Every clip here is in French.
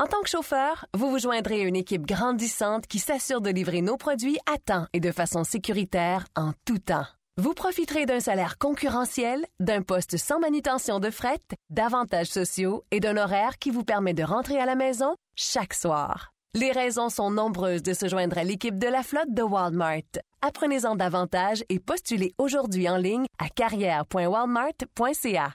En tant que chauffeur, vous vous joindrez à une équipe grandissante qui s'assure de livrer nos produits à temps et de façon sécuritaire en tout temps. Vous profiterez d'un salaire concurrentiel, d'un poste sans manutention de fret, d'avantages sociaux et d'un horaire qui vous permet de rentrer à la maison chaque soir. Les raisons sont nombreuses de se joindre à l'équipe de la flotte de Walmart. Apprenez-en davantage et postulez aujourd'hui en ligne à carrière.walmart.ca.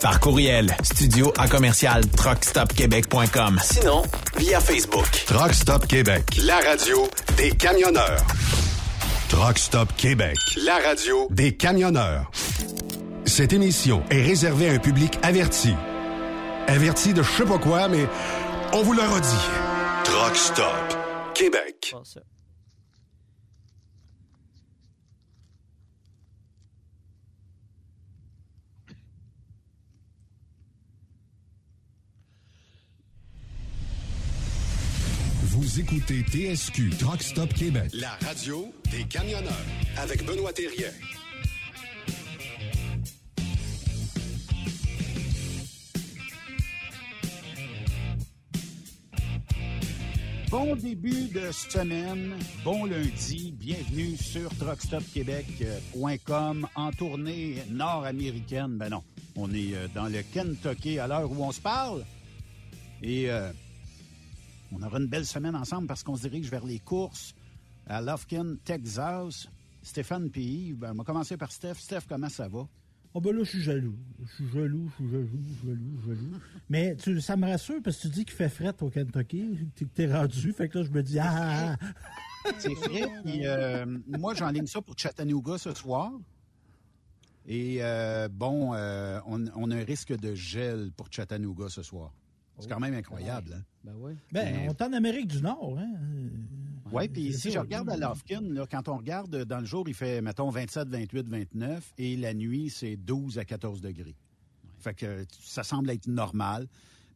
Par courriel, studio à commercial truckstopquebec.com. Sinon, via Facebook. Truck Stop Québec, la radio des camionneurs. Truck Stop Québec, la radio des camionneurs. Cette émission est réservée à un public averti. Averti de je sais pas quoi, mais on vous le redit. Truck Stop Québec. Vous écoutez TSQ Truck Stop Québec, la radio des camionneurs avec Benoît Thérien. Bon début de semaine, bon lundi, bienvenue sur truckstopquebec.com en tournée nord-américaine. Ben non, on est euh, dans le Kentucky à l'heure où on se parle. Et euh, on aura une belle semaine ensemble parce qu'on se dirige vers les courses à Lufkin, Texas. Stéphane P. Ben, on va commencer par Steph. Steph, comment ça va? Oh ben là, je suis jaloux. Je suis jaloux, je suis jaloux, jaloux, jaloux. Mais tu, ça me rassure parce que tu dis qu'il fait fret au Kentucky, que t'es rendu. Fait que là, je me dis, ah, ah, ah. C'est frais. Puis, euh, moi, j'enligne ça pour Chattanooga ce soir. Et euh, bon, euh, on, on, a un risque de gel pour Chattanooga ce soir. C'est quand même incroyable. Hein? Ben oui. Ben, on est en Amérique du Nord. Hein? Oui, puis si je regarde à Lofkin, quand on regarde dans le jour, il fait, mettons, 27, 28, 29, et la nuit, c'est 12 à 14 degrés. Fait que ça semble être normal.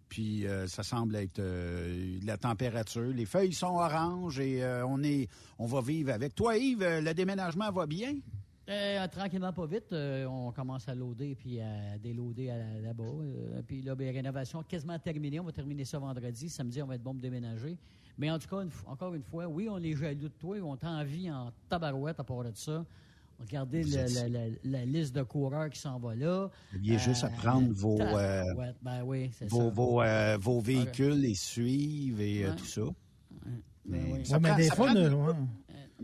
Puis euh, ça semble être euh, la température. Les feuilles sont oranges et euh, on est, on va vivre avec. Toi, Yves, le déménagement va bien? Euh, tranquillement, pas vite, euh, on commence à loader puis à déloader là-bas. Euh, puis là, ben, rénovation quasiment terminée. On va terminer ça vendredi. Samedi, on va être bon pour déménager. Mais en tout cas, encore une fois, oui, on est jaloux de toi. On t'a envie en tabarouette à part de ça. Regardez la, liste de coureurs qui s'en va là. Il y a juste à prendre vos, ben oui, vos, vos, vos, véhicules, et suivre et tout ça. Mais, ça mais des fois,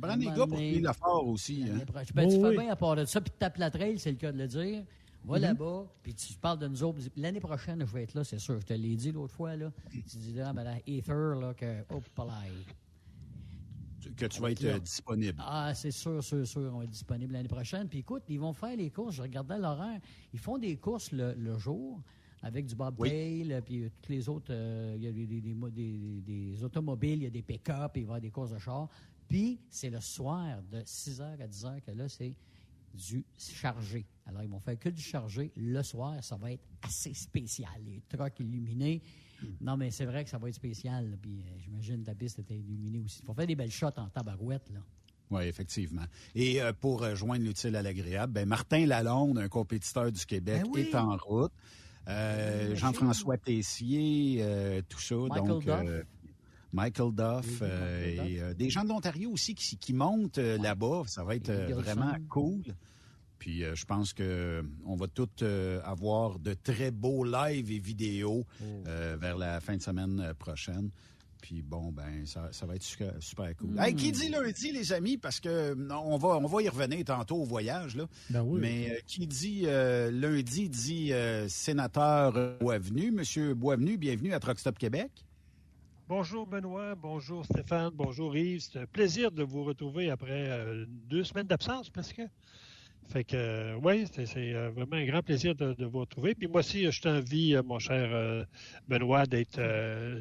Prends des gars pour tenir la fort aussi. Hein. Ben, tu fais bien à part de ça, puis tu tapes la trail, c'est le cas de le dire. Va mm-hmm. là-bas, puis tu parles de nous autres. L'année prochaine, je vais être là, c'est sûr. Je te l'ai dit l'autre fois. Là. Tu dis là, ben, Ether, là, que. Oh, que tu vas être euh, disponible. Ah, c'est sûr, sûr, sûr, on va être disponible l'année prochaine. Puis écoute, ils vont faire les courses. Je regardais l'horaire. Ils font des courses le, jour avec du Bob oui. puis euh, toutes les autres. Euh, il y a des, des, des, automobiles, il y a des pick-up, il va y avoir des courses de char. Puis, c'est le soir de 6h à 10h que là, c'est du chargé. Alors, ils vont faire que du chargé. Le soir, ça va être assez spécial. Les trucks illuminés. Hmm. Non, mais c'est vrai que ça va être spécial. Puis, euh, j'imagine que la piste était illuminée aussi. Il faut faire des belles shots en tabarouette, là. Oui, effectivement. Et euh, pour joindre l'utile à l'agréable, ben Martin Lalonde, un compétiteur du Québec, ben est en route. Euh, Jean-François Tessier, tout ça. donc, Michael Duff euh, et euh, des gens de l'Ontario aussi qui, qui montent euh, là-bas. Ça va être vraiment cool. Puis je pense que on va tous avoir de très beaux lives et vidéos oh. vers la fin de semaine prochaine. Puis bon, ben ça, va être super, cool. Hmm. qui dit lundi, les amis, parce que on va on va y revenir tantôt au voyage là. Ben oui. Mais qui dit lundi dit sénateur Boisvenu, Monsieur Boisvenu, bienvenue à Truck Stop Québec. Bonjour Benoît, bonjour Stéphane, bonjour Yves. C'est un plaisir de vous retrouver après euh, deux semaines d'absence presque. Fait que euh, oui, c'est euh, vraiment un grand plaisir de, vous retrouver. Puis moi aussi, je t'envie, mon cher Benoît, d'être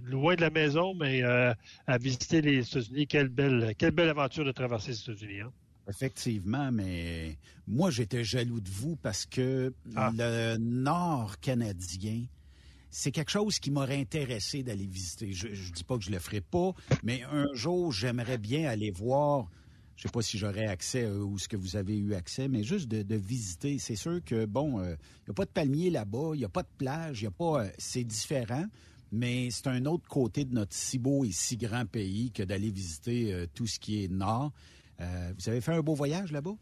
loin de la maison, mais à visiter les États-Unis. Quelle belle, quelle belle aventure de traverser les États-Unis. Hein? Effectivement, mais moi j'étais jaloux de vous parce que ah. le Nord canadien c'est quelque chose qui m'aurait intéressé d'aller visiter. Je ne dis pas que je le ferai pas, mais un jour, j'aimerais bien aller voir. Je sais pas si j'aurais accès euh, ou ce que vous avez eu accès, mais juste de, visiter. C'est sûr que, bon, il euh, n'y a pas de palmier là-bas, il n'y a pas de plage, il a pas. Euh, c'est différent, mais c'est un autre côté de notre si beau et si grand pays que d'aller visiter tout ce qui est nord. vous avez fait un beau voyage là-bas?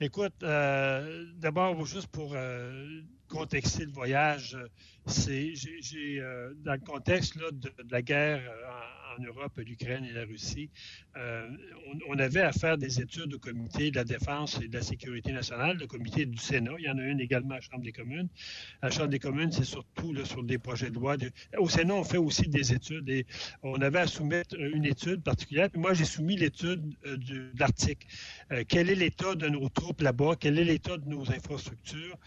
Écoute, d'abord, juste pour contexter le voyage, c'est j'ai dans le contexte là, de, la guerre en Europe, l'Ukraine et la Russie, euh, on, avait à faire des études au comité de la défense et de la sécurité nationale, le comité du Sénat. Il y en a une également à la Chambre des communes. À la Chambre des communes, c'est surtout sur des projets de loi. Au Sénat, on fait aussi des études et on avait à soumettre une étude particulière. Moi, j'ai soumis l'étude euh, de l'article. Euh, quel est l'état de nos troupes là-bas? Quel est l'état de nos infrastructures?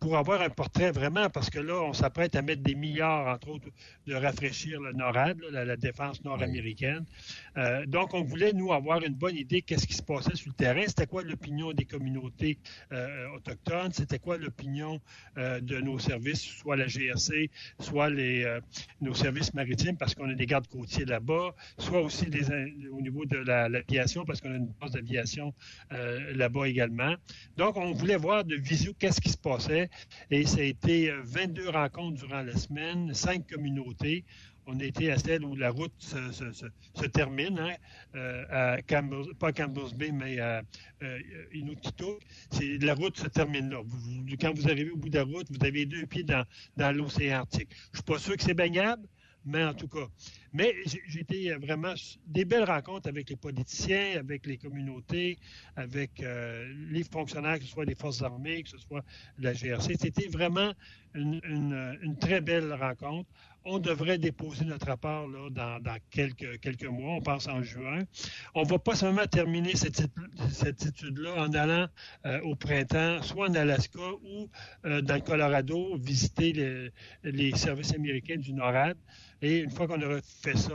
pour avoir un portrait vraiment, parce que là, on s'apprête à mettre des milliards, entre autres, de rafraîchir le NORAD, la, défense nord-américaine. donc, on voulait, nous, avoir une bonne idée qu'est-ce qui se passait sur le terrain. C'était quoi l'opinion des communautés euh, autochtones? C'était quoi l'opinion euh, de nos services, soit la GRC, soit les, euh, nos services maritimes, parce qu'on a des gardes côtiers là-bas, soit aussi au niveau de l'aviation, parce qu'on a une base d'aviation là-bas également. Donc, on voulait voir de visio qu'est-ce qui se passait. Et ça a été 22 rencontres durant la semaine, cinq communautés on était à celle où la route se, termine, hein, euh, à pas à Campbell's Bay, mais à euh. La route se termine là. quand vous arrivez au bout de la route, vous avez deux pieds dans, l'océan Arctique. Je ne suis pas sûr que c'est baignable, mais en tout cas. Mais j'ai été vraiment des belles rencontres avec les politiciens, avec les communautés, avec euh, les fonctionnaires, que ce soit des forces armées, que ce soit la GRC. C'était vraiment une, très belle rencontre on devrait déposer notre rapport là, dans, quelques, mois, on pense en juin. On ne va pas seulement terminer cette, étude-là en allant euh, au printemps, soit en Alaska ou euh, dans le Colorado, visiter les, services américains du NORAD. Et une fois qu'on aura fait ça,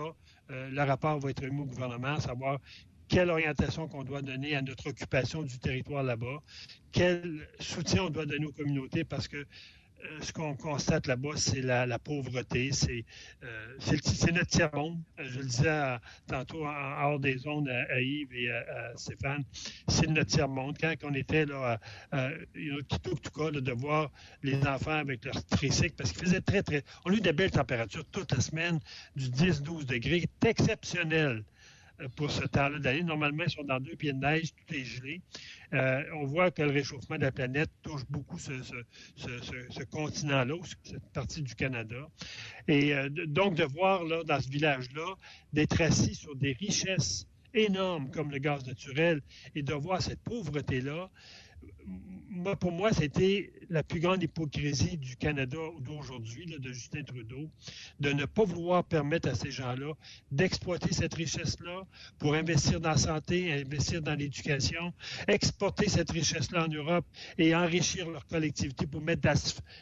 euh, le rapport va être remis au gouvernement, savoir quelle orientation qu'on doit donner à notre occupation du territoire là-bas, quel soutien on doit donner aux communautés, parce que ce qu'on constate là-bas, c'est la, pauvreté, euh, c'est notre tiers-monde. Euh, je le disais tantôt en, hors des zones à, Yves et à, Stéphane, c'est notre tiers-monde. Quand on était là, à, cas, de voir les enfants avec leur tricycle, parce qu'il faisait très, très... On a eu des belles températures toute la semaine, du 10-12 degrés, exceptionnel pour ce temps-là d'année. Normalement, ils sont dans deux pieds de neige, tout est gelé. Euh, on voit que le réchauffement de la planète touche beaucoup ce, continent-là, cette partie du Canada. Et euh, donc, de voir là, dans ce village-là, d'être assis sur des richesses énormes comme le gaz naturel et de voir cette pauvreté-là, pour moi, c'était la plus grande hypocrisie du Canada d'aujourd'hui, de Justin Trudeau, de ne pas vouloir permettre à ces gens-là d'exploiter cette richesse-là pour investir dans la santé, investir dans l'éducation, exporter cette richesse-là en Europe et enrichir leur collectivité pour mettre de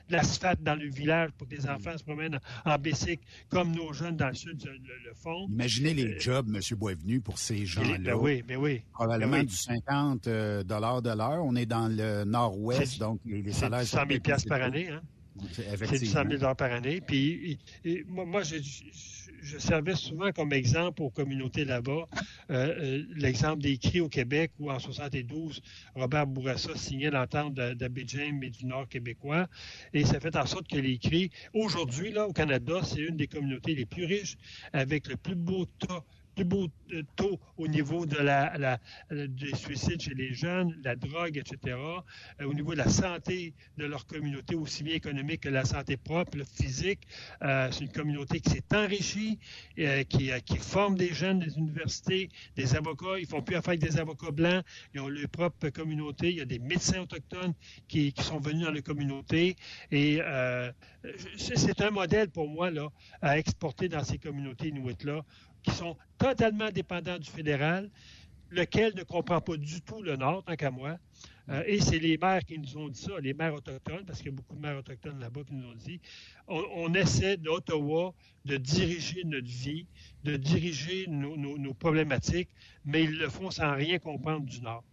l'asphalte dans le village pour que les enfants se promènent en bicycle comme nos jeunes dans le sud le, font. Imaginez les euh, jobs, M. Boisvenu, pour ces gens-là. Ben oui, mais ben oui. Probablement ben du 50 euh, de l'heure. On est dans le nord-ouest, donc les salaires... C'est 100 000 par année, hein? C'est du 100 000 par année. Puis moi, je, servais souvent comme exemple aux communautés là-bas euh, euh, l'exemple des cris au Québec où en 72, Robert Bourassa signait l'entente d'Abidjan et du Nord québécois. Et ça fait en sorte que les cris, aujourd'hui, là, au Canada, c'est une des communautés les plus riches avec le plus beau tas plus beau euh, taux au niveau de la, des suicides chez les jeunes, la drogue, etc., euh, au niveau de la santé de leur communauté, aussi bien économique que la santé propre, physique. Euh, c'est une communauté qui s'est enrichie, qui, qui, forme des jeunes des universités, des avocats. Ils font plus affaire avec des avocats blancs. Ils ont leur propre communauté. Il y a des médecins autochtones qui, qui sont venus dans la communauté. Et c'est un modèle pour moi là, à exporter dans ces communautés inuites-là qui sont totalement dépendants du fédéral, lequel ne comprend pas du tout le Nord, tant qu'à moi. Euh, et c'est les maires qui nous ont dit ça, les maires autochtones, parce qu'il y a beaucoup de maires autochtones là-bas qui nous ont dit. On, essaie d'Ottawa de diriger notre vie, de diriger nos, nos, problématiques, mais ils le font sans rien comprendre du Nord.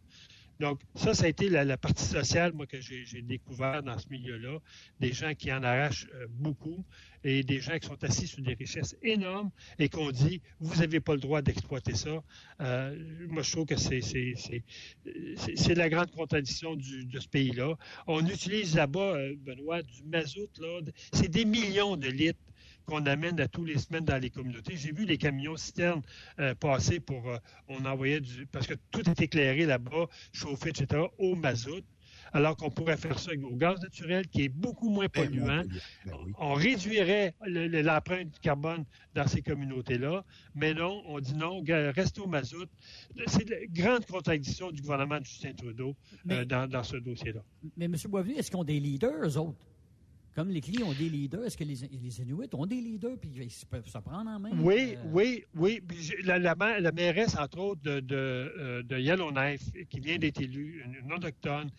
Donc, ça, ça a été la, partie sociale, moi, que j'ai découvert dans ce milieu-là. Des gens qui en arrachent euh, beaucoup et des gens qui sont assis sur des richesses énormes et qu'on dit, vous n'avez pas le droit d'exploiter ça. Euh, moi, je trouve que c'est la grande contradiction de ce pays-là. On utilise là-bas, euh, Benoît, du mazout, là. C'est des millions de litres qu'on amène à tous les semaines dans les communautés. J'ai vu les camions citernes euh, passer pour, euh, on envoyait du, parce que tout est éclairé là-bas, chauffé, etc., au mazout alors qu'on pourrait faire ça au gaz naturel qui est beaucoup moins polluant. Ben on réduirait l'empreinte du carbone dans ces communautés-là, mais non, on dit non, reste au mazout. C'est la grande contradiction du gouvernement de Justin Trudeau euh, dans, ce dossier-là. Mais M. Boisvenu, est-ce qu'ils ont des leaders, eux autres? Comme les clients ont des leaders, est-ce que les, les, Inuits ont des leaders puis ils peuvent se prendre en main? Oui, euh? oui, oui. La, la, la, mairesse, entre autres, de, de, euh, de Yellowknife, qui vient d'être élue, une autochtone,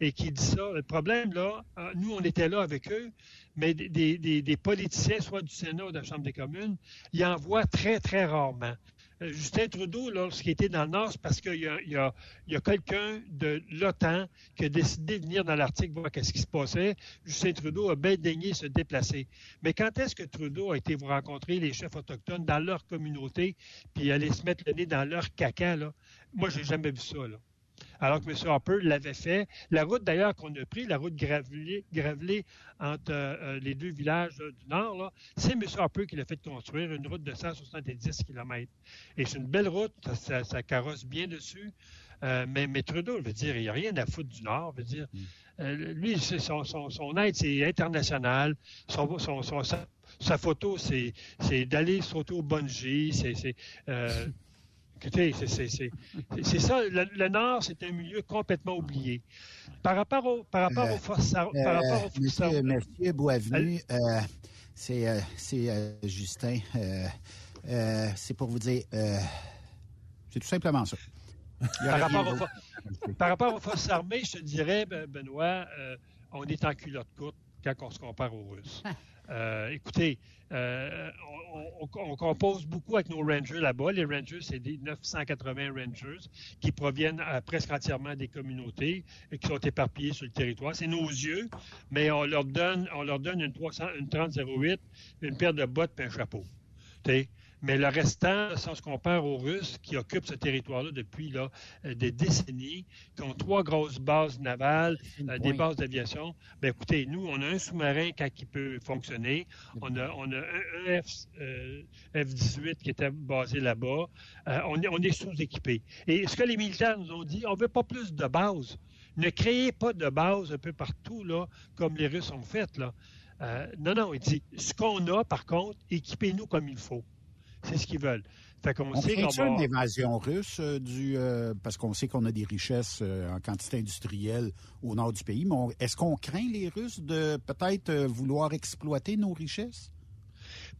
et qui dit ça. Le problème, là, euh, nous, on était là avec eux, mais des, des, des politiciens, soit du Sénat ou de la Chambre des communes, ils en voient très, très rarement. Euh, Justin Trudeau, lorsqu'il était dans le Nord, c'est parce qu'il y a, quelqu'un de l'OTAN qui a décidé de venir dans l'Arctique voir ce qui se passait. Justin Trudeau a bien daigné se déplacer. Mais quand est-ce que Trudeau a été vous rencontrer les chefs autochtones dans leur communauté, puis aller se mettre le nez dans leur caca, là? Moi, j'ai jamais vu ça, là alors que M. Harper l'avait fait. La route d'ailleurs qu'on a pris, la route gravelée, entre euh, les deux villages du Nord, c'est M. Harper qui l'a fait construire, une route de 170 km. Et c'est une belle route, ça, carrosse bien dessus. Euh, mais, mais, Trudeau, veut dire, il n'y a rien à foutre du Nord. Dire, mm. euh, lui, son, son, aide, c'est international. sa, photo, c'est d'aller sauter au bungee. C'est Écoutez, c'est ça. Le, Nord, c'est un milieu complètement oublié. Par rapport au, par rapport euh, forces par rapport aux forces euh, monsieur, monsieur Boisvenu, euh, c'est Justin. c'est pour vous dire, c'est tout simplement ça. Par rapport, par rapport, aux forces armées, je te dirais, Benoît, on est en culotte courte quand on se compare aux Russes. Euh, écoutez, euh, on, compose beaucoup avec nos rangers là-bas. Les rangers, c'est des 980 rangers qui proviennent euh, presque entièrement des communautés et qui sont éparpillés sur le territoire. C'est nos yeux, mais on leur donne, on leur donne une, 300, une 3008, une paire de bottes et un chapeau. Mais le restant, si on se compare aux Russes qui occupent ce territoire-là depuis là, euh, des décennies, qui ont trois grosses bases navales, euh, des bases d'aviation, ben écoutez, nous, on a un sous-marin il peut fonctionner. On a, on a un, F, 18 euh, qui était basé là-bas. on est, on est sous-équipé. Et ce que les militaires nous ont dit, on veut pas plus de bases. Ne créez pas de bases un peu partout, là, comme les Russes ont fait, là. non, non, il dit, ce qu'on a, par contre, équipez-nous comme il faut. C'est ce qu'ils veulent. Fait qu'on on sait une invasion russe euh, du euh, parce qu'on sait qu'on a des richesses euh, en quantité industrielle au nord du pays. Mais est-ce qu'on craint les Russes de peut-être vouloir exploiter nos richesses?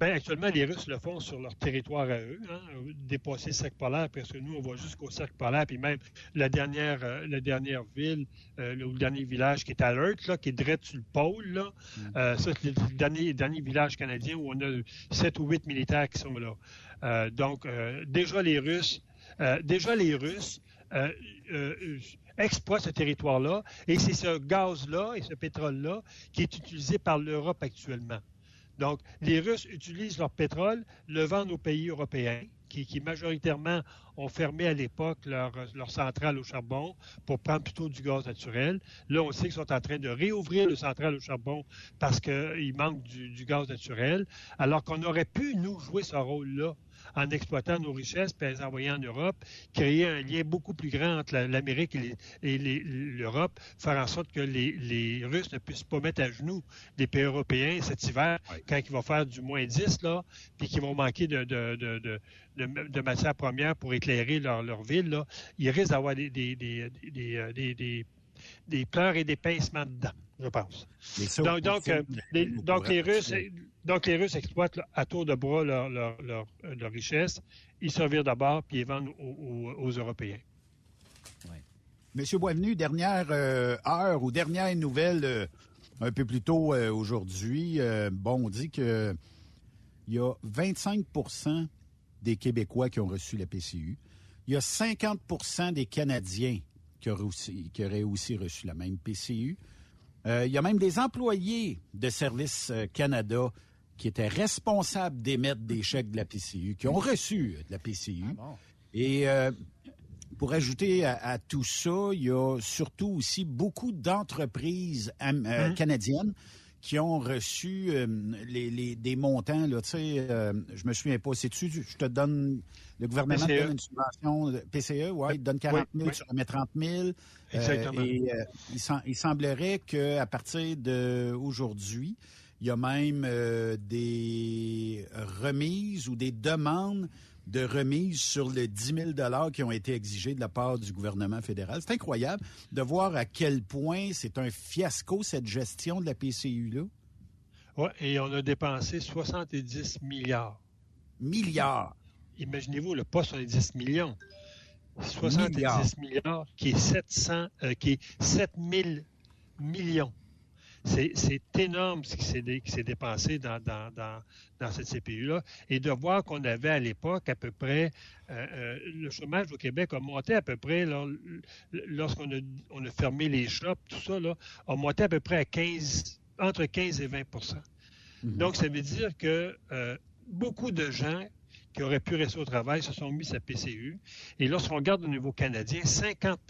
Bien, actuellement, les Russes le font sur leur territoire à eux, hein, dépasser le cercle polaire, parce que nous, on va jusqu'au cercle polaire, puis même la dernière, euh, la dernière ville, euh, le, dernier village qui est à là, qui est direct sur le pôle, là, mm. euh, ça, c'est le dernier, dernier village canadien où on a sept ou huit militaires qui sont là. donc, déjà les Russes, déjà les Russes exploitent ce territoire-là, et c'est ce gaz-là et ce pétrole-là qui est utilisé par l'Europe actuellement. Donc, les Russes utilisent leur pétrole, le vendent aux pays européens, qui, majoritairement ont fermé à l'époque leur, leur, centrale au charbon pour prendre plutôt du gaz naturel. Là, on sait qu'ils sont en train de réouvrir le centrale au charbon parce qu'il manque du, du, gaz naturel, alors qu'on aurait pu, nous, jouer ce rôle-là en exploitant nos richesses puis les envoyer en Europe, créer un lien beaucoup plus grand entre l'Amérique et l'Europe, faire en sorte que les, Russes ne puissent pas mettre à genoux des pays européens cet hiver quand il va faire du moins 10, là, puis qu'ils vont manquer de, de, de, de, matières premières pour éclairer leur, leur ville. Là. Ils risquent d'avoir des, des, des, des, des pleurs et des pincements dedans je pense. Donc, donc, euh, les, donc, les Russes, donc, les Russes exploitent à tour de bras leur, leur, leur, leur richesse. Ils servirent d'abord, puis ils vendent aux, Européens. Monsieur Boisvenu, dernière euh, heure ou dernière nouvelle, euh, un peu plus tôt aujourd'hui, bon, on dit que il y a 25% des Québécois qui ont reçu la PCU. Il y a 50% des Canadiens qui auraient aussi, qui auraient aussi reçu la même PCU. Euh, il y a même des employés de Service euh, Canada qui étaient responsables d'émettre des chèques de la PCU, qui ont reçu de la PCU. Ah Et pour ajouter à, tout ça, il y a surtout aussi beaucoup d'entreprises hein? canadiennes qui ont reçu euh, les, des montants, là, tu sais, euh, je me souviens pas, c'est-tu, je te donne, le gouvernement te donne une subvention, PCE, ouais, il te donne 40 000, tu remets 30 000. Exactement. et euh, il, il, semblerait qu'à partir d'aujourd'hui, il y a même des remises ou des demandes de remise sur les 10 000 qui ont été exigés de la part du gouvernement fédéral. C'est incroyable de voir à quel point c'est un fiasco, cette gestion de la PCU-là. Oui, et on a dépensé 70 milliards. Milliards. Imaginez-vous, le pas 70 millions. 70 milliards, qui est 700, euh, qui est 7 000 millions. C'est énorme ce qui s'est dépensé dans, cette CPU-là. Et de voir qu'on avait à l'époque à peu près, euh, euh, le chômage au Québec a monté à peu près, lorsqu'on a, on a, fermé les shops, tout ça, là, a monté à peu près à 15, entre 15 et 20 mm-hmm. Donc, ça veut dire que euh, beaucoup de gens qui auraient pu rester au travail se sont mis à PCU. Et lorsqu'on regarde au niveau canadien, 50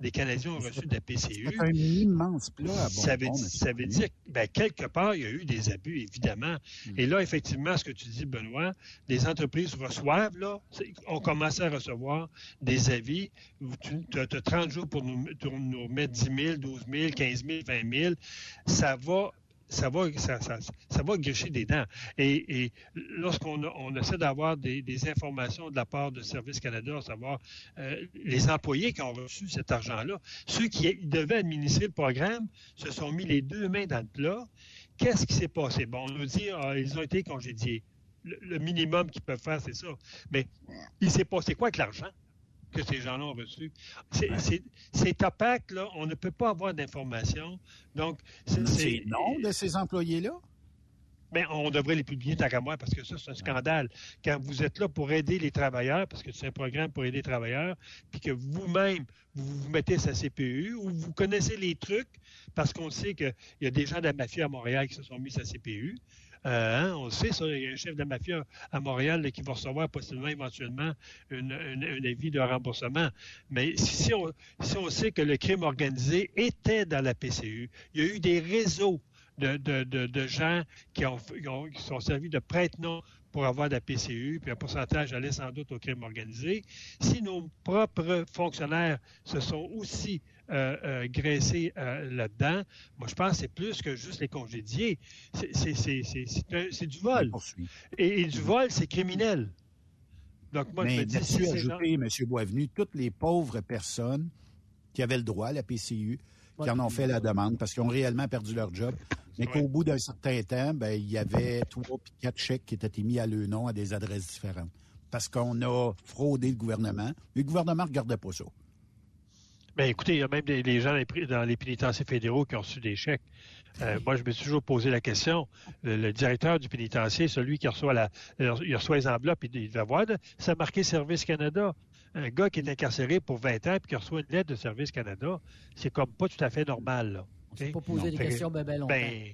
les Canadiens ont reçu de la PCU. Un immense plat Ça veut, ça veut dire, ben, quelque part, il y a eu des abus, évidemment. Hmm. Et là, effectivement, ce que tu dis, Benoît, les entreprises reçoivent, là, on commence à recevoir des avis. Tu as 30 jours pour nous, pour nous mettre 10 000, 12 000, 15 000, 20 000. Ça va ça va, ça, va gricher des dents. Et, lorsqu'on on essaie d'avoir des, informations de la part de Service Canada, à savoir euh, les employés qui ont reçu cet argent-là, ceux qui devaient administrer le programme se sont mis les deux mains dans le plat. Qu'est-ce qui s'est passé? Bon, on nous dit ah, ils ont été congédiés. le minimum qu'ils peuvent faire, c'est ça. Mais il s'est passé quoi avec l'argent? Que ces gens-là ont reçu. C'est opaque, là. On ne peut pas avoir d'informations. Donc, c'est. nom de ces employés-là? Bien, on devrait les publier tant qu'à moi parce que ça, c'est un scandale. Quand vous êtes là pour aider les travailleurs, parce que c'est un programme pour aider les travailleurs, puis que vous-même, vous vous mettez sa CPU ou vous connaissez les trucs, parce qu'on sait qu'il y a des gens de la mafia à Montréal qui se sont mis sa CPU, euh, hein, on le sait, ça, il y a un chef de mafia à Montréal qui va recevoir possiblement éventuellement un avis de remboursement. Mais si on, si on sait que le crime organisé était dans la PCU, il y a eu des réseaux de, de, de, gens qui, ont, qui, sont servis de prête-noms pour avoir de la PCU, puis un pourcentage allait sans doute au crime organisé. Si nos propres fonctionnaires se sont aussi euh, euh, euh, là-dedans, moi je pense que c'est plus que juste les congédiés. C'est du vol. Et, du vol, c'est criminel. Donc moi, Mais je me dis, ajouter, M. Boisvenu, toutes les pauvres personnes qui avaient le droit à la PCU, qui en ont fait la demande parce qu'ils ont réellement perdu leur job, mais qu'au bout d'un certain temps, ben, il y avait trois puis quatre chèques qui étaient émis à leur nom à des adresses différentes. Parce qu'on a fraudé le gouvernement. Mais le gouvernement ne regardait pas ça. Bien, écoutez, il y a même des, gens dans les pénitenciers fédéraux qui ont reçu des chèques. Euh, moi, je me suis toujours posé la question. Le, directeur du pénitencier, celui qui reçoit la, il reçoit les enveloppes, il, il devait voir, ça marqué Service Canada. Un gars qui est incarcéré pour 20 ans et qui reçoit une lettre de Service Canada, c'est comme pas tout à fait normal. Là. On ne s'est pas posé des questions ben, ben longtemps. Ben,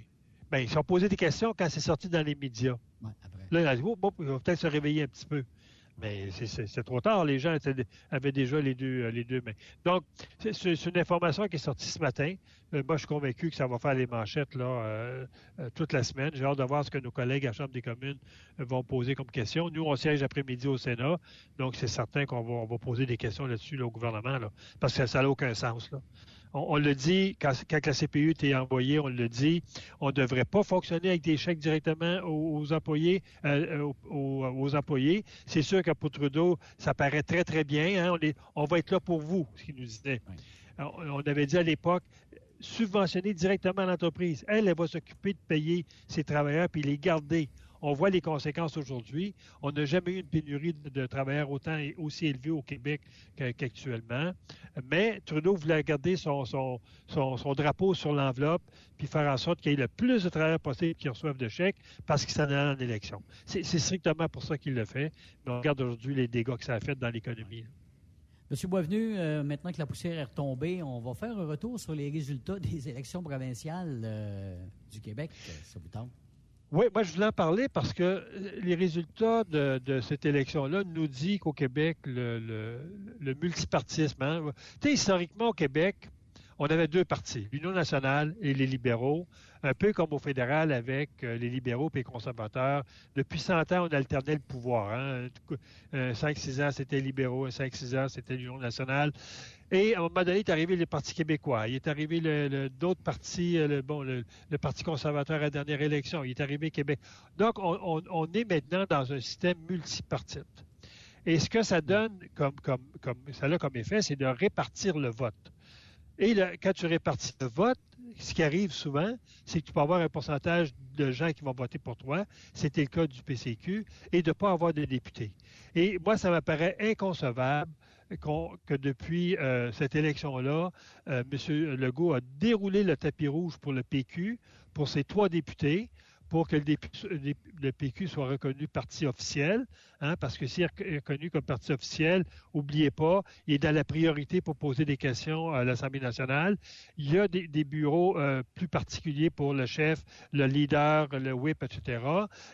ben, ils sont posé des questions quand c'est sorti dans les médias. Là, ils ont dit, oh, bon, il va peut-être se réveiller un petit peu. Mais c'est trop tard. Les gens avaient déjà les deux, euh, les deux mains. Donc, c'est une information qui est sortie ce matin. Euh, moi, je suis convaincu que ça va faire les manchettes là, euh, toute la semaine. J'ai hâte de voir ce que nos collègues à la Chambre des communes vont poser comme question. Nous, on siège après-midi au Sénat. Donc, c'est certain qu'on va, poser des questions là-dessus au gouvernement. Parce que ça n'a aucun sens. Là on, le dit, quand, la CPU est envoyée, on le dit, on ne devrait pas fonctionner avec des chèques directement aux, employés. Euh, aux, employés. C'est sûr que pour Trudeau, ça paraît très, très bien. Hein. On, va être là pour vous, ce qu'il nous disait. On avait dit à l'époque, subventionner directement l'entreprise. Elle, elle va s'occuper de payer ses travailleurs puis les garder. On voit les conséquences aujourd'hui. On n'a jamais eu une pénurie de, travailleurs autant et aussi élevée au Québec qu'actuellement. Mais Trudeau voulait garder son, drapeau sur l'enveloppe puis faire en sorte qu'il y ait le plus de travailleurs possible qui reçoivent de chèques parce qu'il s'en allait en élection. C'est strictement pour ça qu'il le fait. Mais on regarde aujourd'hui les dégâts que ça a fait dans l'économie. Monsieur Boisvenu, euh, maintenant que la poussière est retombée, on va faire un retour sur les résultats des élections provinciales euh, du Québec. Ça vous tente? Oui, moi je voulais en parler parce que les résultats de, cette élection-là nous disent qu'au Québec, le, multipartisme, hein, historiquement au Québec, on avait deux partis, l'Union nationale et les libéraux, un peu comme au fédéral avec euh, les libéraux et les conservateurs. Depuis 100 ans, on alternait le pouvoir. Hein. 5-6 ans, c'était libéraux, 5-6 ans, c'était l'Union nationale. Et à un moment donné, est arrivé le Parti québécois. Il est arrivé d'autres partis, euh, le, le, Parti conservateur à la dernière élection. Il est arrivé Québec. Donc, on, est maintenant dans un système multipartite. Et ce que ça donne comme ça a comme effet, c'est de répartir le vote. Et quand tu répartis le vote, ce qui arrive souvent, c'est que tu peux avoir un pourcentage de gens qui vont voter pour toi. C'était le cas du PCQ et de ne pas avoir de députés. Et moi, ça m'apparaît inconcevable que depuis euh, cette élection-là, euh, M. Legault a déroulé le tapis rouge pour le PQ, pour ses trois députés, pour que le, PQ soit reconnu parti officiel, hein, parce que s'il est reconnu comme parti officiel, n'oubliez pas, il est dans la priorité pour poser des questions à l'Assemblée nationale. Il y a des, bureaux euh, plus particuliers pour le chef, le leader, le whip, etc.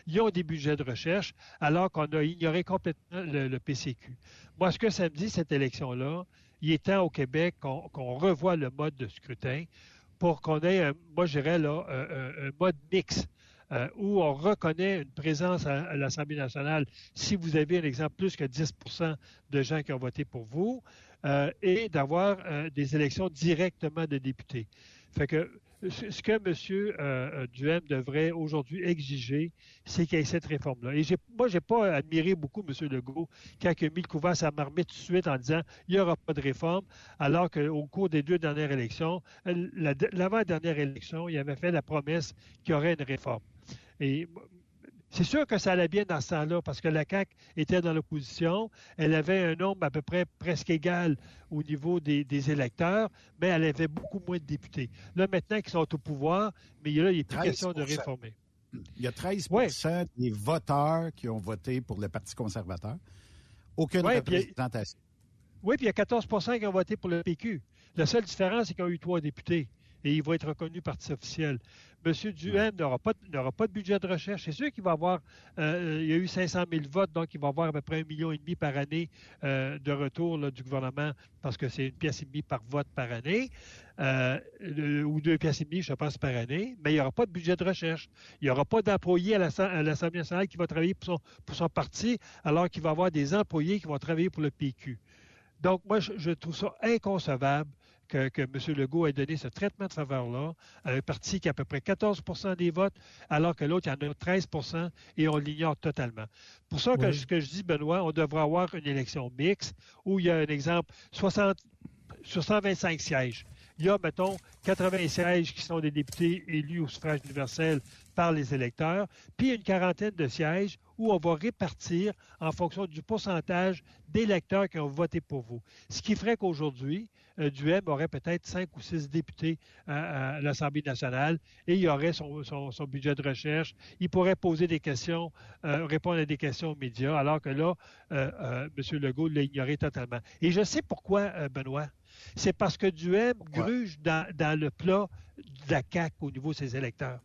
Ils ont des budgets de recherche, alors qu'on a ignoré complètement le, PCQ. Moi, ce que ça me dit, cette élection-là, il est temps au Québec qu'on revoie le mode de scrutin pour qu'on ait, un, moi, je dirais, là, un mode mix euh, où on reconnaît une présence à, l'Assemblée nationale si vous avez un exemple plus que 10% de gens qui ont voté pour vous, euh, et d'avoir euh, des élections directement de députés. Fait que ce que M. Duhem devrait aujourd'hui exiger, c'est qu'il y ait cette réforme-là. Et moi, je n'ai pas admiré beaucoup M. Legault quand il a mis le couvert à sa marmite tout de suite en disant il n'y aura pas de réforme, alors qu'au cours des deux dernières élections, l'avant-dernière élection, il avait fait la promesse qu'il y aurait une réforme. Et c'est sûr que ça allait bien dans ce temps-là parce que la CAQ était dans l'opposition. Elle avait un nombre à peu près presque égal au niveau des, électeurs, mais elle avait beaucoup moins de députés. Là, maintenant qu'ils sont au pouvoir, mais là, il est plus question de réformer. Il y a 13% des voteurs qui ont voté pour le Parti conservateur. Aucune représentation. oui, puis il y a 14% qui ont voté pour le PQ. La seule différence, c'est qu'ils ont eu trois députés et il va être reconnu parti officiel. M. Duhaime n'aura pas, pas, de budget de recherche. C'est sûr qu'il va avoir, euh, il y a eu 500 000 votes, donc il va avoir à peu près un million et demi par année euh, de retour du gouvernement, parce que c'est une pièce et demie par vote par année, euh, ou deux pièces et demie, je pense, par année, mais il n'y aura pas de budget de recherche. Il n'y aura pas d'employés à l'Assemblée nationale qui va travailler pour son, pour son parti, alors qu'il va avoir des employés qui vont travailler pour le PQ. Donc, moi, je trouve ça inconcevable que, que, M. Legault ait donné ce traitement de faveur-là à un parti qui a à peu près 14% des votes, alors que l'autre, il y en a 13% et on l'ignore totalement. Pour ça, que, ce que je dis, Benoît, on devrait avoir une élection mixte où il y a un exemple 60, sur 125 sièges. Il y a, mettons, 80 sièges qui sont des députés élus au suffrage universel par les électeurs, puis une quarantaine de sièges où on va répartir en fonction du pourcentage d'électeurs qui ont voté pour vous. Ce qui ferait qu'aujourd'hui, Duhem aurait peut-être cinq ou six députés à, l'Assemblée nationale et il aurait son, budget de recherche. Il pourrait poser des questions, euh, répondre à des questions aux médias, alors que là, euh, M. Legault l'a ignoré totalement. Et je sais pourquoi, Benoît. C'est parce que Duhem gruge dans, dans le plat de la CAQ au niveau de ses électeurs.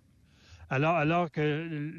Alors, alors que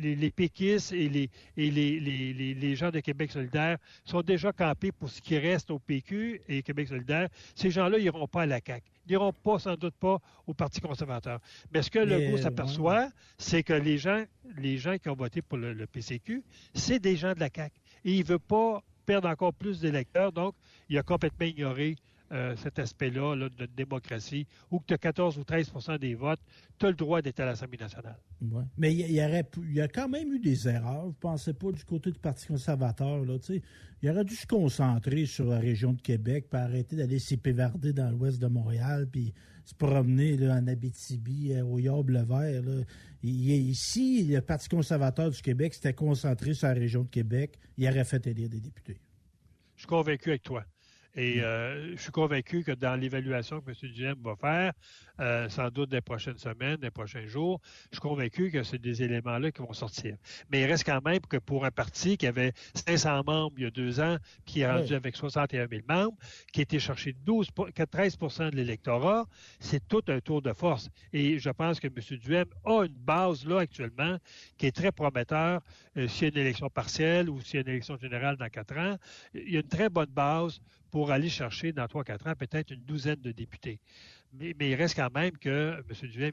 les, péquistes et, les, et les, gens de Québec solidaire sont déjà campés pour ce qui reste au PQ et Québec solidaire, ces gens-là n'iront pas à la CAQ. Ils n'iront pas, sans doute pas, au Parti conservateur. Mais ce que le Legault s'aperçoit, c'est que les gens, les gens qui ont voté pour le, PCQ, c'est des gens de la CAQ. Et il ne veut pas perdre encore plus d'électeurs, donc il a complètement ignoré euh, cet aspect-là de démocratie, où tu as 14 ou 13% des votes, tu as le droit d'être à l'Assemblée nationale. Ouais. Mais il y, aurait, il y a quand même eu des erreurs. Vous ne pensez pas du côté du Parti conservateur. Là, il aurait dû se concentrer sur la région de Québec, puis arrêter d'aller s'épivarder dans l'ouest de Montréal, puis se promener là, en Abitibi, euh, au Yorbe-le-Vert. Ici, le Parti conservateur du Québec s'était concentré sur la région de Québec. Il aurait fait élire des députés. Je suis convaincu avec toi. Et mm. euh, je suis convaincu que dans l'évaluation que M. Duhem va faire, euh, sans doute des prochaines semaines, des prochains jours, je suis convaincu que c'est des éléments-là qui vont sortir. Mais il reste quand même que pour un parti qui avait 500 membres il y a deux ans, qui est rendu avec 61 000 membres, qui a été cherché 12, 13% de l'électorat, c'est tout un tour de force. Et je pense que M. Duhem a une base là actuellement qui est très prometteur. Euh, s'il y a une élection partielle ou s'il y a une élection générale dans quatre ans, il y a une très bonne base pour aller chercher dans trois, quatre ans peut-être une douzaine de députés. Mais, il reste quand même que M. Duhem,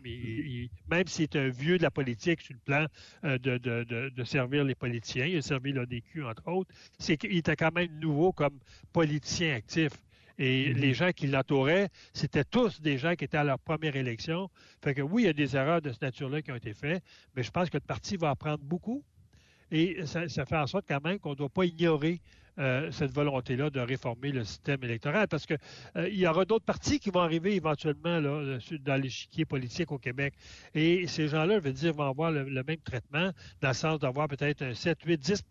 même s'il est un vieux de la politique sur le plan euh, de, servir les politiciens, il a servi l'ODQ, entre autres, c'est qu'il était quand même nouveau comme politicien actif. Et mm-hmm. les gens qui l'entouraient, c'était tous des gens qui étaient à leur première élection. Fait que oui, il y a des erreurs de ce nature-là qui ont été faites, mais je pense que le parti va apprendre beaucoup. Et ça, ça fait en sorte quand même qu'on ne doit pas ignorer euh, cette volonté-là de réformer le système électoral, parce que euh, il y aura d'autres partis qui vont arriver éventuellement euh, dans l'échiquier politique au Québec. Et ces gens-là, je veux dire, vont avoir le, même traitement, dans le sens d'avoir peut-être un 7, 8, 10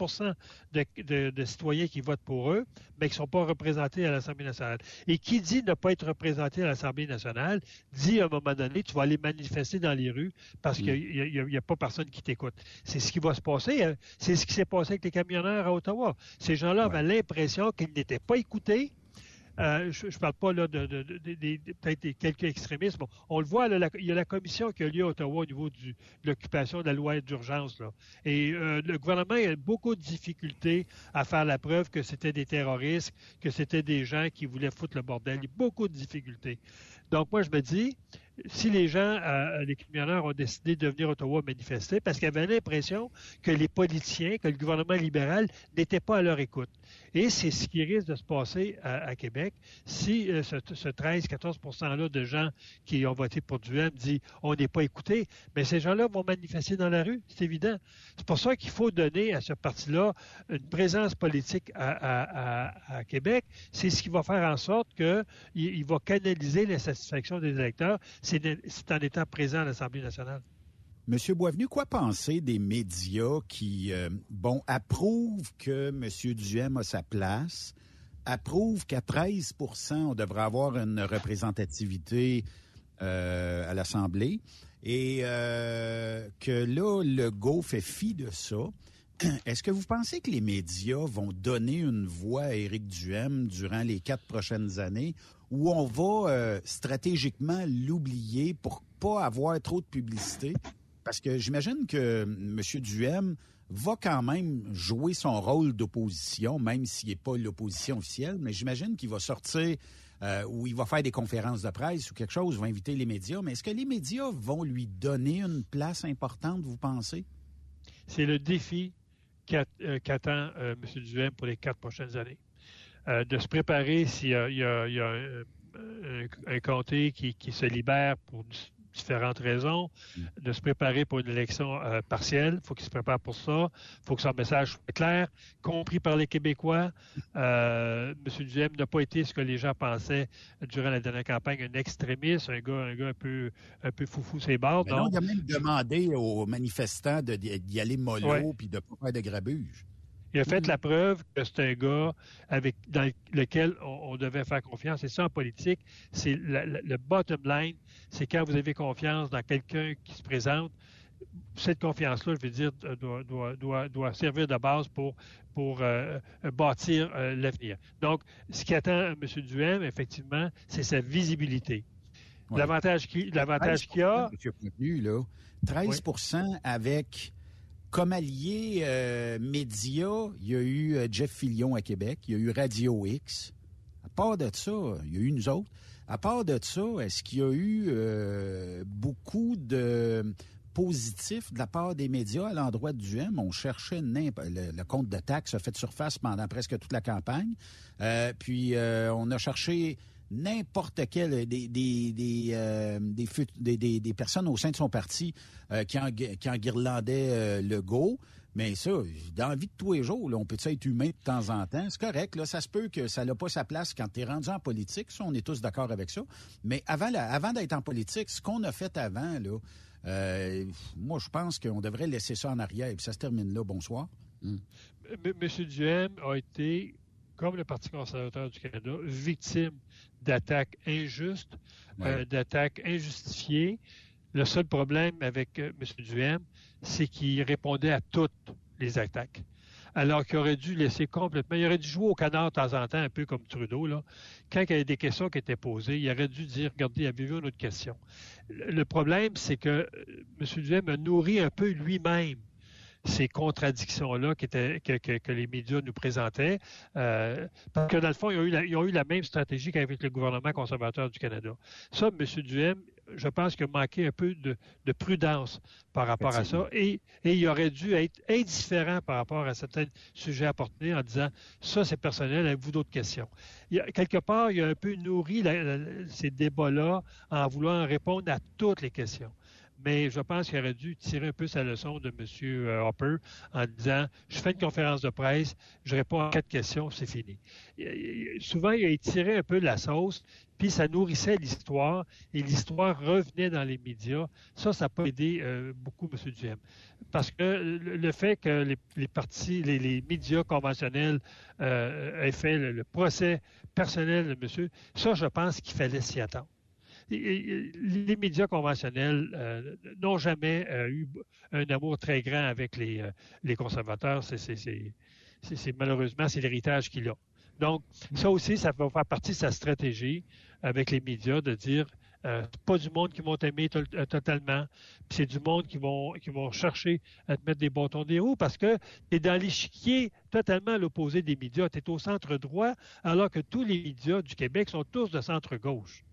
de, de, citoyens qui votent pour eux, mais qui ne sont pas représentés à l'Assemblée nationale. Et qui dit ne pas être représenté à l'Assemblée nationale, dit à un moment donné, tu vas aller manifester dans les rues parce qu'il n'y a, pas personne qui t'écoute. C'est ce qui va se passer. Hein. C'est ce qui s'est passé avec les camionneurs à Ottawa. Ces gens-là l'impression qu'il n'était pas écouté. Euh, je ne parle pas là de, peut-être quelques extrémismes. on le voit, il y a la commission qui a lieu à Ottawa au niveau de l'occupation de la loi d'urgence. Et euh, le gouvernement a beaucoup de difficultés à faire la preuve que c'était des terroristes, que c'était des gens qui voulaient foutre le bordel. Il y a beaucoup de difficultés. Donc moi, je me dis, si les gens, euh, les camionneurs ont décidé de venir à Ottawa manifester, parce qu'ils avaient l'impression que les politiciens, que le gouvernement libéral n'était pas à leur écoute. Et c'est ce qui risque de se passer à, Québec si euh, ce, 13-14 %-là de gens qui ont voté pour Duhem dit on n'est pas écouté, mais ces gens-là vont manifester dans la rue, c'est évident. C'est pour ça qu'il faut donner à ce parti-là une présence politique à, Québec. C'est ce qui va faire en sorte qu'il il va canaliser l'insatisfaction des électeurs c'est en étant présent à l'Assemblée nationale. Monsieur Boisvenu, quoi penser des médias qui, euh, bon, approuvent que M. Duhem a sa place, approuvent qu'à 13% on devrait avoir une représentativité euh, à l'Assemblée, et euh, que là, le go fait fi de ça. Est-ce que vous pensez que les médias vont donner une voix à Éric Duhem durant les quatre prochaines années où on va stratégiquement l'oublier pour pas avoir trop de publicité? Parce que j'imagine que M. Duhem va quand même jouer son rôle d'opposition, même s'il n'est pas l'opposition officielle, mais j'imagine qu'il va sortir euh, ou il va faire des conférences de presse ou quelque chose, va inviter les médias. Mais est-ce que les médias vont lui donner une place importante, vous pensez? C'est le défi euh, qu'attend euh, M. Duhem pour les quatre prochaines années. De se préparer s'il y a, un, comté qui, se libère pour différentes raisons, mm. de se préparer pour une élection euh, partielle. Il faut qu'il se prépare pour ça. Il faut que son message soit clair, compris par les Québécois. Euh, M. Duhem n'a pas été ce que les gens pensaient durant la dernière campagne, un extrémiste, un gars, un gars un peu, un peu foufou ses bords. Mais non, il a même demandé aux manifestants d'y aller mollo puis de ne pas faire de grabuge. Il a fait la preuve que c'est un gars avec dans lequel on, devait faire confiance. Et ça, en politique, c'est le bottom line, c'est quand vous avez confiance dans quelqu'un qui se présente, cette confiance-là, je veux dire, doit, servir de base pour, pour euh, bâtir euh, l'avenir. Donc, ce qui attend M. Duhem, effectivement, c'est sa visibilité. L'avantage qu'il qu a. là, 13% avec comme allié euh, média, il y a eu euh, Jeff Fillion à Québec, il y a eu Radio X. À part de ça, il y a eu nous autres. À part de ça, est-ce qu'il y a eu euh, beaucoup de positifs de la part des médias à l'endroit du Duhem? On cherchait le, le, compte de taxes a fait surface pendant presque toute la campagne. puis on a cherché n'importe quel euh, des des euh, des, des, personnes au sein de son parti euh, qui, en, qui enguirlandaient le go. Mais ça, dans la vie de tous les jours, là, on peut être humain de temps en temps. C'est correct. Là, ça se peut que ça n'a pas sa place quand tu es rendu en politique. Ça, on est tous d'accord avec ça. Mais avant, la, avant d'être en politique, ce qu'on a fait avant, là, moi, je pense qu'on devrait laisser ça en arrière. Et puis ça se termine là. Bonsoir. M. Duhem a été comme le Parti conservateur du Canada, victime d'attaques injustes, euh, d'attaques injustifiées. Le seul problème avec euh, M. Duhem, c'est qu'il répondait à toutes les attaques. Alors qu'il aurait dû laisser complètement, il aurait dû jouer au canard de temps en temps, un peu comme Trudeau, là. Quand il y avait des questions qui étaient posées, il aurait dû dire, regardez, avez-vous une autre question? Le problème, c'est que euh, M. Duhem a nourri un peu lui-même ces contradictions-là que, les médias nous présentaient. Euh, parce que dans le fond, ils ont, eu la, même stratégie qu'avec le gouvernement conservateur du Canada. Ça, M. Duhem, je pense qu'il a manqué un peu de, prudence par rapport à ça. Et, il aurait dû être indifférent par rapport à certains sujets apportés en disant ça, c'est personnel, avez-vous d'autres questions? quelque part, il a un peu nourri ces débats-là en voulant répondre à toutes les questions mais je pense qu'il aurait dû tirer un peu sa leçon de M. Hopper en disant Je fais une conférence de presse, je réponds à quatre questions, c'est fini. Souvent, il a étiré un peu la sauce, puis ça nourrissait l'histoire, et l'histoire revenait dans les médias. Ça, ça n'a pas aidé euh, beaucoup M. Duhem. Parce que le fait que les, partis, les, médias conventionnels euh, aient fait le, procès personnel de monsieur, ça, je pense qu'il fallait s'y attendre les médias conventionnels euh, n'ont jamais euh, eu un amour très grand avec les, euh, conservateurs. C'est malheureusement c'est l'héritage qu'il a. Donc, ça aussi, ça va faire partie de sa stratégie avec les médias de dire c'est pas du monde qui vont t'aimer totalement, c'est du monde qui vont qui vont chercher à te mettre des bâtons des roues parce que tu es dans l'échiquier totalement à l'opposé des médias. Tu es au centre droit, alors que tous les médias du Québec sont tous de centre gauche.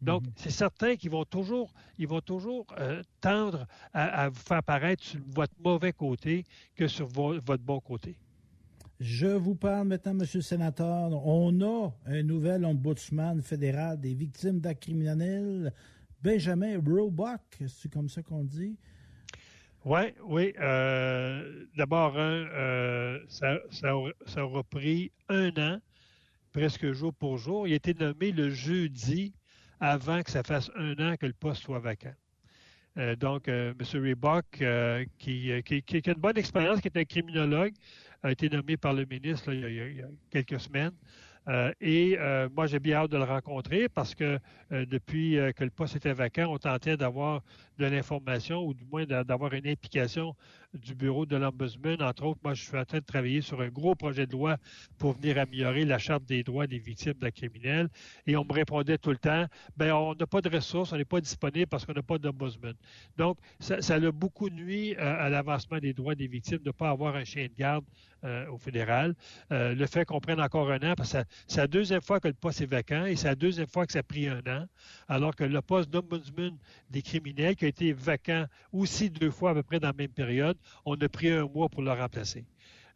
Donc, mhm. c'est certain qu'ils vont toujours, ils vont toujours euh, tendre à, vous faire paraître sur votre mauvais côté que sur votre bon côté. Je vous parle maintenant, Monsieur le Sénateur. On a un nouvel ombudsman fédéral des victimes d'actes criminels, Benjamin Roebuck. C'est comme ça qu'on dit? Ouais, oui, euh, D'abord, euh, ça, ça, ça aura pris un an, presque jour pour jour. Il a été nommé le jeudi avant que ça fasse un an que le poste soit vacant. Euh, donc, euh, M. Reebok, euh, qui, qui, a une bonne expérience, qui est un criminologue, a été nommé par le ministre il, y a, quelques semaines. Et moi, j'ai bien hâte de le rencontrer parce que depuis que le poste était vacant, on tentait d'avoir de l'information ou du moins d'avoir une implication du bureau de l'Ombudsman. Entre autres, moi, je suis en train de travailler sur un gros projet de loi pour venir améliorer la Charte des droits des victimes de criminels. Et on me répondait tout le temps, ben on n'a pas de ressources, on n'est pas disponible parce qu'on n'a pas d'Ombudsman. Donc, ça, ça a beaucoup nuit euh, à, l'avancement des droits des victimes de ne pas avoir un chien de garde euh, au fédéral. Euh, le fait qu'on prenne encore un an, parce que c'est la deuxième fois que le poste est vacant et c'est la deuxième fois que ça a pris un an, alors que le poste d'ombudsman des criminels, qui a été vacant aussi deux fois à peu près dans la même période, on a pris un mois pour le remplacer.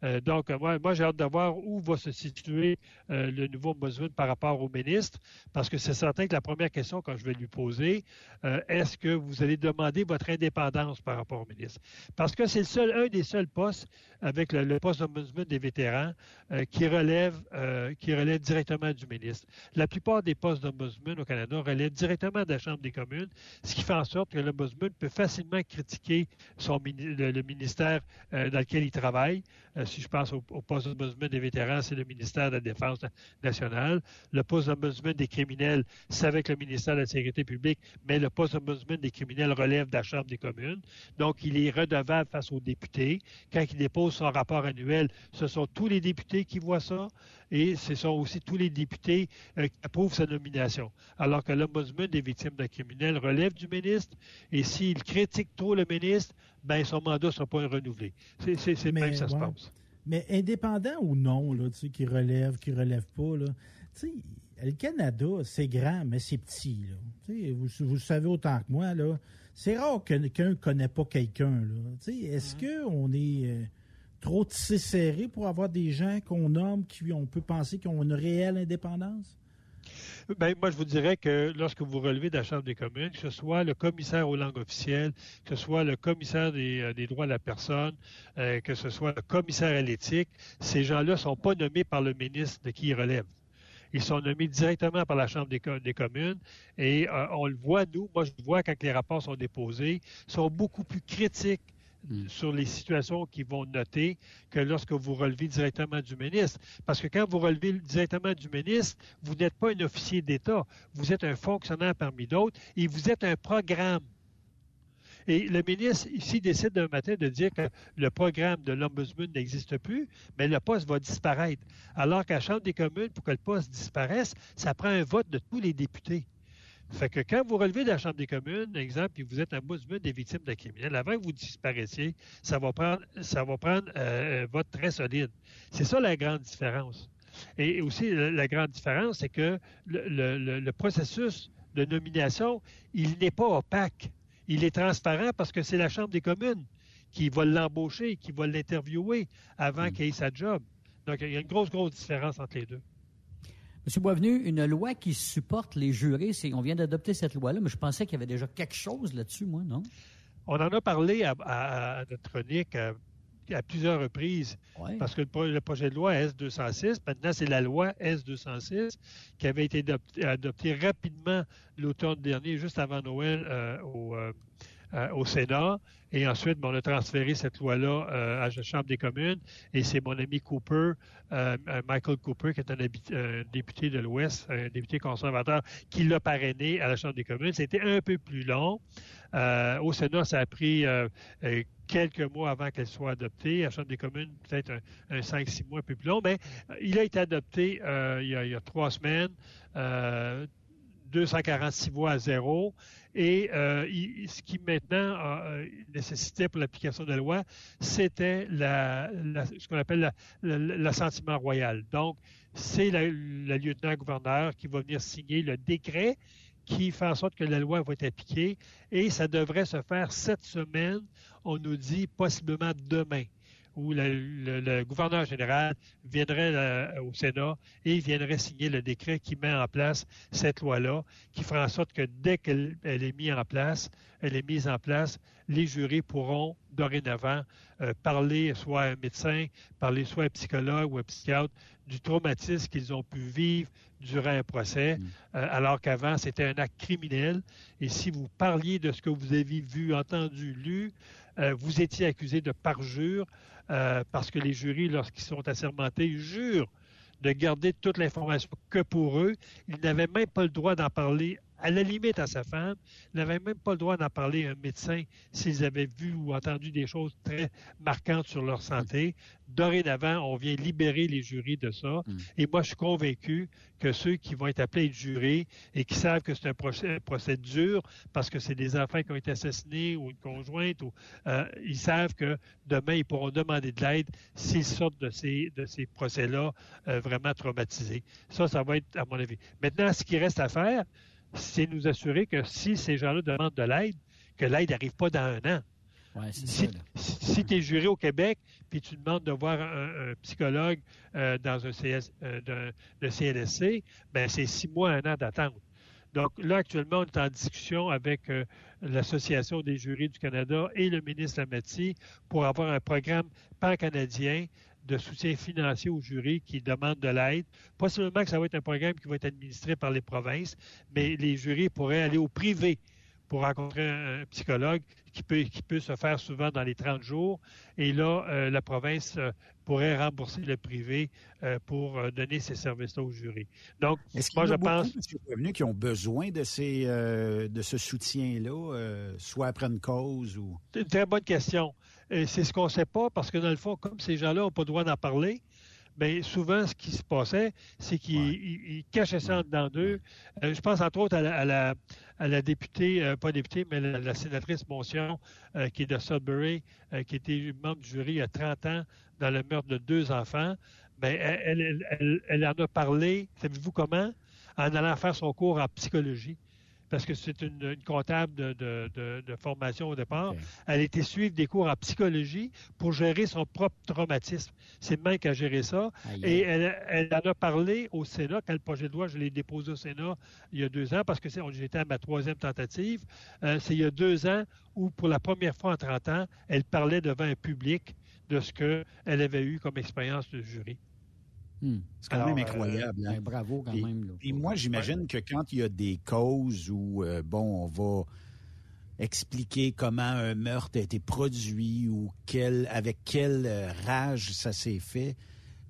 Euh, donc, moi, moi j'ai hâte de voir où va se situer euh, le nouveau ombudsman par rapport au ministre, parce que c'est certain que la première question que je vais lui poser, euh, est-ce que vous allez demander votre indépendance par rapport au ministre? Parce que c'est le seul, un des seuls postes avec le, poste d'ombudsman des vétérans qui relève qui relève directement du ministre. La plupart des postes d'ombudsman au Canada relèvent directement de la Chambre des communes, ce qui fait en sorte que l'ombudsman peut facilement critiquer le, ministère dans lequel il travaille si je pense au, poste d'ombudsman des vétérans, c'est le ministère de la Défense nationale. Le poste d'ombudsman des criminels, c'est avec le ministère de la Sécurité publique, mais le poste d'ombudsman des criminels relève de la Chambre des communes. Donc, il est redevable face aux députés. Quand il dépose son rapport annuel, ce sont tous les députés qui voient ça et ce sont aussi tous les députés euh, qui approuvent sa nomination. Alors que l'ombudsman des victimes de criminels relève du ministre et s'il critique trop le ministre, ben son mandat ne sera pas renouvelé. C'est même que ça se passe. Mais indépendant ou non, là, qui relève, qui relève pas, là, le Canada, c'est grand, mais c'est petit. Là. Vous, vous savez autant que moi, là. C'est rare que quelqu'un ne connaît pas quelqu'un. Est-ce qu'on est euh, trop tissé serré pour avoir des gens qu'on nomme, qui on peut penser qu'ils ont une réelle indépendance? Ben, moi, je vous dirais que lorsque vous relevez de la Chambre des communes, que ce soit le commissaire aux langues officielles, que ce soit le commissaire des, euh, droits de la personne, euh, que ce soit le commissaire à l'éthique, ces gens-là ne sont pas nommés par le ministre de qui ils relèvent. Ils sont nommés directement par la Chambre des, communes et euh, on le voit, nous, moi je le vois quand les rapports sont déposés, sont beaucoup plus critiques hmm. sur les situations qu'ils vont noter que lorsque vous relevez directement du ministre. Parce que quand vous relevez directement du ministre, vous n'êtes pas un officier d'État, vous êtes un fonctionnaire parmi d'autres et vous êtes un programme. Et le ministre, ici, décide d'un matin de dire que le programme de l'Ombudsman n'existe plus, mais le poste va disparaître. Alors qu'à la Chambre des communes, pour que le poste disparaisse, ça prend un vote de tous les députés. Fait que quand vous relevez de la Chambre des communes, exemple, et vous êtes un ombudsman des victimes de criminels, avant que vous disparaissiez, ça va prendre, ça va prendre euh, un vote très solide. C'est ça la grande différence. Et aussi, la, grande différence, c'est que le, processus de nomination, il n'est pas opaque. Il est transparent parce que c'est la Chambre des communes qui va l'embaucher, qui va l'interviewer avant mm. qu'il ait sa job. Donc, il y a une grosse, grosse différence entre les deux. M. Boisvenu, une loi qui supporte les jurés, on vient d'adopter cette loi-là, mais je pensais qu'il y avait déjà quelque chose là-dessus, moi, non? On en a parlé à, notre chronique à, plusieurs reprises, parce que le, projet de loi S-206, maintenant c'est la loi S-206, qui avait été adoptée rapidement l'automne dernier, juste avant Noël, euh, au, euh, euh, au Sénat. Et ensuite, on a transféré cette loi-là euh, à la Chambre des communes. Et c'est mon ami Cooper, euh, Michael Cooper, qui est un, député de l'Ouest, un député conservateur, qui l'a parrainé à la Chambre des communes. C'était un peu plus long. au Sénat, ça a pris quelques mois avant qu'elle soit adoptée. À la Chambre des communes, peut-être un, 5-6 mois un peu plus long. Mais il a été adopté il, y a, trois semaines. 246 voix à zéro. Et euh, ce qui maintenant euh, nécessitait pour l'application de la loi, c'était ce qu'on appelle l'assentiment royal. Donc, c'est le lieutenant-gouverneur qui va venir signer le décret qui fait en sorte que la loi va être appliquée et ça devrait se faire cette semaine. On nous dit possiblement demain où le, gouverneur général viendrait euh, au Sénat et viendrait signer le décret qui met en place cette loi-là, qui fera en sorte que dès qu'elle est mise en place, elle est mise en place, les jurés pourront dorénavant euh, parler soit à un médecin, parler soit à un psychologue ou à un psychiatre du traumatisme qu'ils ont pu vivre durant un procès, mm. euh, alors qu'avant c'était un acte criminel. Et si vous parliez de ce que vous avez vu, entendu, lu, vous étiez accusé de parjure, euh, parce que les jurys, lorsqu'ils sont assermentés, jurent de garder toute l'information que pour eux. Ils n'avaient même pas le droit d'en parler à la limite à sa femme, n'avait même pas le droit d'en parler à un médecin s'ils avaient vu ou entendu des choses très marquantes sur leur santé. Dorénavant, on vient libérer les jurys de ça. Mm. Et moi, je suis convaincu que ceux qui vont être appelés jurés et qui savent que c'est un procès, dur parce que c'est des enfants qui ont été assassinés ou une conjointe, ou, euh, ils savent que demain, ils pourront demander de l'aide s'ils sortent de ces, de ces procès-là euh, vraiment traumatisés. Ça, ça va être, à mon avis. Maintenant, ce qui reste à faire, c'est nous assurer que si ces gens-là demandent de l'aide, que l'aide n'arrive pas dans un an. si, tu es juré au Québec, puis tu demandes de voir un, psychologue euh, dans un CS, euh, CLSC, ben c'est six mois, un an d'attente. Donc là, actuellement, on est en discussion avec euh, l'Association des jurys du Canada et le ministre Lametti pour avoir un programme pan-canadien de soutien financier aux jurys qui demandent de l'aide. Pas seulement que ça va être un programme qui va être administré par les provinces, mais les jurys pourraient aller au privé pour rencontrer un, psychologue qui peut, qui peut se faire souvent dans les 30 jours. Et là, euh, la province euh, pourrait rembourser le privé euh, pour donner ces services-là aux jurys. Donc, moi, je pense... revenus qui ont besoin de, ces, de ce soutien-là, soit après une cause ou... C'est une très bonne question c'est ce qu'on ne sait pas parce que dans le fond, comme ces gens-là n'ont pas le droit d'en parler, bien, souvent, ce qui se passait, c'est qu'ils cachaient ça en dedans d'eux. Euh, je pense entre autres à la, députée, euh, pas députée, mais la, sénatrice Moncion, euh, qui est de Sudbury, qui était membre du jury il y a 30 ans dans le meurtre de deux enfants. Bien, elle, en a parlé, savez-vous comment? En allant faire son cours en psychologie parce que c'est une, comptable de, formation au départ. Elle a été suivre des cours en psychologie pour gérer son propre traumatisme. C'est Mike qui a géré ça. Et elle, en a parlé au Sénat. Quand le projet de loi, je l'ai déposé au Sénat il y a deux ans, parce que j'étais à ma troisième tentative. Euh, c'est il y a deux ans où, pour la première fois en 30 ans, elle parlait devant un public de ce qu'elle avait eu comme expérience de jury. Hmm. C'est quand même incroyable. Euh, hein. ben, bravo quand même. Et moi, j'imagine que quand il y a des causes où, euh, bon, on va expliquer comment un meurtre a été produit ou quel, avec quelle rage ça s'est fait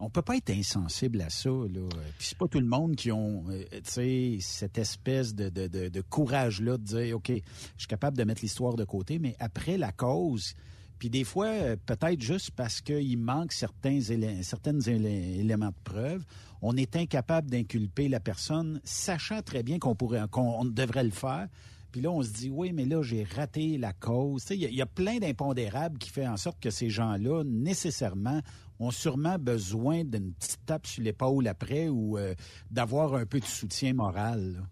on peut pas être insensible à ça. Là. Puis c'est pas tout le monde qui ont euh, cette espèce de, de, de, courage-là de dire OK, je suis capable de mettre l'histoire de côté, mais après la cause, puis des fois, euh, peut-être juste parce qu'il manque certains éléments de preuve, on est incapable d'inculper la personne, sachant très bien qu'on pourrait qu'on devrait le faire. Puis là, on se dit, oui, mais là, j'ai raté la cause. Il y, a plein d'impondérables qui font en sorte que ces gens-là, nécessairement, ont sûrement besoin d'une petite tape sur l'épaule après ou euh, d'avoir un peu de soutien moral.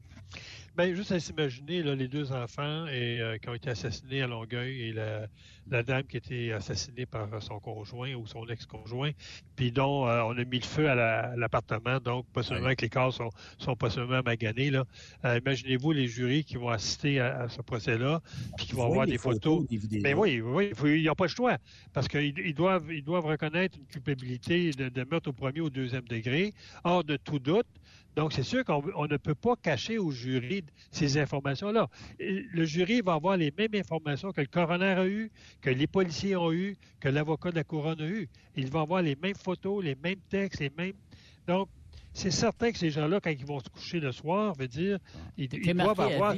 Bien, juste à s'imaginer, les deux enfants et, euh, qui ont été assassinés à Longueuil et la, dame qui a été assassinée par son conjoint ou son ex-conjoint, puis dont euh, on a mis le feu à l'appartement, donc pas seulement que les corps sont, sont pas seulement maganés. Là. Euh, imaginez-vous les jurys qui vont assister à, ce procès-là, puis qui vont avoir des, photos. Mais ben oui, oui, ils n'ont pas le choix, parce qu'ils doivent, ils doivent reconnaître une culpabilité de, de meurtre au premier ou au deuxième degré, hors de tout doute. Donc, c'est sûr qu'on ne peut pas cacher au jury ces informations-là. Le jury va avoir les mêmes informations que le coroner a eu, que les policiers ont eu, que l'avocat de la couronne a eu. Il va avoir les mêmes photos, les mêmes textes, les mêmes. Donc, c'est certain que ces gens-là, quand ils vont se coucher le soir, veut dire, ils, doivent avoir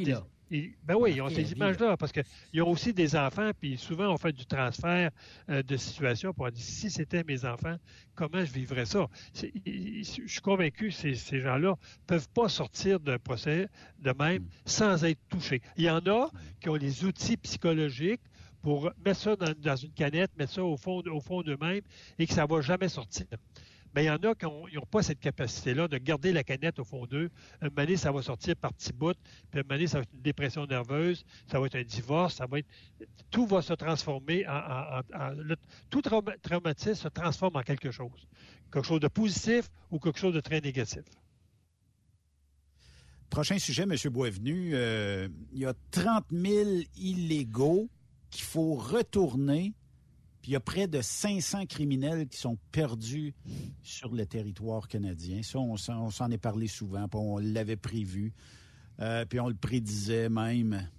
ben oui, ils ont ces images-là, parce qu'ils ont aussi des enfants, puis souvent on fait du transfert euh, de situation pour dire si c'était mes enfants, comment je vivrais ça? Je suis convaincu que ces, gens-là ne peuvent pas sortir d'un procès de même mm. sans être touchés. Il y en a qui ont les outils psychologiques pour mettre ça dans, une canette, mettre ça au fond, au fond d'eux-mêmes et que ça ne va jamais sortir. Mais il y en a qui n'ont pas cette capacité-là de garder la canette au fond d'eux. Un moment ça va sortir par petits bouts, puis un moment ça va être une dépression nerveuse, ça va être un divorce, ça va être... Tout va se transformer en... tout traumatisme se transforme en quelque chose. Quelque chose de positif ou quelque chose de très négatif. Prochain sujet, M. Boisvenu. Euh, il y a 30 000 illégaux qu'il faut retourner puis il y a près de 500 criminels qui sont perdus sur le territoire canadien. Ça, on, s'en est parlé souvent, puis on l'avait prévu. Euh, puis on le prédisait même.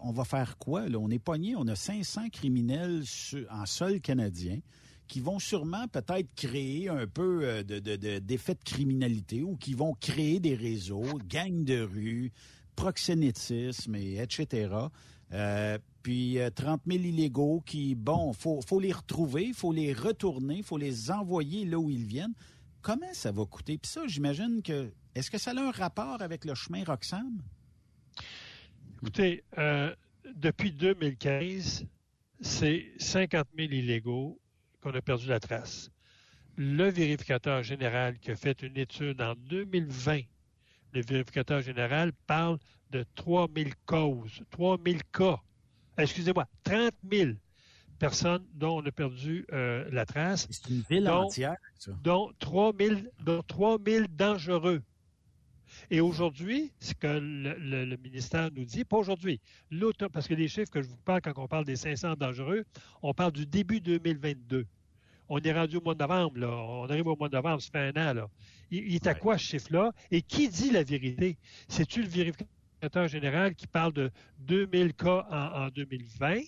On va faire quoi? Là? On est pogné, on a 500 criminels en sol canadien qui vont sûrement peut-être créer un peu euh, de, d'effets de, criminalité ou qui vont créer des réseaux, gangs de rue, proxénétisme, et etc. Euh, puis 30 euh, 000 illégaux qui, bon, faut, faut les retrouver, faut les retourner, faut les envoyer là où ils viennent. Comment ça va coûter? Puis ça, j'imagine que, est-ce que ça a un rapport avec le chemin Roxham? Écoutez, euh, depuis 2015, c'est 50 000 illégaux qu'on a perdu la trace. Le vérificateur général qui a fait une étude en 2020, le vérificateur général parle de 3 000 causes, 3 000 cas excusez-moi, 30 000 personnes dont on a perdu euh, la trace. C'est une ville entière, ça. Dont 3 000, dont 3 000 dangereux. Et aujourd'hui, ce que le, ministère nous dit, pas aujourd'hui, parce que les chiffres que je vous parle quand on parle des 500 dangereux, on parle du début 2022. On est rendu au mois de novembre, là. On arrive au mois de novembre, ça fait un an, là. Il, est à quoi ce chiffre-là? Et qui dit la vérité? C'est-tu le vérificateur général qui parle de 2000 cas en, 2020.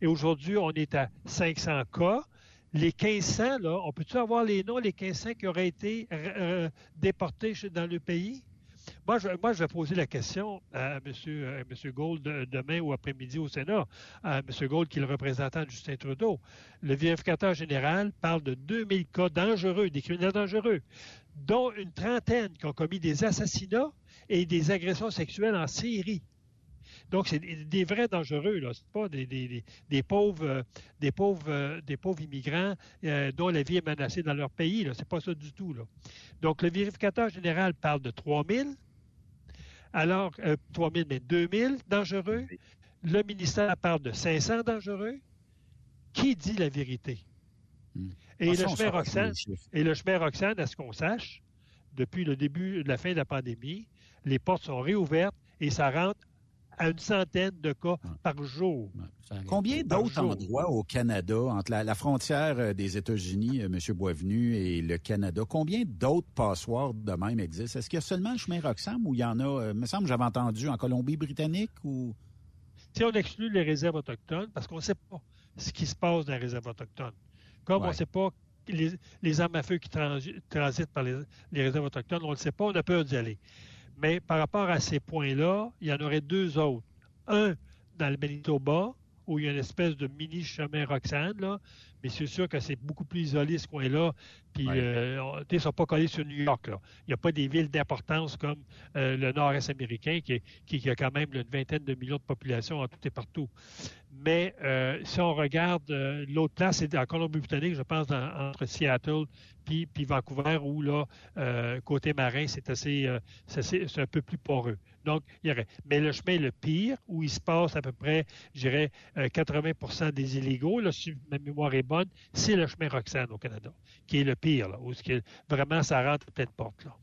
Et aujourd'hui, on est à 500 cas. Les 1500, là, on peut-tu avoir les noms, les 1500 qui auraient été euh, déportés dans le pays? Moi je, moi, je vais poser la question à M. Monsieur, monsieur Gould demain ou après-midi au Sénat, à M. Gould qui est le représentant de Justin Trudeau. Le vérificateur général parle de 2000 cas dangereux, des criminels dangereux, dont une trentaine qui ont commis des assassinats et des agressions sexuelles en série. Donc, c'est des, vrais dangereux, là. C'est pas des, pauvres, euh, des pauvres, euh, des pauvres immigrants euh, dont la vie est menacée dans leur pays, là. C'est pas ça du tout, là. Donc, le vérificateur général parle de 3 000, alors, 3 000, mais 2 000 dangereux. Le ministère parle de 500 dangereux. Qui dit la vérité? Hmm. Et, le chemin Roxane, et le chemin Roxane, à ce qu'on sache, depuis le début de la fin de la pandémie, les portes sont réouvertes et ça rentre à une centaine de cas par jour. Combien d'autres endroits au Canada, entre la, frontière euh, des États-Unis, euh, M. Boisvenu, et le Canada, combien d'autres passoires de même existent? Est-ce qu'il y a seulement le chemin Roxham ou il y en a, euh, me semble j'avais entendu, en Colombie-Britannique ou... Si on exclut les réserves autochtones, parce qu'on ne sait pas ce qui se passe dans les réserves autochtones, comme on ne sait pas les, armes à feu qui transitent par les, réserves autochtones, on ne le sait pas, on a peur d'y aller. Mais par rapport à ces points-là, il y en aurait deux autres. Un, dans le Manitoba, où il y a une espèce de mini chemin Roxane, là, mais c'est sûr que c'est beaucoup plus isolé ce coin-là. Puis, euh, ils ne sont pas collés sur New York. Là. Il n'y a pas des villes d'importance comme euh, le nord-est américain qui, qui, a quand même une vingtaine de millions de population en tout et partout. Mais euh, si on regarde l'autre place, c'est en Colombie-Britannique, je pense, entre Seattle puis, puis, Vancouver, où là, côté marin, c'est assez, c'est un peu plus poreux. Donc, il y aurait. Mais le chemin le pire, où il se passe à peu près, je dirais, 80% des illégaux, là, si ma mémoire est bonne, c'est le chemin Roxane au Canada, qui est le pire, là, où vraiment ça rentre à pleine porte. Là.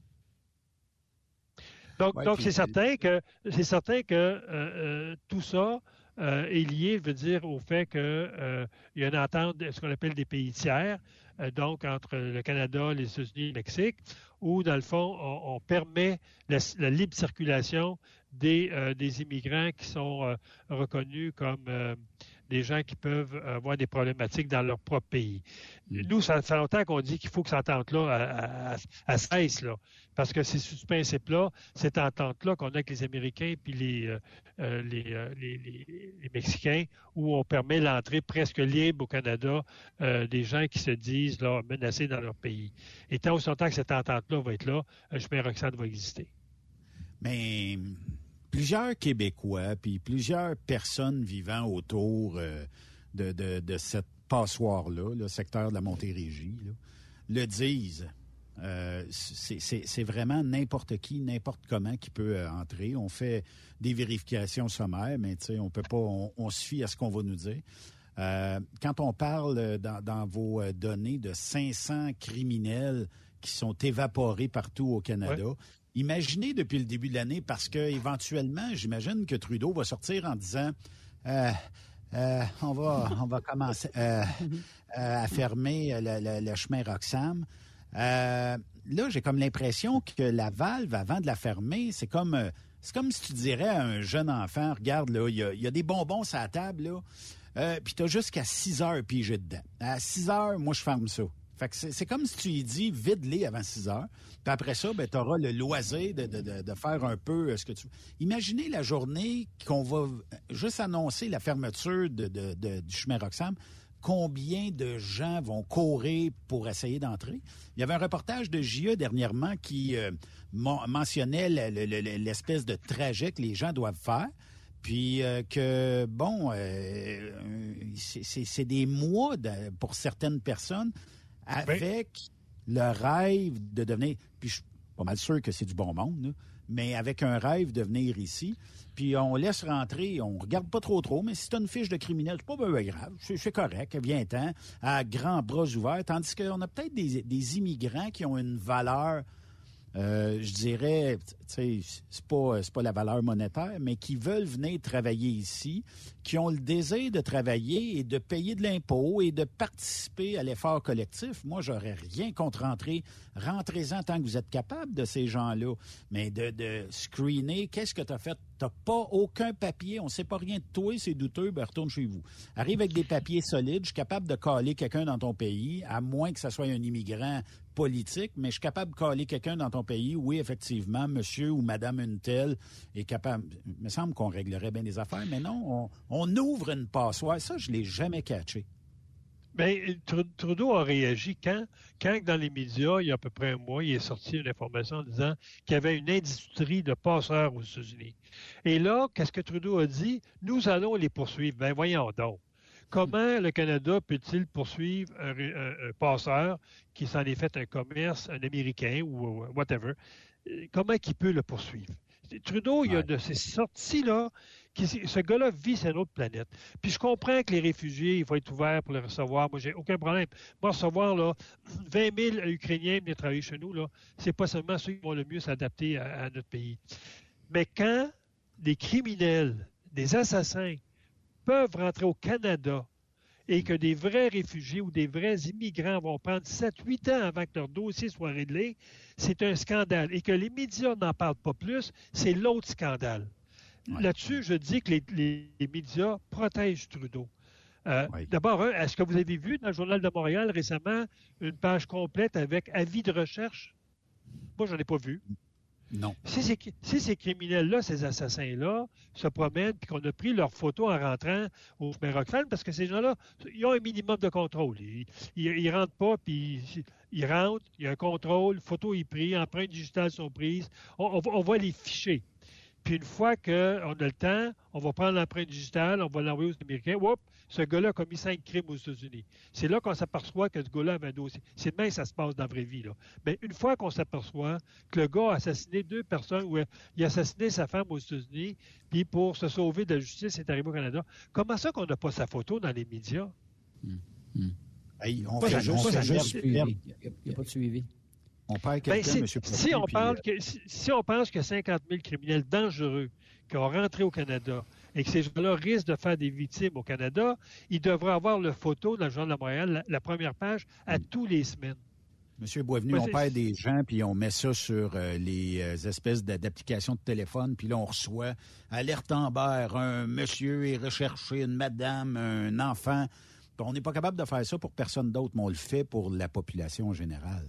Donc, donc c'est certain que c'est certain que euh, euh, tout ça euh, est lié, je veux dire, au fait qu'il y a une entente, ce qu'on appelle des pays tiers, donc entre le Canada, les États-Unis et le Mexique, où, dans le fond, on, permet la, libre circulation des, des immigrants qui sont reconnus comme des gens qui peuvent avoir des problématiques dans leur propre pays. Nous, ça, fait longtemps qu'on dit qu'il faut que cette entente-là à, cesse, là, parce que c'est sous ce principe-là, cette entente-là qu'on a avec les Américains puis les, euh, euh, euh, les, Mexicains, où on permet l'entrée presque libre au Canada des gens qui se disent menacés dans leur pays. Et tant aussi longtemps que cette entente-là va être là, je chemin Roxane va exister. Mais plusieurs Québécois, puis plusieurs personnes vivant autour euh, de, cette passoire-là, le secteur de la Montérégie, le disent. Euh, c'est vraiment n'importe qui, n'importe comment qui peut euh, entrer. On fait des vérifications sommaires, mais on peut pas, on, se fie à ce qu'on va nous dire. quand on parle dans, vos données de 500 criminels qui sont évaporés partout au Canada, Imaginez depuis le début de l'année, parce que éventuellement, j'imagine que Trudeau va sortir en disant euh, euh, on va on va commencer euh, à fermer le, chemin Roxham. là, j'ai comme l'impression que la valve, avant de la fermer, c'est comme c'est comme si tu dirais à un jeune enfant, regarde là, il y a, des bonbons sur la table là. puis tu as jusqu'à 6 heures piger dedans. À 6 heures, moi, je ferme ça. Fait que c'est comme si tu lui dis vide-les avant 6 heures. Puis après ça, ben, tu auras le loisir de, faire un peu euh, ce que tu veux. Imaginez la journée qu'on va juste annoncer la fermeture du chemin Roxham. Combien de gens vont courir pour essayer d'entrer? Il y avait un reportage de JE dernièrement qui euh, mentionnait l'espèce de trajet que les gens doivent faire. Puis euh, que, bon, c'est des mois pour certaines personnes avec le rêve de devenir. Puis je suis pas mal sûr que c'est du bon monde, mais avec un rêve de venir ici. Puis on laisse rentrer, on regarde pas trop trop, mais si tu as une fiche de criminel, c'est pas bien grave, c'est correct, viens-t'en, à grands bras ouverts. Tandis qu'on a peut-être des, des immigrants qui ont une valeur euh, je dirais, c'est pas pas la valeur monétaire, mais qui veulent venir travailler ici, qui ont le désir de travailler et de payer de l'impôt et de participer à l'effort collectif. Moi, j'aurais rien contre rentrer. Rentrez-en tant que vous êtes capable de ces gens-là, mais de, de screener. Qu'est-ce que tu as fait? T'as pas aucun papier, on sait pas rien de toi, c'est douteux, ben retourne chez vous. Arrive avec des papiers solides, je suis capable de caler quelqu'un dans ton pays, à moins que ce soit un immigrant politique, mais je suis capable de caler quelqu'un dans ton pays. Oui, effectivement, monsieur ou madame une telle est capable. Il me semble qu'on réglerait bien les affaires, mais non, on, ouvre une passoire. Ça, je l'ai jamais catché. Bien, Trudeau a réagi quand, quand dans les médias, il y a à peu près un mois, il est sorti une information en disant qu'il y avait une industrie de passeurs aux États-Unis. Et là, qu'est-ce que Trudeau a dit? Nous allons les poursuivre. Ben voyons donc. Comment le Canada peut-il poursuivre un, passeur qui s'en est fait un commerce, un Américain ou whatever? Comment il peut le poursuivre? Trudeau, il y a de ces sorties-là, ce gars-là vit sur une autre planète. Puis je comprends que les réfugiés, il faut être ouvert pour les recevoir. Moi, j'ai aucun problème. Moi, recevoir là, 20 000 Ukrainiens venir travailler chez nous, là, c'est pas seulement ceux qui vont le mieux s'adapter à notre pays. Mais quand des criminels, des assassins peuvent rentrer au Canada et que des vrais réfugiés ou des vrais immigrants vont prendre 7-8 ans avant que leur dossier soit réglé, c'est un scandale. Et que les médias n'en parlent pas plus, c'est l'autre scandale. Là-dessus, je dis que les, médias protègent Trudeau. Euh, d'abord, est-ce que vous avez vu dans le Journal de Montréal récemment une page complète avec avis de recherche? Moi, je n'en ai pas vu. Non. Si ces, criminels-là, ces assassins-là, se promènent et qu'on a pris leurs photos en rentrant au chemin parce que ces gens-là, ils ont un minimum de contrôle. Ils, ne rentrent pas, puis ils rentrent, il y a un contrôle, photos sont prises, empreintes digitales sont prises, on, on va les ficher. Puis une fois qu'on a le temps, on va prendre l'empreinte digitale, on va l'envoyer aux Américains. Oups, ce gars-là a commis cinq crimes aux États-Unis. C'est là qu'on s'aperçoit que ce gars-là avait un dossier. C'est demain que ça se passe dans la vraie vie. Là. Mais une fois qu'on s'aperçoit que le gars a assassiné deux personnes, ou il a assassiné sa femme aux États-Unis, puis pour se sauver de la justice, c'est arrivé au Canada, comment ça qu'on n'a pas sa photo dans les médias? Hum, hum. on fait juste, il n'y a pas de suivi. On parle ben, si, si, on parle euh, que, si, on pense que 50 000 criminels dangereux qui ont rentré au Canada et que ces gens-là risquent de faire des victimes au Canada, ils devraient avoir le photo dans le Journal de Montréal, la, première page, à hmm. tous les semaines. Monsieur Boisvenu, on perd des gens, puis on met ça sur euh, les euh, espèces d'applications de téléphone, puis là, on reçoit alerte Amber, un monsieur est recherché, une madame, un enfant. On n'est pas capable de faire ça pour personne d'autre, mais on le fait pour la population en général.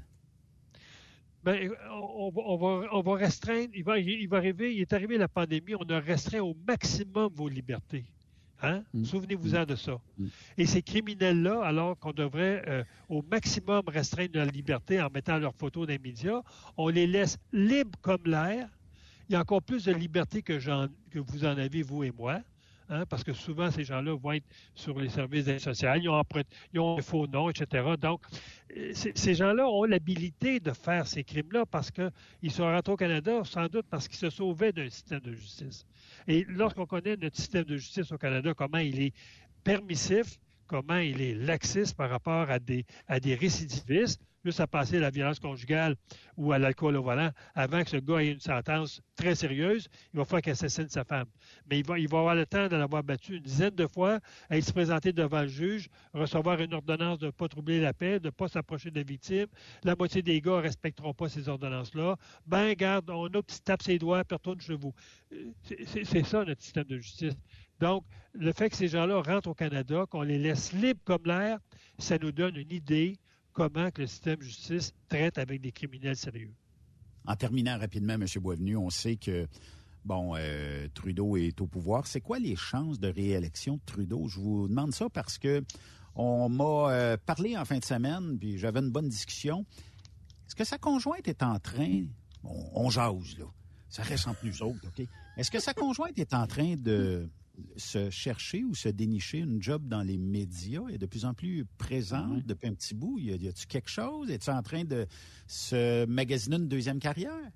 Ben, on, va, restreindre, il va, il va arriver, il est arrivé la pandémie, on a restreint au maximum vos libertés. Hein? Mm. Souvenez-vous-en de ça. Mm. Et ces criminels-là, alors qu'on devrait euh, au maximum restreindre leur liberté en mettant leurs photos dans les médias, on les laisse libres comme l'air. Il y a encore plus de liberté que, que vous en avez, vous et moi. Hein, parce que souvent, ces gens-là vont être sur les services d'aide sociale, ils ont, un faux nom, etc. Donc, euh, ces gens-là ont l'habilité de faire ces crimes-là parce qu'ils sont rentrés au Canada, sans doute parce qu'ils se sauvaient d'un système de justice. Et lorsqu'on connaît notre système de justice au Canada, comment il est permissif, comment il est laxiste par rapport à des, à des récidivistes, plus à passer à la violence conjugale ou à l'alcool au volant avant que ce gars ait une sentence très sérieuse, il va falloir qu'il assassine sa femme. Mais il va, il va avoir le temps de l'avoir battu une dizaine de fois, à se présenter devant le juge, recevoir une ordonnance de ne pas troubler la paix, de ne pas s'approcher de la victime. La moitié des gars ne respecteront pas ces ordonnances-là. Ben, garde, on a qui tape ses doigts, puis retourne chez vous. Euh, c'est ça notre système de justice. Donc, le fait que ces gens-là rentrent au Canada, qu'on les laisse libres comme l'air, ça nous donne une idée comment que le système de justice traite avec des criminels sérieux. En terminant rapidement, M. Boisvenu, on sait que bon, euh, Trudeau est au pouvoir. C'est quoi les chances de réélection de Trudeau? Je vous demande ça parce que on m'a euh, parlé en fin de semaine, puis j'avais une bonne discussion. Est-ce que sa conjointe est en train, bon, on jase, là, ça reste entre nous autres, OK? Est-ce que sa conjointe est en train de se chercher ou se dénicher une job dans les médias est de plus en plus présente depuis un petit bout. Y a-t-il quelque chose? Es-tu en train de se magasiner une deuxième carrière?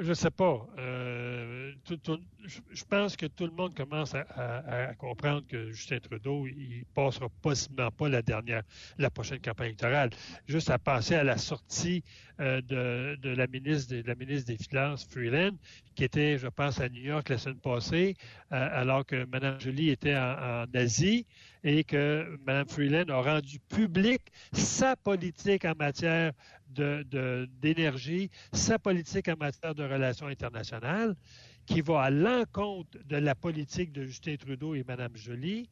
Je sais pas. Euh, je pense que tout le monde commence à, comprendre que Justin Trudeau, il passera possiblement pas la dernière, la prochaine campagne électorale. Juste à penser à la sortie euh, de, la ministre de, la ministre des Finances, Freeland, qui était, je pense, à New York la semaine passée, euh, alors que Mme Jolie était en, Asie et que Mme Freeland a rendu public sa politique en matière d'énergie, sa politique en matière de relations internationales, qui va à l'encontre de la politique de Justin Trudeau et Mme Joly.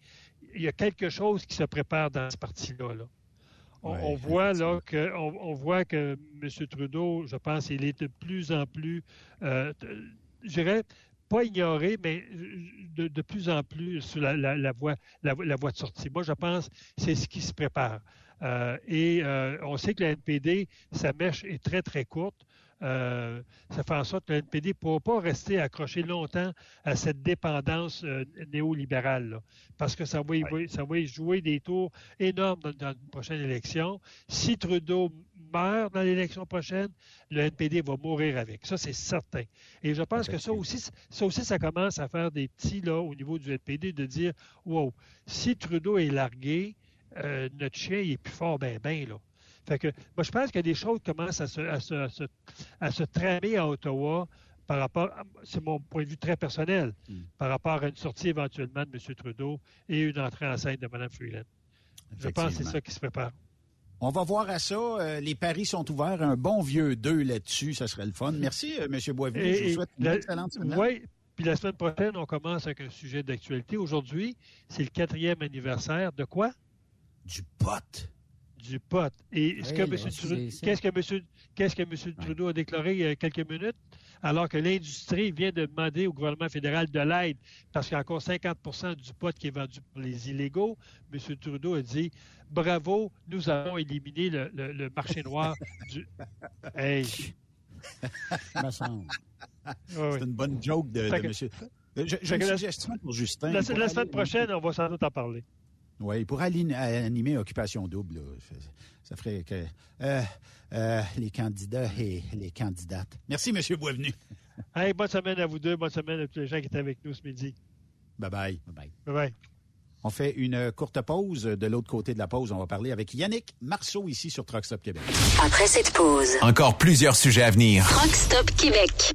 Il y a quelque chose qui se prépare dans ce parti-là. On, voit là que on, voit que M. Trudeau, je pense, il est de plus en plus, euh, je dirais, pas ignoré, mais de, plus en plus sur la, voie, la, voie de sortie. Moi, je pense que c'est ce qui se prépare. Euh, et euh, on sait que la NPD, sa mèche est très, très courte. Euh, ça fait en sorte que la NPD ne pourra pas rester accroché longtemps à cette dépendance néolibérale, parce que ça va, ça va jouer des tours énormes dans, une prochaine élection. Si Trudeau meurt dans l'élection prochaine, le NPD va mourir avec. Ça, c'est certain. Et je pense que ça aussi, ça aussi, ça commence à faire des petits, là, au niveau du NPD, de dire, wow, si Trudeau est largué, euh, notre chien, il est plus fort, ben, ben, là. Fait que, moi, je pense a des choses commencent à se, à se, à se, tramer à Ottawa par rapport, c'est mon point de vue très personnel, hmm. par rapport à une sortie éventuellement de M. Trudeau et une entrée en scène de Mme Freeland. Je pense que c'est ça qui se prépare. On va voir à ça. Euh, les paris sont ouverts. Un bon vieux 2 là-dessus, ça serait le fun. Merci, euh, M. Boisvenu. Je vous souhaite une excellente semaine. Oui, Puis la semaine prochaine, on commence avec un sujet d'actualité. Aujourd'hui, c'est le quatrième anniversaire de quoi? Du pot. Du pot. Et ce que M. qu'est-ce que M. Qu'est-ce que M. Trudeau a déclaré il y a quelques minutes? Alors que l'industrie vient de demander au gouvernement fédéral de l'aide parce qu'il y a encore 50 du pot qui est vendu pour les illégaux. M. Trudeau a dit Bravo, nous avons éliminé le, marché noir du. Hey! C'est une bonne joke de, de monsieur. J'ai une suggestion pour Justin. La, semaine prochaine, on va sans doute en parler. Oui, pour animer Occupation Double, ça ferait que. Euh, euh, les candidats et les candidates. Merci, M. Boisvenu. hey, bonne semaine à vous deux. Bonne semaine à tous les gens qui étaient avec nous ce midi. Bye-bye. Bye-bye. Bye-bye. On fait une courte pause. De l'autre côté de la pause, on va parler avec Yannick Marceau ici sur Truck Stop Québec. Après cette pause, encore plusieurs sujets à venir. Truck Stop Québec.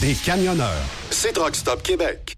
des camionneurs. C'est Stop Québec.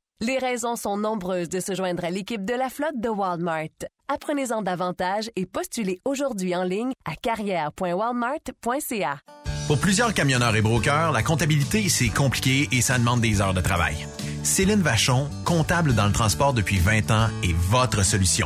Les raisons sont nombreuses de se joindre à l'équipe de la flotte de Walmart. Apprenez-en davantage et postulez aujourd'hui en ligne à carrière.walmart.ca. Pour plusieurs camionneurs et brokers, la comptabilité, c'est compliqué et ça demande des heures de travail. Céline Vachon, comptable dans le transport depuis 20 ans, est votre solution.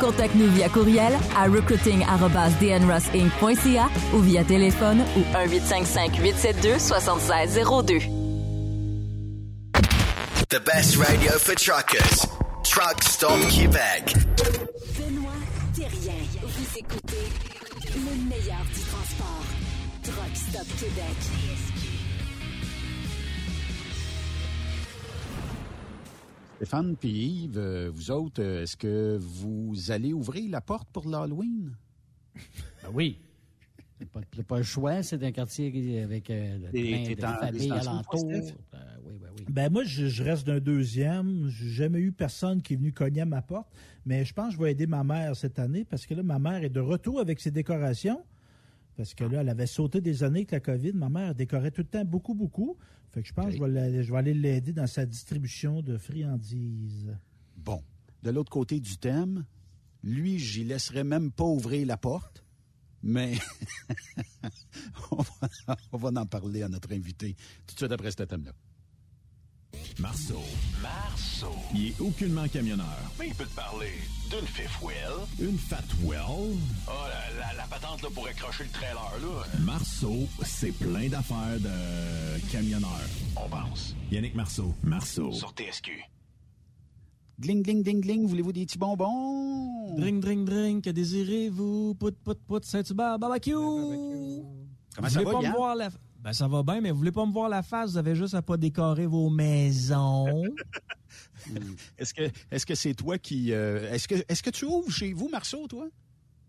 Contacte-nous via courriel à recruiting@dnrossinc.ca ou via téléphone ou 1 872 7602. The best radio for truckers. Truck Stop Québec. Benoît Thérien. Vous écoutez le meilleur du transport. Truck Stop Québec. Stéphane puis Yves, euh, vous autres, euh, est-ce que vous allez ouvrir la porte pour l'Halloween? Ben oui. C'est pas, pas le choix, c'est un quartier avec euh, plein de familles alentour. Euh, oui, ben oui. Ben moi, je, je reste d'un deuxième. J'ai jamais eu personne qui est venu cogner à ma porte. Mais je pense que je vais aider ma mère cette année parce que là, ma mère est de retour avec ses décorations. Parce que là, elle avait sauté des années avec la COVID. Ma mère décorait tout le temps beaucoup, beaucoup. Fait que je pense que je vais, la- je vais aller l'aider dans sa distribution de friandises. Bon. De l'autre côté du thème, lui, j'y laisserais même pas ouvrir la porte, mais on, va, on va en parler à notre invité tout de suite après ce thème-là. Marceau. Marceau. Il est aucunement camionneur. Mais il peut te parler d'une fifth wheel. Une fat well. Oh, la, la- la patente là, pour accrocher le trailer, là. Marceau, c'est plein d'affaires de camionneur. On pense. Yannick Marceau. Marceau. Sur TSQ. Gling, gling, ding, gling, voulez-vous des petits bonbons? Drink, drink, drink, que désirez-vous? Pout, pout, pout, Saint-Hubert, barbecue! Comment Vous ça va, pas me Yann? voir la... Ben, ça va bien, mais vous voulez pas me voir la face, vous avez juste à pas décorer vos maisons. Est-ce que c'est toi qui euh, est-ce que est-ce que tu ouvres chez vous, Marceau, toi?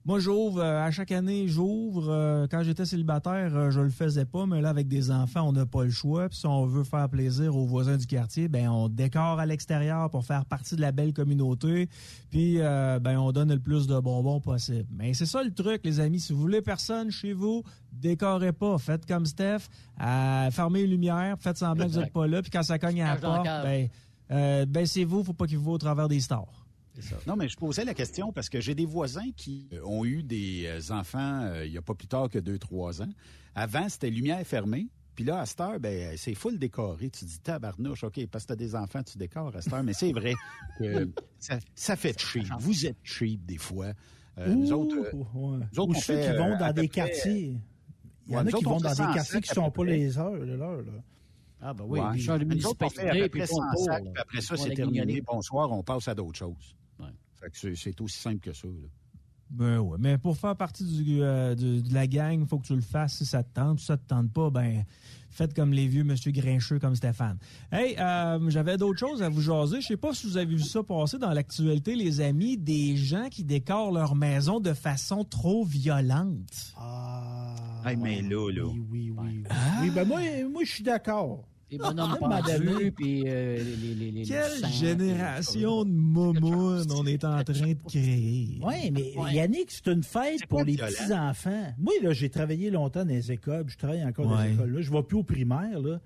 Moi, j'ouvre, euh, à chaque année, j'ouvre. Euh, quand j'étais célibataire, euh, je le faisais pas, mais là, avec des enfants, on n'a pas le choix. Puis si on veut faire plaisir aux voisins du quartier, ben on décore à l'extérieur pour faire partie de la belle communauté. Puis, euh, ben on donne le plus de bonbons possible. Mais c'est ça le truc, les amis. Si vous voulez personne chez vous, décorez pas. Faites comme Steph, euh, fermez les lumières, faites semblant que vous n'êtes pas là. Puis quand ça cogne à la porte, ben, euh, ben c'est vous, faut pas qu'il vous voit au travers des stars. Non, mais je posais la question parce que j'ai des voisins qui euh, ont eu des euh, enfants euh, il n'y a pas plus tard que deux, trois ans. Avant, c'était lumière fermée. Puis là, à cette heure, ben, c'est full décoré. Tu dis tabarnouche, OK, parce que t'as des enfants, tu décores à cette heure. Mais c'est vrai que ça, ça fait cheap. Vous êtes cheap des fois. Euh, nous autres, ouais. nous autres, Ou on ceux fait, qui vont dans des quartiers. Il y en a qui vont on dans des quartiers qui ne sont pas les heures, l'heure. là. Ah, ben oui, Ouais. puis Nous autres, on fait à peu près puis 100 tourne pour, sacs, puis après ça, c'est terminé. Bonsoir, on passe à d'autres choses. C'est- aussi simple que ça. là. Ben ouais, mais pour faire partie du, euh, de, de la gang, il faut que tu le fasses si ça te tente. Si ça te tente pas, ben faites comme les vieux monsieur grincheux comme Stéphane. Hey, euh, j'avais d'autres choses à vous jaser. Je sais pas si vous avez vu ça passer dans l'actualité, les amis, des gens qui décorent leur maison de façon trop violente. Ah. Hey, mais là, là. Oui, oui, oui. Oui, ben moi, moi je suis d'accord. Les bonhommes pendus, puis euh, les, les, les, les Quelle sang, génération de momounes on est en train de créer. Oui, mais Ouais. Yannick, c'est une fête pour les petits-enfants. Moi, là, j'ai travaillé longtemps dans les écoles, puis je travaille encore dans les écoles. Là. Je ne vais plus au primaire. Là.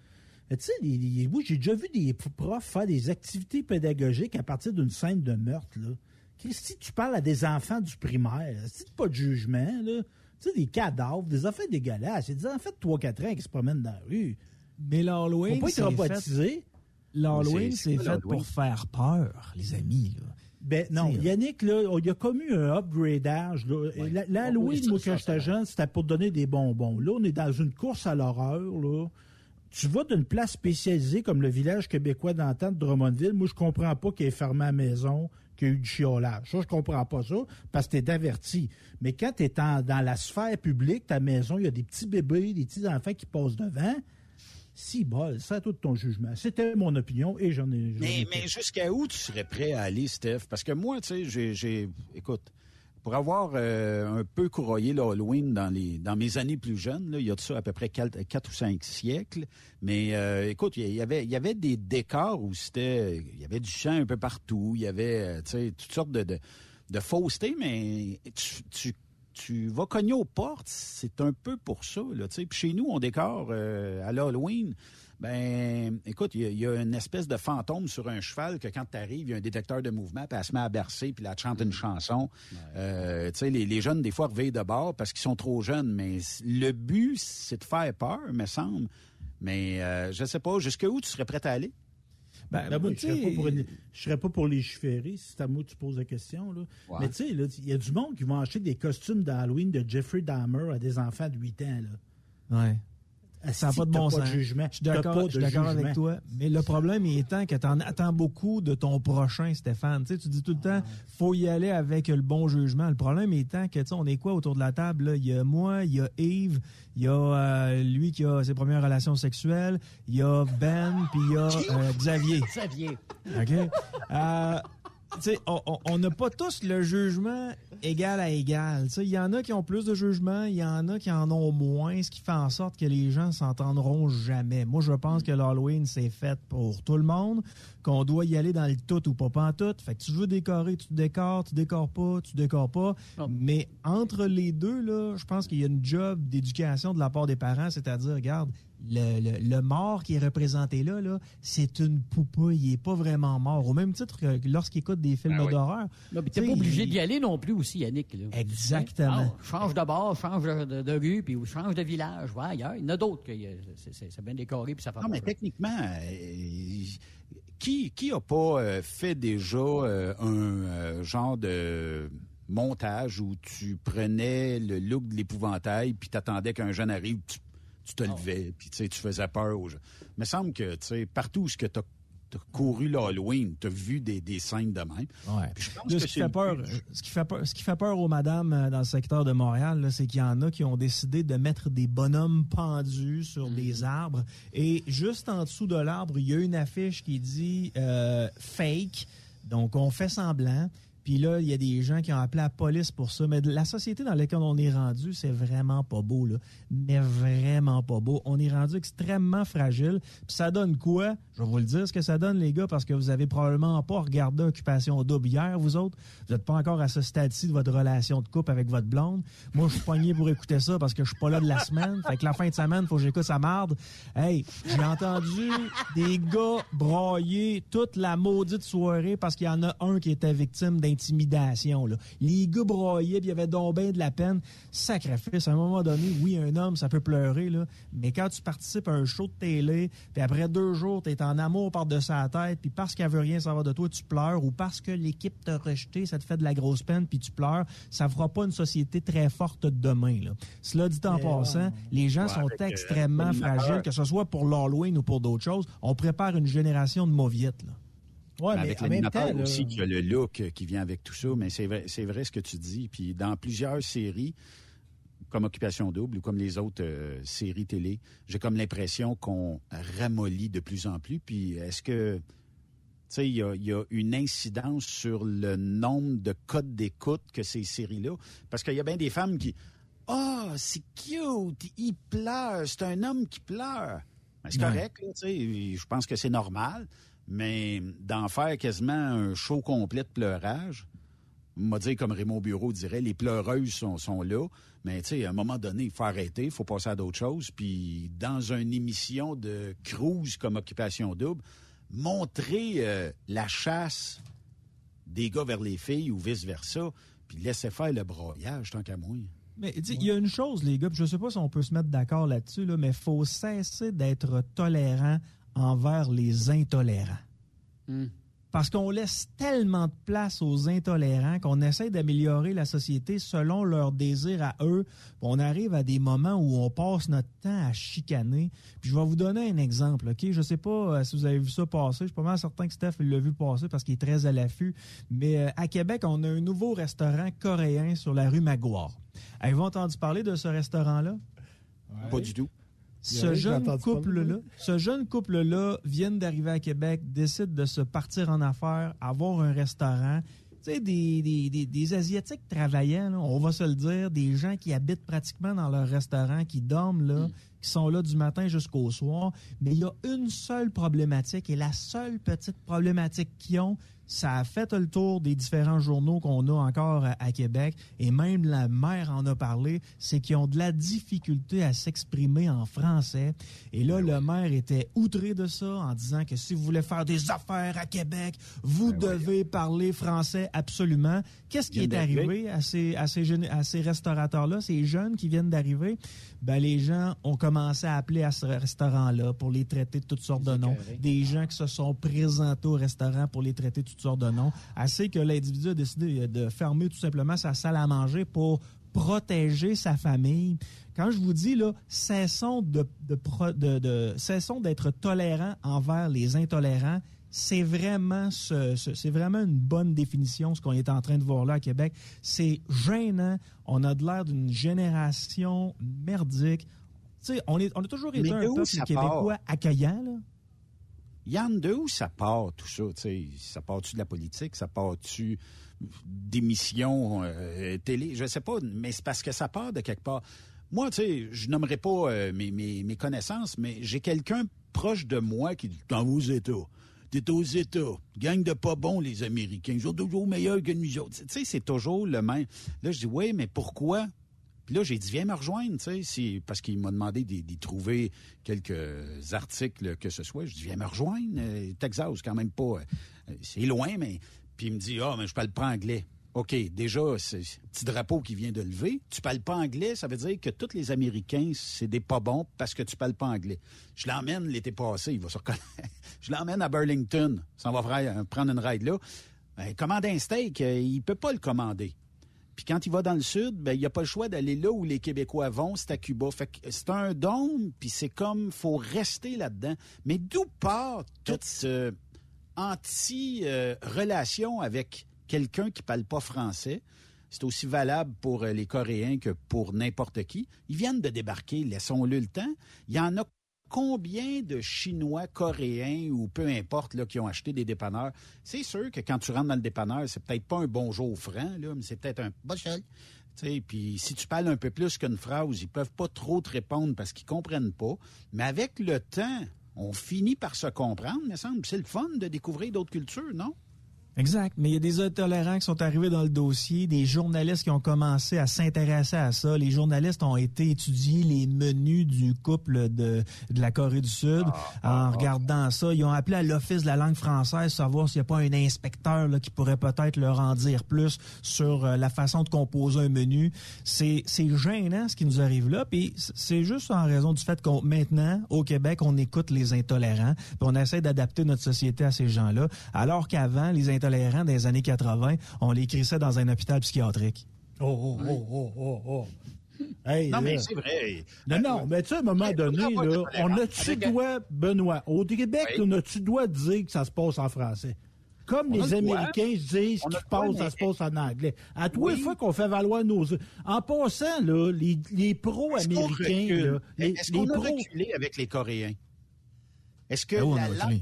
Mais Tu sais, moi, j'ai déjà vu des profs faire des activités pédagogiques à partir d'une scène de meurtre. Là. Christy, tu parles à des enfants du primaire. C'est pas de jugement. Là. Tu sais, des cadavres, des enfants dégueulasses. Des enfants de 3-4 ans qui se promènent dans la rue. Mais l'Halloween, Faut pas être c'est fait, traumatisé. l'Halloween, C'est- fait pour faire peur, les amis. Là. Ben non, T'sais, Yannick, là, il y a comme eu un upgradage. L'Halloween, moi, quand j'étais jeune, c'était pour donner des bonbons. Là, on est dans une course à l'horreur. là. Tu vas d'une place spécialisée comme le village québécois d'antan de Drummondville. Moi, je comprends pas qu'il ait fermé à la maison, qu'il y a eu du chiolage. Ça, je comprends pas ça, parce que t'es averti. Mais quand tu es dans la sphère publique, ta maison, il y a des petits bébés, des petits enfants qui passent devant. Si bol, c'est à toi de ton jugement. C'était mon opinion et j'en ai. j'en Mais, jusqu'à où tu serais prêt à aller, Steph? Parce que moi, tu sais, j'ai, j'ai- écoute, pour avoir euh, un peu couroyé l'Halloween dans les dans mes années plus jeunes, là, il y a de ça à peu près quatre, ou cinq siècles. Mais euh, écoute, il y avait il y avait des décors où c'était il y avait du champ un peu partout, il y avait tu sais toutes sortes de, de, de fausseté, mais tu, tu tu vas cogner aux portes, c'est un peu pour ça. Là, Puis chez nous, on décore à l'Halloween. Ben, écoute, il y, a une espèce de fantôme sur un cheval que quand tu arrives, il y a un détecteur de mouvement, puis elle se met à bercer, puis elle chante une mm. chanson. Euh, tu sais, les, jeunes, des fois, reveillent de bord parce qu'ils sont trop jeunes, mais le but, c'est de faire peur, me semble. Mais euh, je sais pas, jusqu'où tu serais prêt à aller? Ben, ben je ne serais, pas pour les légiférer, si c'est à moi que tu poses la question. Là. Mais tu sais, il y a du monde qui va acheter des costumes d'Halloween de Jeffrey Dahmer à des enfants de 8 ans. Là. Ouais. Ça n'a pas de bon sens. Je suis d'accord, avec toi. Mais le problème étant que tu en attends beaucoup de ton prochain, Stéphane. Tu, sais, tu dis tout le temps, faut y aller avec le bon jugement. Le problème étant que, tu sais, on est quoi autour de la table? Il y a moi, il y a Yves, il y a euh, lui qui a ses premières relations sexuelles, il y a Ben, puis il y a euh, Xavier. Xavier. OK? Euh, on n'a pas tous le jugement égal à égal. Il y en a qui ont plus de jugement, il y en a qui en ont moins, ce qui fait en sorte que les gens s'entendront jamais. Moi, je pense que l'Halloween, c'est fait pour tout le monde, qu'on doit y aller dans le tout ou pas, pas en tout. Fait que tu veux décorer, tu décores, tu décores pas, tu décores pas. Mais entre les deux, là, je pense qu'il y a une job d'éducation de la part des parents, c'est-à-dire, regarde, le, mort qui est représenté là, là c'est une poupée. Il n'est pas vraiment mort. Au même titre que lorsqu'il écoute des films ben d'horreur. Tu n'es pas obligé d'y aller non plus aussi, Yannick. Exactement. Ah, change de bord, change de, rue, puis change de village. il y en a d'autres que c'est bien décoré, puis ça fait Non, mais techniquement, euh, qui qui a pas euh, fait déjà euh, un genre de montage où tu prenais le look de l'épouvantail puis t'attendais qu'un jeune arrive, tu tu te ah. levais, puis tu faisais peur aux gens. Il me semble que partout où tu as as couru l'Halloween, tu as vu des, des, scènes de même. ce, qui fait peur, ce, qui fait peur, ce qui fait peur aux madames euh, dans le secteur de Montréal, c'est qu'il y en a qui ont décidé de mettre des bonhommes pendus sur des mhm. arbres. Et juste en dessous de l'arbre, il y a une affiche qui dit euh, fake. Donc, on fait semblant. Puis là, il y a des gens qui ont appelé la police pour ça. Mais la société dans laquelle on est rendu, c'est vraiment pas beau, là. Mais vraiment pas beau. On est rendu extrêmement fragile. Puis ça donne quoi? Je vais vous le dire ce que ça donne, les gars, parce que vous avez probablement pas regardé Occupation Double hier, vous autres. Vous n'êtes pas encore à ce stade-ci de votre relation de couple avec votre blonde. Moi, je suis poigné pour écouter ça parce que je suis pas là de la semaine. Fait que la fin de semaine, faut que j'écoute sa marde. Hey, j'ai entendu des gars broyer toute la maudite soirée parce qu'il y en a un qui était victime d'un intimidation. Là. Les gars broyaient, puis il y avait donc bien de la peine. Sacrifice, à un moment donné, oui, un homme, ça peut pleurer, là, mais quand tu participes à un show de télé, puis après deux jours, tu es en amour par-dessus sa tête, puis parce qu'elle veut rien savoir de toi, tu pleures, ou parce que l'équipe t'a rejeté, ça te fait de la grosse peine, puis tu pleures, ça fera pas une société très forte demain. Là. Cela dit en passant, les gens sont extrêmement fragiles, que ce soit pour l'Halloween ou pour d'autres choses. On prépare une génération de mauviettes. Là. Ouais, mais avec l'animateur aussi, qui a le look qui vient avec tout ça, mais c'est vrai, c'est vrai ce que tu dis. Puis dans plusieurs séries, comme Occupation Double ou comme les autres euh, séries télé, j'ai comme l'impression qu'on ramollit de plus en plus. Puis est-ce que, tu sais, il y a, une incidence sur le nombre de codes d'écoute que ces séries-là? Parce qu'il y a bien des femmes qui, ah, oh, c'est cute, il pleure, c'est un homme qui pleure. Ben, c'est correct, tu sais, je pense que c'est normal. Mais d'en faire quasiment un show complet de pleurage, m'a dit comme Raymond Bureau dirait, les pleureuses sont, sont là. Mais tu sais, à un moment donné, il faut arrêter, il faut passer à d'autres choses. Puis dans une émission de cruise comme Occupation Double, montrer euh, la chasse des gars vers les filles ou vice-versa, puis laisser faire le broyage tant qu'à moi. Mais il y a une chose, les gars, je ne sais pas si on peut se mettre d'accord là-dessus, là, mais il faut cesser d'être tolérant envers les intolérants. Hmm. Parce qu'on laisse tellement de place aux intolérants qu'on essaie d'améliorer la société selon leurs désirs à eux. On arrive à des moments où on passe notre temps à chicaner. Puis je vais vous donner un exemple. Ok, Je ne sais pas euh, si vous avez vu ça passer. Je suis pas mal certain que Steph l'a vu passer parce qu'il est très à l'affût. Mais euh, à Québec, on a un nouveau restaurant coréen sur la rue Maguire. Avez-vous entendu parler de ce restaurant-là? Pas du tout. Ce jeune couple-là, ce jeune couple-là vient d'arriver à Québec, décide de se partir en affaires, avoir un restaurant. tu sais, des, des, des, des Asiatiques travaillants, là, on va se le dire, des gens qui habitent pratiquement dans leur restaurant, qui dorment là, qui sont là du matin jusqu'au soir. Mais il y a une seule problématique, et la seule petite problématique qu'ils ont, ça a fait le tour des différents journaux qu'on a encore à, à Québec, et même la maire en a parlé, c'est qu'ils ont de la difficulté à s'exprimer en français. Et là, le maire était outré de ça en disant que si vous voulez faire des affaires à Québec, vous devez parler français absolument. Qu'est-ce qui est arrivé à ces, à ces, jeunes- à ces restaurateurs-là, ces jeunes qui viennent d'arriver? Ben, les gens ont commencé à appeler à ce restaurant-là pour les traiter de toutes sortes de noms. Des gens qui se sont présentés au restaurant pour les traiter de toutes sortes de noms. Assez que l'individu a décidé de fermer tout simplement sa salle à manger pour protéger sa famille. Quand je vous dis là, cessons de, de pro- de- de- cessons d'être tolérants envers les intolérants. C'est vraiment ce- ce- c'est vraiment une bonne définition ce qu'on est en train de voir là à Québec. C'est gênant. On a de l'air d'une génération merdique. Tu sais, on est on a toujours été Mais un peuple québécois part? accueillant là. Yann, de où ça part, tout ça? Ça part-tu de la politique? Ça part-tu d'émissions euh, télé? Je sais pas, mais c'est parce que ça part de quelque part. Moi, tu sais, je nommerai pas euh, mes, mes, connaissances, mais j'ai quelqu'un proche de moi qui dit vas aux États. T'es aux États. Gang de pas bons, les Américains. Ils sont toujours meilleurs que nous autres. Tu sais, c'est toujours le même. Là, je dis Oui, mais pourquoi? Puis là, j'ai dit, viens me rejoindre, tu sais, parce qu'il m'a demandé d'y trouver quelques articles que ce soit. Je dis, viens me rejoindre. euh, Texas, quand même pas. euh, c'est loin, mais. Puis il me dit, ah, mais je parle pas anglais. OK, déjà, c'est petit drapeau qui vient de lever. Tu parles pas anglais, ça veut dire que tous les Américains, c'est des pas bons parce que tu parles pas anglais. Je l'emmène l'été passé, il va se reconnaître. Je l'emmène à Burlington. Ça va euh, prendre une ride là. Ben, commander un steak, euh, il peut pas le commander. Puis quand il va dans le sud, ben il n'y a pas le choix d'aller là où les Québécois vont, c'est à Cuba. Fait que c'est un dôme, puis c'est comme faut rester là-dedans. Mais d'où part toute ce anti-relation avec quelqu'un qui parle pas français? C'est aussi valable pour euh, les Coréens que pour n'importe qui. Ils viennent de débarquer, laissons-le le temps. Il y en a combien de Chinois, Coréens ou peu importe là, qui ont acheté des dépanneurs? C'est sûr que quand tu rentres dans le dépanneur, c'est peut-être pas un bonjour franc, là, mais c'est peut-être un bonjour. Puis si tu parles un peu plus qu'une phrase, ils peuvent pas trop te répondre parce qu'ils comprennent pas. Mais avec le temps, on finit par se comprendre, me semble. C'est le fun de découvrir d'autres cultures, non? Exact. Mais il y a des intolérants qui sont arrivés dans le dossier, des journalistes qui ont commencé à s'intéresser à ça. Les journalistes ont été étudier les menus du couple de, de la Corée du Sud. en regardant ça, ils ont appelé à l'Office de la langue française savoir s'il n'y a pas un inspecteur là, qui pourrait peut-être leur en dire plus sur euh, la façon de composer un menu. C'est c'est gênant ce qui nous arrive là. Puis c'est juste en raison du fait qu'on maintenant, au Québec, on écoute les intolérants, puis on essaie d'adapter notre société à ces gens-là, alors qu'avant, les intolérants des années 80, on les crissait dans un hôpital psychiatrique. Oh, oh, oh, oh, oh, oh. Hey, Non, mais c'est vrai. Non, non, mais tu sais, à un moment donné, là, on a-tu droit, Benoît, au Québec, Oui. on a-tu droit de dire que ça se passe en français? Comme On les droit. Américains disent On qu'il a se le droit, passe, ça mais- se passe en anglais. À tous les fois qu'on fait valoir nos... En passant, là, les, les Est-ce qu'on pro-américains, recule? là, les, Est-ce les a pro... reculé avec les Coréens? Est-ce que Ah oui, on a la, langue,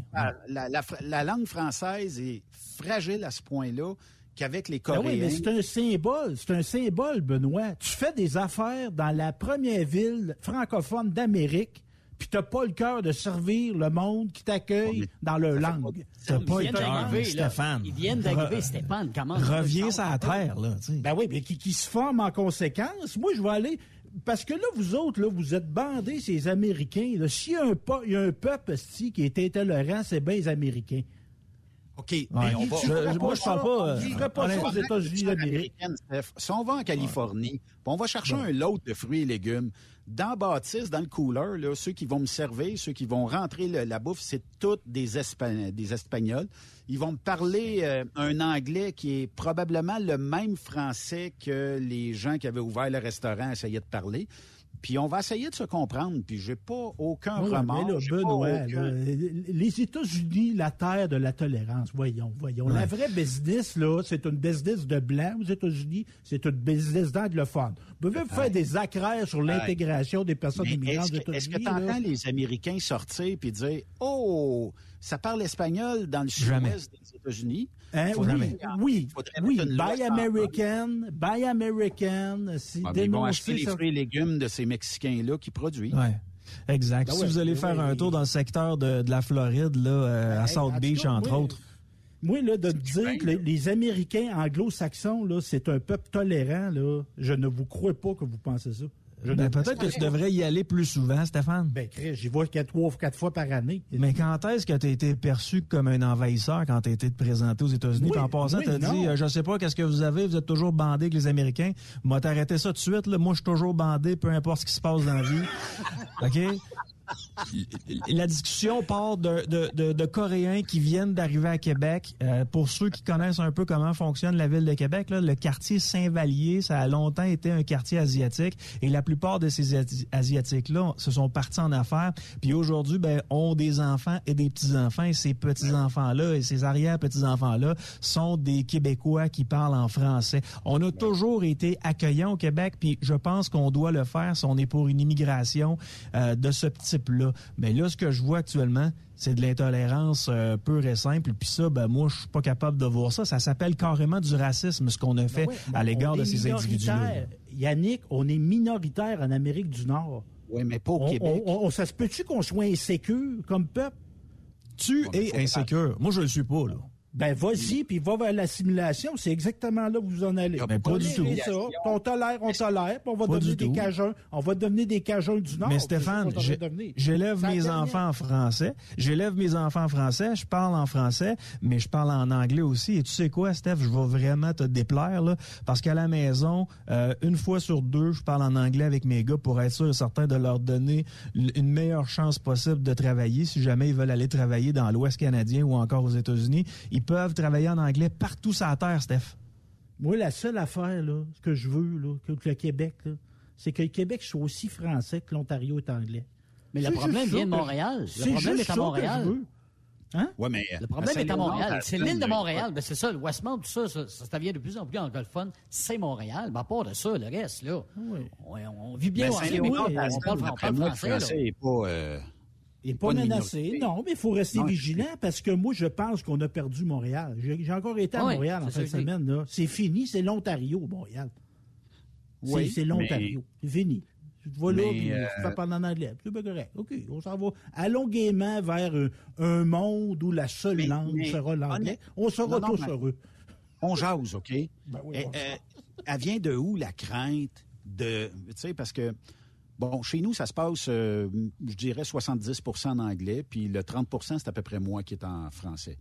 la- la- la langue française est fragile à ce point-là qu'avec les Ben oui, Coréens? mais c'est un symbole, c'est un symbole, Benoît. Tu fais des affaires dans la première ville francophone d'Amérique, puis t'as pas le cœur de servir le monde qui t'accueille dans leur langue. T'as pas le viennent cœur. Stéphane. Ils viennent d'arriver, Stéphane. Comment Reviens sur la terre, là. Ben oui, mais qui, qui se forment en conséquence? Moi, je vais aller. Parce que là, vous autres, là, vous êtes bandés, ces Américains. là. S'il y a un, po- il y a un peuple esti, qui est intolérant, c'est bien les Américains. OK, Ouais, mais on tu va... je- pas moi, je parle ça- pas, euh, tu ferais pas ça aux États-Unis d'Amérique. Si on va en Californie, on va chercher un lot de fruits et légumes, dans Baptiste, dans le cooler, ceux qui vont me servir, ceux qui vont rentrer la bouffe, c'est Espa- des Espagnols. Ils vont me parler euh, un anglais qui est probablement le même français que les gens qui avaient ouvert le restaurant essayaient de parler. Puis on va essayer de se comprendre, puis j'ai pas aucun Ouais, remords. mais là, pas Benoît, aucun- là, les États-Unis, la terre de la tolérance, voyons, voyons. La vraie business, là, c'est une business de blanc aux États-Unis, c'est une business d'anglophone. Vous pouvez faire des accraires sur l'intégration des personnes immigrantes Est-ce aux que- est-ce États-Unis. que tu entends les Américains sortir puis dire Oh, ça parle espagnol dans le sud-ouest des États-Unis. Hein, oui, oui, oui. Buy American, Buy American. C'est Ah, mais ils vont acheter les fruits et légumes de ces Mexicains-là qui produisent. Ouais. Exact. Ben si ouais, vous allez ben faire ouais, un tour dans le secteur de, de la Floride, là, euh, à Hey, South Beach, cas, entre autres. Moi, là, de dire que les, les Américains anglo-saxons, là, c'est un peuple tolérant, là, je ne vous crois pas que vous pensez ça. Ben, peut-être que tu devrais y aller plus souvent, Stéphane. Ben, Chris, j'y vois quatre, trois, quatre fois par année. Mais quand est-ce que tu as été perçu comme un envahisseur quand tu as été présenté aux États-Unis? Oui, Puis en passant, oui, tu as dit, euh, je sais pas qu'est-ce que vous avez, vous êtes toujours bandé avec les Américains. Moi, t'arrêter ça tout de suite. Là. Moi, je suis toujours bandé, peu importe ce qui se passe dans la vie. OK? La discussion part de, Coréens qui viennent d'arriver à Québec. Euh, pour ceux qui connaissent un peu comment fonctionne la ville de Québec, le quartier Saint-Vallier, ça a longtemps été un quartier asiatique et la plupart de ces Asi- Asiatiques-là se sont partis en affaires. Puis aujourd'hui, ben, ont des enfants et des petits-enfants et ces petits-enfants-là et ces arrière-petits-enfants-là sont des Québécois qui parlent en français. On a toujours été accueillants au Québec, puis je pense qu'on doit le faire si on est pour une immigration euh, de ce type-là. Mais là, ce que je vois actuellement, c'est de l'intolérance euh, pure et simple. Puis ça, ben moi, je suis pas capable de voir ça. Ça s'appelle carrément du racisme, ce qu'on a fait Ouais, à ben, l'égard de ces individus-là. minoritaire. Yannick, on est minoritaire en Amérique du Nord. Oui, mais pas au On- Québec. on- on- ça se peut-tu qu'on soit insécure comme peuple? Tu es insécure. Moi, je le suis pas, là. Ben, vas-y, puis va vers l'assimilation. C'est exactement là où vous en allez. Ben, pas du tout. ça. On tolère, on tolère, puis on va Pas devenir des. Cajuns. On va devenir des Cajuns du Nord. Mais Stéphane, j'élève mes enfants en français. J'élève mes enfants en français. Je parle en français, mais je parle en anglais aussi. Et tu sais quoi, Steph, je vais vraiment te déplaire, là, parce qu'à la maison, euh, une fois sur deux, je parle en anglais avec mes gars pour être sûr et certain de leur donner une meilleure chance possible de travailler. Si jamais ils veulent aller travailler dans l'Ouest canadien ou encore aux États-Unis, ils peuvent travailler en anglais partout sur la terre, Steph. Moi, la seule affaire là, que je veux, là, que que le Québec, là, c'est que le Québec soit aussi français que l'Ontario est anglais. Mais le problème vient de Montréal. Le c'est problème juste est à Montréal. Hein? Ouais, mais, Le problème est à Montréal. C'est l'île de Saint-Léonard, Montréal. Ben, c'est ça, le Westmount, tout ça, ça, ça devient de plus en plus anglophone. C'est Montréal. Ben, à part de ça, le reste, là, on, on vit bien Mais au Saint-Léonard, on parle, le français. là. français n'est pas... euh, Il n'est pas menacé. Non, mais il faut rester Non, vigilant parce que moi, je pense qu'on a perdu Montréal. J'ai encore été à Oui, Montréal en dis. semaine. là. C'est fini, c'est l'Ontario, Montréal. C'est- Oui, c'est l'Ontario. C'est fini. Tu te vas là, puis euh, tu vas parler en anglais. C'est correct. OK, on s'en va. Allons gaiement vers un, un monde où la seule Mais- langue mais- sera l'anglais. On sera Non, tous heureux. on jase, OK? Ben oui, Euh, on euh, elle vient de où, la crainte de... Tu sais, parce que, bon, chez nous, ça se passe, euh, je dirais, 70% en anglais, puis le 30% c'est à peu près moi qui est en français.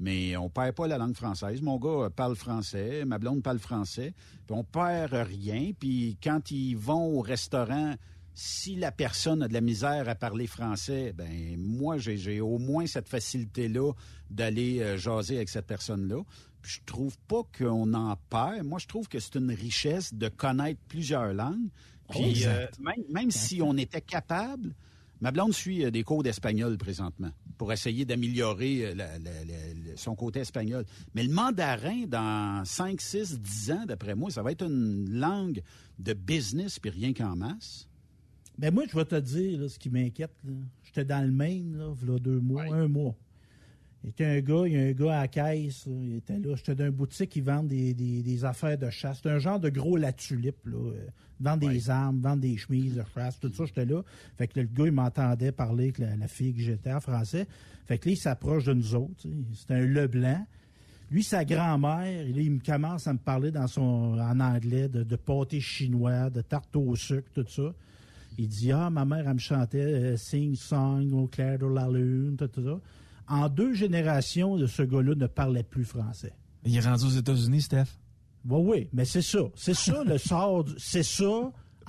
Mais on perd pas la langue française. Mon gars euh, parle français, ma blonde parle français, puis on perd rien. Puis quand ils vont au restaurant, si la personne a de la misère à parler français, ben moi j'ai au moins cette facilité-là d'aller euh, jaser avec cette personne-là. Puis je trouve pas qu'on en perd. Moi, je trouve que c'est une richesse de connaître plusieurs langues. Puis Exact. euh, même, même si on était capable, ma blonde suit euh, des cours d'espagnol présentement pour essayer d'améliorer euh, son côté espagnol. Mais le mandarin, dans 5, 6, 10 ans, d'après moi, ça va être une langue de business, puis rien qu'en masse. Ben moi, je vais te dire là, ce qui m'inquiète. J'étais dans le Maine, là, il deux mois, un mois. Il était un gars, il y a un gars à la caisse, là, il était là. J'étais dans une boutique qui vend des, des, des affaires de chasse. C'est un genre de gros la tulipe, là. euh, Vend des armes, vend des chemises de chasse, tout ça, j'étais là. Fait que le gars, il m'entendait parler avec la, la fille que j'étais en français. Fait que là, il s'approche de nous autres. C'était un Leblanc. Lui, sa grand-mère, là, il me commence à me parler dans son, en anglais de, de pâté chinois, de tarte au sucre, tout ça. Il dit Ah, ma mère, elle me chantait euh, Sing Song au clair de la lune, tout, tout ça. En deux générations, de ce gars-là ne parlait plus français. Il est rendu aux États-Unis, Steph? Oui, oui, mais c'est ça. C'est ça le sort. du- C'est ça.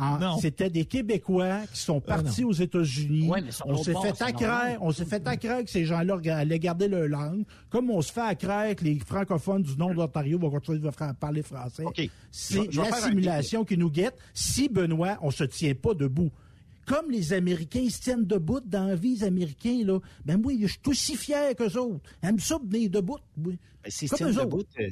en- C'était des Québécois qui sont partis aux États-Unis. Ouais, on s'est fait accraire, on s'est fait accraire que ces gens-là allaient garder leur langue, comme on se fait accraire que les francophones du nord de l'Ontario vont continuer de fra- parler français. C'est l'assimilation qui nous guette. Si Benoît, on se tient pas debout. Comme les Américains, se tiennent debout dans la vie, les Américains, là. Ben moi, je suis aussi fier qu'eux autres. Aime ça venir debout. Oui. Ben, eux de bout, euh,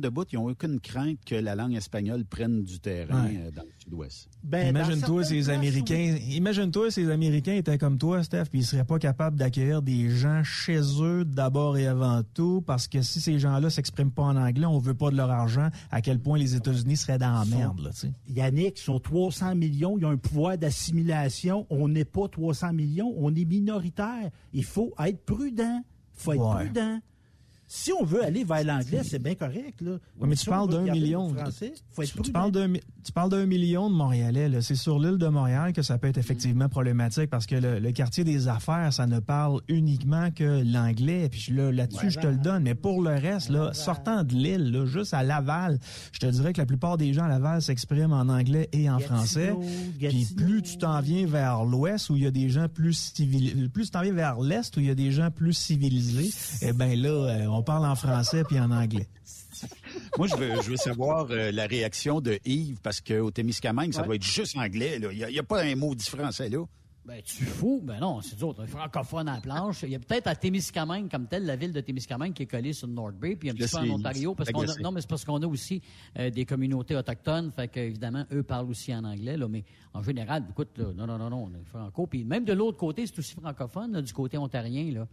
de bout, ils n'ont aucune crainte que la langue espagnole prenne du terrain Ouais. euh, dans le sud-ouest. Ben, Imagine-toi ces Américains. Imagine-toi ces Américains étaient comme toi, Steph, puis ils seraient pas capables d'accueillir des gens chez eux d'abord et avant tout, parce que si ces gens-là s'expriment pas en anglais, on veut pas de leur argent. À quel point les États-Unis seraient dans la merde, là. Yannick, ils sont 300 millions, ils ont un pouvoir d'assimilation. On n'est pas 300 millions, on est minoritaire. Il faut être prudent. Il faut être Ouais. prudent. Si on veut aller vers l'anglais, c'est bien correct. Là. Ouais, mais Si tu parles d'un million. le Français, faut être Tu, parles d'un tu parles d'un million de Montréalais. là. C'est sur l'île de Montréal que ça peut être effectivement problématique parce que le, le quartier des affaires, ça ne parle uniquement que l'anglais. Puis là, là-dessus, je te le donne. Mais pour le reste, là, sortant de l'île, là, juste à Laval, je te dirais que la plupart des gens à Laval s'expriment en anglais et en Gatineau, français. Puis Gatineau. plus tu t'en viens vers l'ouest où il y a des gens plus civilisés, plus tu t'en viens vers l'est où il y a des gens plus civilisés, eh ben là, euh, on parle en français puis en anglais. Moi, je veux, je veux savoir euh, la réaction de Yves, parce qu'au Témiscamingue, ça Ouais. doit être juste anglais. Il n'y a, pas un mot dit français là. Ben, tu fous? Ben non, c'est d'autres. Un francophone à la planche. Il y a peut-être à Témiscamingue, comme telle, la ville de Témiscamingue qui est collée sur le North Bay, puis un Là, petit peu en Ontario. Parce qu'on a, non, mais c'est parce qu'on a aussi euh, des communautés autochtones. Fait qu'évidemment, eux parlent aussi en anglais, là. Mais en général, écoute, là, non, non, non, non, on est franco. Puis même de l'autre côté, c'est aussi francophone, là, du côté ontarien, là.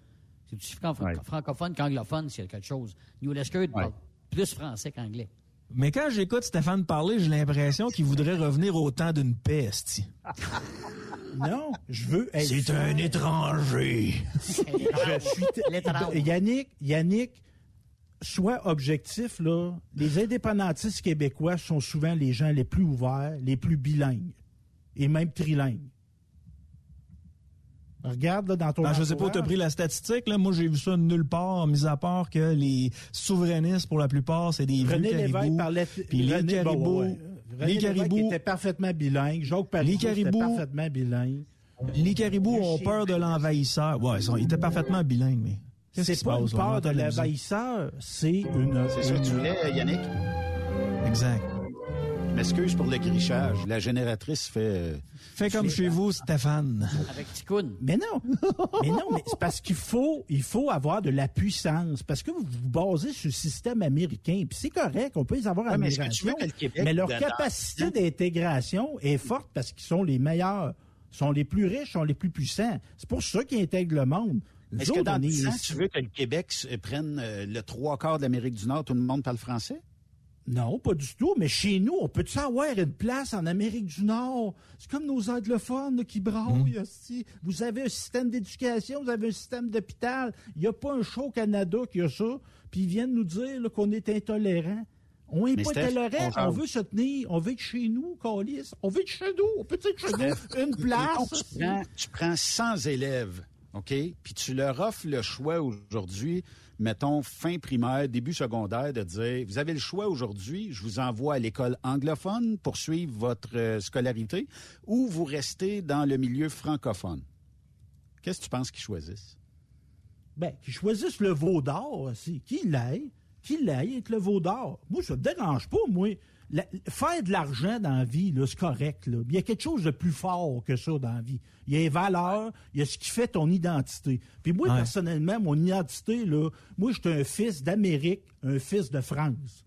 C'est aussi fran- Ouais. francophone qu'anglophone, s'il y a quelque chose. New Lescure parle plus français qu'anglais. Mais quand j'écoute Stéphane parler, j'ai l'impression qu'il voudrait revenir au temps d'une peste. Non, je veux être C'est un étranger. Je suis. Yannick, Yannick, sois objectif, là. Les indépendantistes québécois sont souvent les gens les plus ouverts, les plus bilingues et même trilingues. Regarde là, dans ton. Ben, je sais pas où entourage. t'as pris la statistique, là. Moi, j'ai vu ça nulle part, mis à part que les souverainistes, pour la plupart, c'est des René vieux caribous. parlait. Puis les René- bon, caribous, ouais, ouais. René les caribous, était parfaitement bilingue. Jacques Parizeau Les caribous- était parfaitement bilingue. les caribous ont peur de l'envahisseur. Ouais, ils, sont, ils étaient parfaitement bilingues, mais. C'est pas une passe, peur de l'envahisseur, c'est une. C'est ça que tu voulais, Yannick? Exact. M'excuse pour le grichage. La génératrice fait... euh, Fais comme chez vous, Stéphane. Avec Ticoun. Mais non, mais non, mais c'est parce qu'il faut, il faut avoir de la puissance, parce que vous vous basez sur le système américain, puis c'est correct, on peut les avoir en Ouais, mais est-ce que tu immigration, veux que le Québec mais leur capacité d'intégration est forte parce qu'ils sont les meilleurs, sont les plus riches, sont les plus puissants. C'est pour ça qu'ils intègrent le monde. Est-ce que dans on est 10 ans, tu veux que le Québec prenne euh, le trois quarts de l'Amérique du Nord, tout le monde parle français? Non, pas du tout. Mais chez nous, on peut-tu avoir une place en Amérique du Nord? C'est comme nos anglophones là, qui braillent. hostie. Vous avez un système d'éducation, vous avez un système d'hôpital. Il n'y a pas un show au Canada qui a ça. Puis ils viennent nous dire qu'on est intolérant. On n'est pas Steph, intolérant. on veut se tenir. On veut être chez nous, Calis. On veut être chez nous. On peut être chez nous. Une place. tu, prends, tu prends 100 élèves, OK? Puis tu leur offres le choix aujourd'hui, mettons fin primaire, début secondaire, de dire, vous avez le choix aujourd'hui, je vous envoie à l'école anglophone pour suivre votre euh, scolarité, ou vous restez dans le milieu francophone. Qu'est-ce que tu penses qu'ils choisissent? Ben, qu'ils choisissent le veau d'or aussi. Qui l'aille, qui l'aille avec le veau d'or. Moi, ça me dérange pas, moi. La- faire de l'argent dans la vie, c'est correct. Là. Il y a quelque chose de plus fort que ça dans la vie. Il y a les valeurs, il y a ce qui fait ton identité. Puis moi, Ouais. personnellement, mon identité, là, moi, je suis un fils d'Amérique, un fils de France.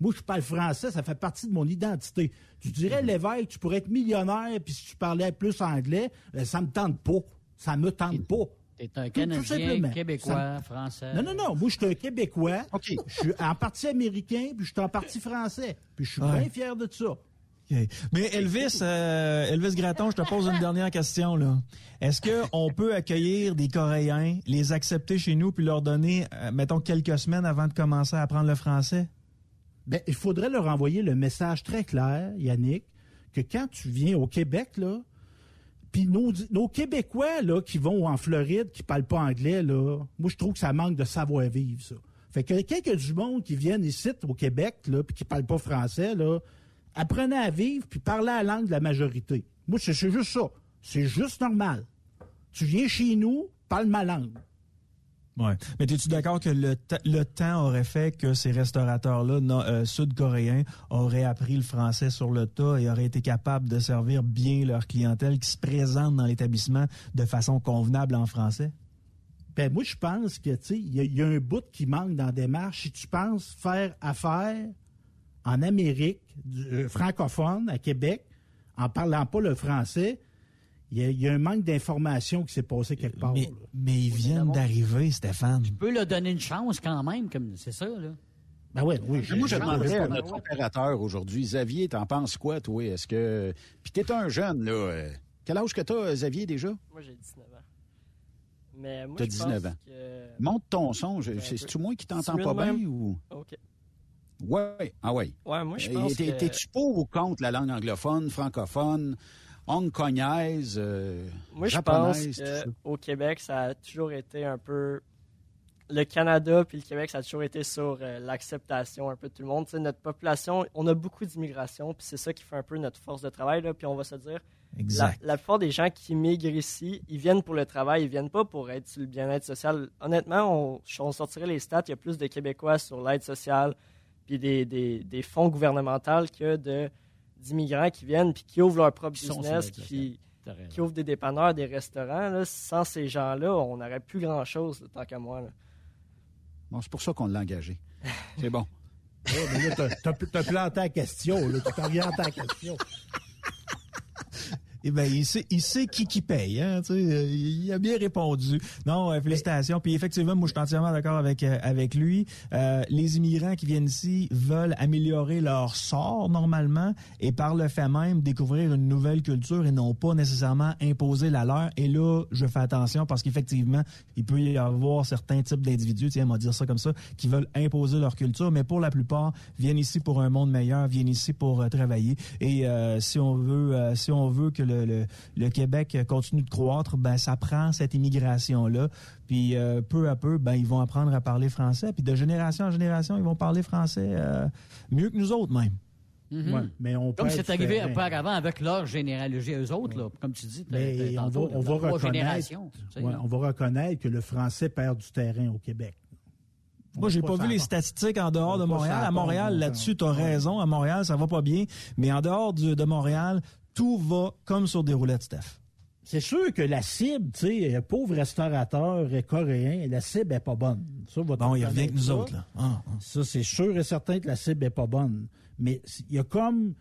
Moi, je parle français, ça fait partie de mon identité. Tu dirais, Mhm. l'évêque, tu pourrais être millionnaire, puis si tu parlais plus anglais, ben, ça me tente pas. Ça me tente pas. T'es un Tout- tout Canadien. Québécois, Ça- Français. Non, non, non. Moi, je suis un Québécois. Je suis en partie américain, puis je suis en partie français. Puis je suis Ouais. bien fier de ça. OK. Mais Elvis, euh, Elvis Gratton, je te pose une dernière question là. Est-ce que on peut accueillir des Coréens, les accepter chez nous, puis leur donner, euh, mettons, quelques semaines avant de commencer à apprendre le français? Ben, il faudrait leur envoyer le message très clair, Yannick, que quand tu viens au Québec, là, puis nos, Québécois là, qui vont en Floride, qui parlent pas anglais, là, moi, je trouve que ça manque de savoir-vivre, ça. Fait que quelqu'un que du monde qui viennent ici, au Québec, là, puis qui parle pas français, là, apprenez à vivre, puis parlez la langue de la majorité. Moi, c'est juste ça. C'est juste normal. Tu viens chez nous, parle ma langue. Ouais. Mais es-tu d'accord que le, le temps aurait fait que ces restaurateurs-là euh, sud-coréens auraient appris le français sur le tas et auraient été capables de servir bien leur clientèle qui se présente dans l'établissement de façon convenable en français? Ben moi, je pense que, tu il y, a- un bout qui manque dans la démarche. Si tu penses faire affaire en Amérique, euh, francophone, à Québec, en parlant pas le français, il y, a- il y a un manque d'information qui s'est passé quelque part. Mais, là. mais ils viennent d'arriver, Stéphane. Tu peux leur donner une chance quand même, comme c'est ça, là. Ben ouais, oui. Mais Moi, je demanderais à notre opérateur aujourd'hui, Xavier, t'en penses quoi, toi? Est-ce que. Puis t'es un jeune, là. euh, Quel âge que t'as, Xavier, déjà? Moi, j'ai 19 ans. Mais moi, T'as je 19 pense ans. que- Monte ton son. je- Ben, C'est-tu moi qui t'entends pas bien ou? OK. Ouais, ah ouais. Ouais, moi, je Euh, pense que- T'es-tu pour ou contre la langue anglophone, francophone, hongkongaise, euh, Moi, je japonaise, pense tout ça? qu'au Québec, ça a toujours été un peu. Le Canada puis le Québec, ça a toujours été sur euh, l'acceptation un peu de tout le monde. Tu sais, notre population, on a beaucoup d'immigration, puis c'est ça qui fait un peu notre force de travail. Là, puis on va se dire, Exact. La, la plupart des gens qui migrent ici, ils viennent pour le travail, ils viennent pas pour être sur le bien-être social. Honnêtement, on, on sortirait les stats, il y a plus de Québécois sur l'aide sociale puis des, des, des fonds gouvernementaux que de d'immigrants qui viennent puis qui ouvrent leur propre Qui business, qui, qui ouvrent des dépanneurs, des restaurants. Là. Sans ces gens-là, on n'aurait plus grand-chose, tant qu'à moi. là. Bon, c'est pour ça qu'on l'a engagé. C'est bon. Ouais, mais là, t'as- t'as t'as planté la question. Là. Tu t'orientes à la question. Eh ben, il sait, il sait qui qui paye, hein, il a bien répondu. Non, euh, félicitations. Puis effectivement, moi, je suis entièrement d'accord avec euh, avec lui. Euh, les immigrants qui viennent ici veulent améliorer leur sort normalement et par le fait même découvrir une nouvelle culture et non pas nécessairement imposer la leur. Et là, je fais attention parce qu'effectivement, il peut y avoir certains types d'individus, tiens, on va dire ça comme ça, qui veulent imposer leur culture, mais pour la plupart viennent ici pour un monde meilleur, viennent ici pour travailler. Et si on veut, si on veut que le, le, le Québec continue de croître, ben ça prend cette immigration là. Puis euh, peu à peu, ben ils vont apprendre à parler français. Puis de génération en génération, ils vont parler français euh, mieux que nous autres même. Mhm. Ouais, mais on Comme c'est arrivé terrain. auparavant avec leur généalogie, eux autres, là, comme tu dis, t'as- Mais t'as- on va, on t'as va trois reconnaître, ouais, on va que le français perd du terrain au Québec. On Moi, j'ai va pas vu les statistiques en dehors On de pas Montréal. À Montréal, là-dessus, tu as raison. À Montréal, ça va pas bien. Mais en dehors du- de Montréal, tout va comme sur des roulettes, Steph. C'est sûr que la cible, tu sais, euh, pauvre restaurateur euh, coréen, la cible est pas bonne. Ça, va Bon, il revient que nous ça. autres, là. Ah, ah. Ça, c'est sûr et certain que la cible est pas bonne. Mais il y a comme.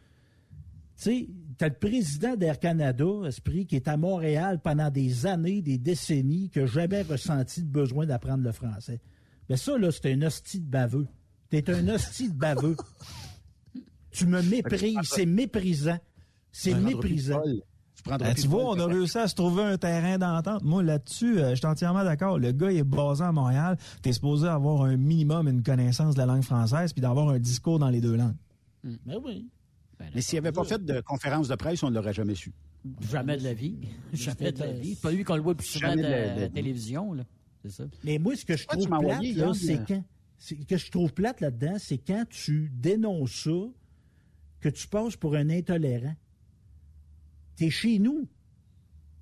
Tu sais, t'as le président d'Air Canada, Esprit, qui est à Montréal pendant des années, des décennies, qui n'a jamais ressenti le besoin d'apprendre le français. Mais ça, là, c'est un hostie de baveux. T'es un hostie de baveux. tu me méprises. C'est méprisant. C'est méprisant. Tu Ben, vois, on a réussi à se trouver un terrain d'entente. Moi, là-dessus, euh, je suis entièrement d'accord. Le gars il est basé à Montréal. Tu es supposé avoir un minimum une connaissance de la langue française puis d'avoir un discours dans les deux langues. Mais oui. Mais s'il n'avait pas fait de conférence de presse, on ne l'aurait jamais su. Jamais de la vie. Jamais de la vie. C'est pas lui qu'on le voit plus souvent de de la- la de la vie. télévision, là. C'est ça. Mais moi, ce que je trouve plate, là, c'est quand. Ce que je trouve plate là-dedans, c'est quand tu dénonces ça, que tu passes pour un intolérant. T'es chez nous.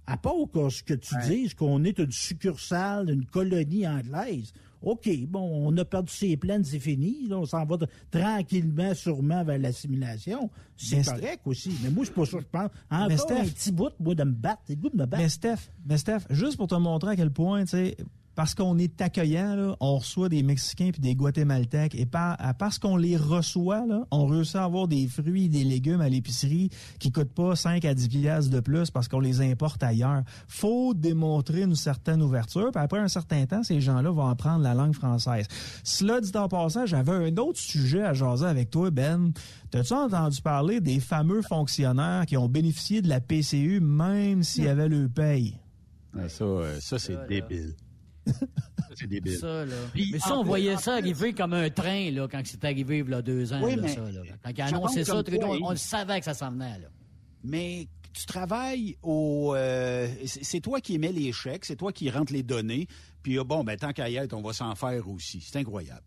À part que ce que tu dises qu'on est une succursale, une colonie anglaise. OK, bon, on a perdu ses plaines, c'est fini. Là, on s'en va tranquillement, sûrement vers l'assimilation. C'est correct aussi. Mais moi, c'est pas ça que je pense. Encore Mais Steph- un petit bout, moi, de me battre. C'est le goût de me battre. Mais Steph, mais Steph, juste pour te montrer à quel point, tu sais, parce qu'on est accueillant, là, on reçoit des Mexicains puis des Guatémaltèques et par, parce qu'on les reçoit, là, on réussit à avoir des fruits et des légumes à l'épicerie qui coûtent pas 5 à 10 piastres de plus parce qu'on les importe ailleurs. Faut démontrer une certaine ouverture, puis après un certain temps, ces gens-là vont apprendre la langue française. Cela dit en passant, j'avais un autre sujet à jaser avec toi, Ben. T'as-tu entendu parler des fameux fonctionnaires qui ont bénéficié de la PCU même s'il y avait le paye? Ouais, ça, euh, ça c'est débile. C'est débile. Ça, là. Puis, mais ça, on plus- voyait ça plus- arriver comme un train, là, quand c'est arrivé, il y a deux ans, Oui, là, mais ça, là. Quand il a annoncé ça, Trudeau, on, le savait que ça s'en venait, là. Mais tu travailles au. euh, c'est toi qui émets les chèques, c'est toi qui rentres les données. Puis euh, bon, ben tant qu'à y être, on va s'en faire aussi. C'est incroyable.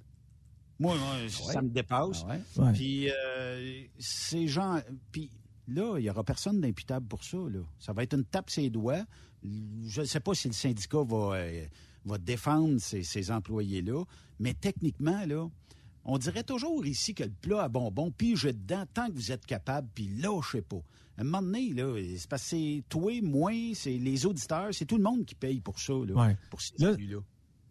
Moi, moi, ça me dépasse. Ah ouais? Puis euh, ces gens. Puis là, il n'y aura personne d'imputable pour ça. Là. Ça va être une tape ses doigts. Je ne sais pas si le syndicat va, euh, va défendre ces, ces employés-là, mais techniquement, là, on dirait toujours ici que le plat à bonbons, pigez dedans tant que vous êtes capable, puis lâchez pas. À un moment donné, là, c'est parce que c'est toi, moi, c'est les auditeurs, c'est tout le monde qui paye pour ça, là, Ouais. pour ces Là, élus-là.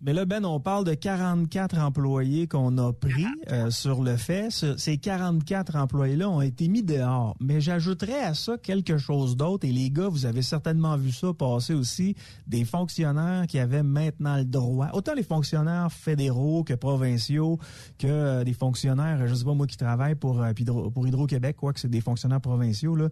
Mais là, Ben, on parle de 44 employés qu'on a pris euh, sur le fait. ces 44 employés-là ont été mis dehors. Mais j'ajouterais à ça quelque chose d'autre. Et les gars, vous avez certainement vu ça passer aussi. Des fonctionnaires qui avaient maintenant le droit. Autant les fonctionnaires fédéraux que provinciaux, que euh, des fonctionnaires, je sais pas moi, qui travaillent pour, euh, pour Hydro-Québec, quoi, que c'est des fonctionnaires provinciaux. Là.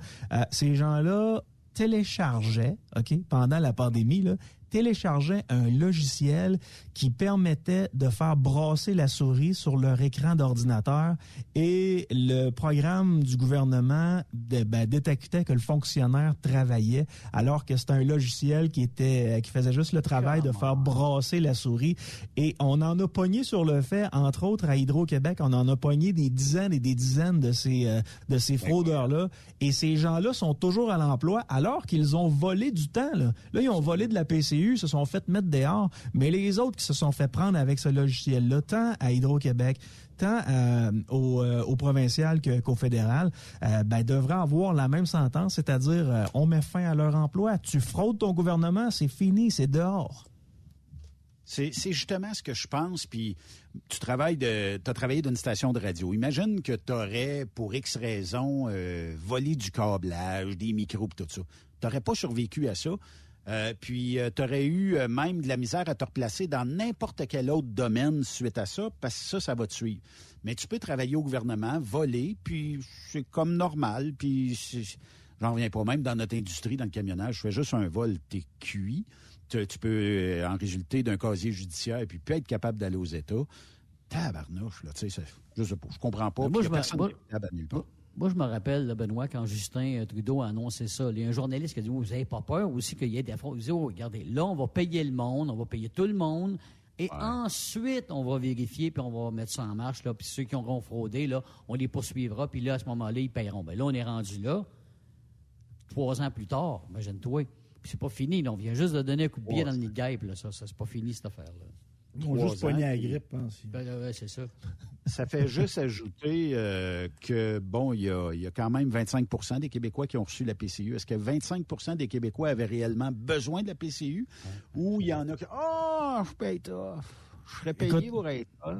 ces gens-là téléchargeaient, OK, pendant la pandémie, là, téléchargeaient un logiciel qui permettait de faire brasser la souris sur leur écran d'ordinateur et le programme du gouvernement ben, détectait que le fonctionnaire travaillait alors que c'était un logiciel qui était qui faisait juste le travail de faire brasser la souris. Et on en a pogné sur le fait entre autres à Hydro-Québec on en a pogné des dizaines et des dizaines de ces euh, de ces fraudeurs là et ces gens-là sont toujours à l'emploi alors qu'ils ont volé du temps là. là ils ont volé de la PCU se sont fait mettre dehors mais les autres se sont fait prendre avec ce logiciel-là, tant à Hydro-Québec, tant euh, au, euh, au, provincial qu'au fédéral, euh, ben, devraient avoir la même sentence, c'est-à-dire on met fin à leur emploi. Tu fraudes ton gouvernement, c'est fini, c'est dehors. C'est justement ce que je pense. Puis tu travailles travaillé d'une station de radio. Imagine que tu aurais, pour X raisons, volé du câblage, des micros, tout ça. Tu n'aurais pas survécu à ça. Euh, puis euh, tu aurais eu euh, même de la misère à te replacer dans n'importe quel autre domaine suite à ça, parce que ça, ça va te suivre. Mais tu peux travailler au gouvernement, voler, puis c'est comme normal, puis j'en reviens pas même dans notre industrie, dans le camionnage, je fais juste un vol, t'es cuit. Tu, peux en résulter d'un casier judiciaire, et puis peut être capable d'aller aux États. Tabarnouche, là, tu sais, je sais pas, je comprends pas. Moi, je personne moi, moi, je me rappelle, Benoît, quand Justin euh, Trudeau a annoncé ça, il y a un journaliste qui a dit Vous n'avez pas peur aussi qu'il y ait des fraudes? Il dit oh, regardez, là, on va payer le monde, on va payer tout le monde. Et ensuite, on va vérifier, puis on va mettre ça en marche. Là, puis ceux qui auront fraudé, là, on les poursuivra, puis là, à ce moment-là, ils paieront. Ben là, on est rendu là, trois ans plus tard, imagine-toi. Puis c'est pas fini, là, on vient juste de donner un coup de pied dans le nid de guêpe. Là, ça, ça c'est pas fini, cette affaire-là. Ils ont juste pogné la grippe. Hein, ben, c'est ça. Ça fait juste ajouter euh, que, bon, il y a, quand même 25% des Québécois qui ont reçu la PCU. Est-ce que 25% des Québécois avaient réellement besoin de la PCU? Ou il y en a qui, oh, je paye tough. Je serais payé pour être tough.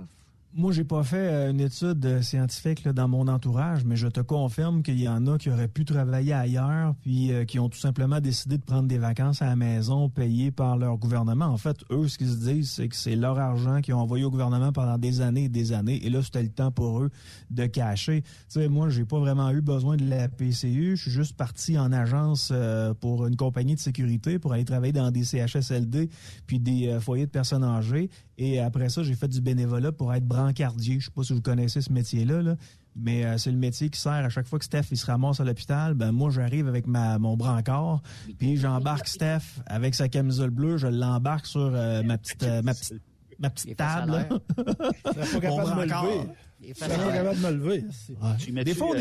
Moi, j'ai pas fait euh, une étude euh, scientifique dans mon entourage, mais je te confirme qu'il y en a qui auraient pu travailler ailleurs, puis euh, qui ont tout simplement décidé de prendre des vacances à la maison payées par leur gouvernement. En fait, eux, ce qu'ils se disent, c'est que c'est leur argent qu'ils ont envoyé au gouvernement pendant des années et des années, et là, c'était le temps pour eux de cacher. Tu sais, moi, j'ai pas vraiment eu besoin de la PCU. Je suis juste parti en agence pour une compagnie de sécurité pour aller travailler dans des CHSLD puis des foyers de personnes âgées. Et après ça, j'ai fait du bénévolat pour être brancardier. Je sais pas si vous connaissez ce métier-là, mais euh, c'est le métier qui sert à chaque fois que Steph il se ramasse à l'hôpital. Ben moi, j'arrive avec ma mon brancard, puis j'embarque Steph avec sa camisole bleue, je l'embarque sur euh, ma petite euh, ma petite ma petite table. pas capable de me lever. Il pas capable de me lever. Des fois,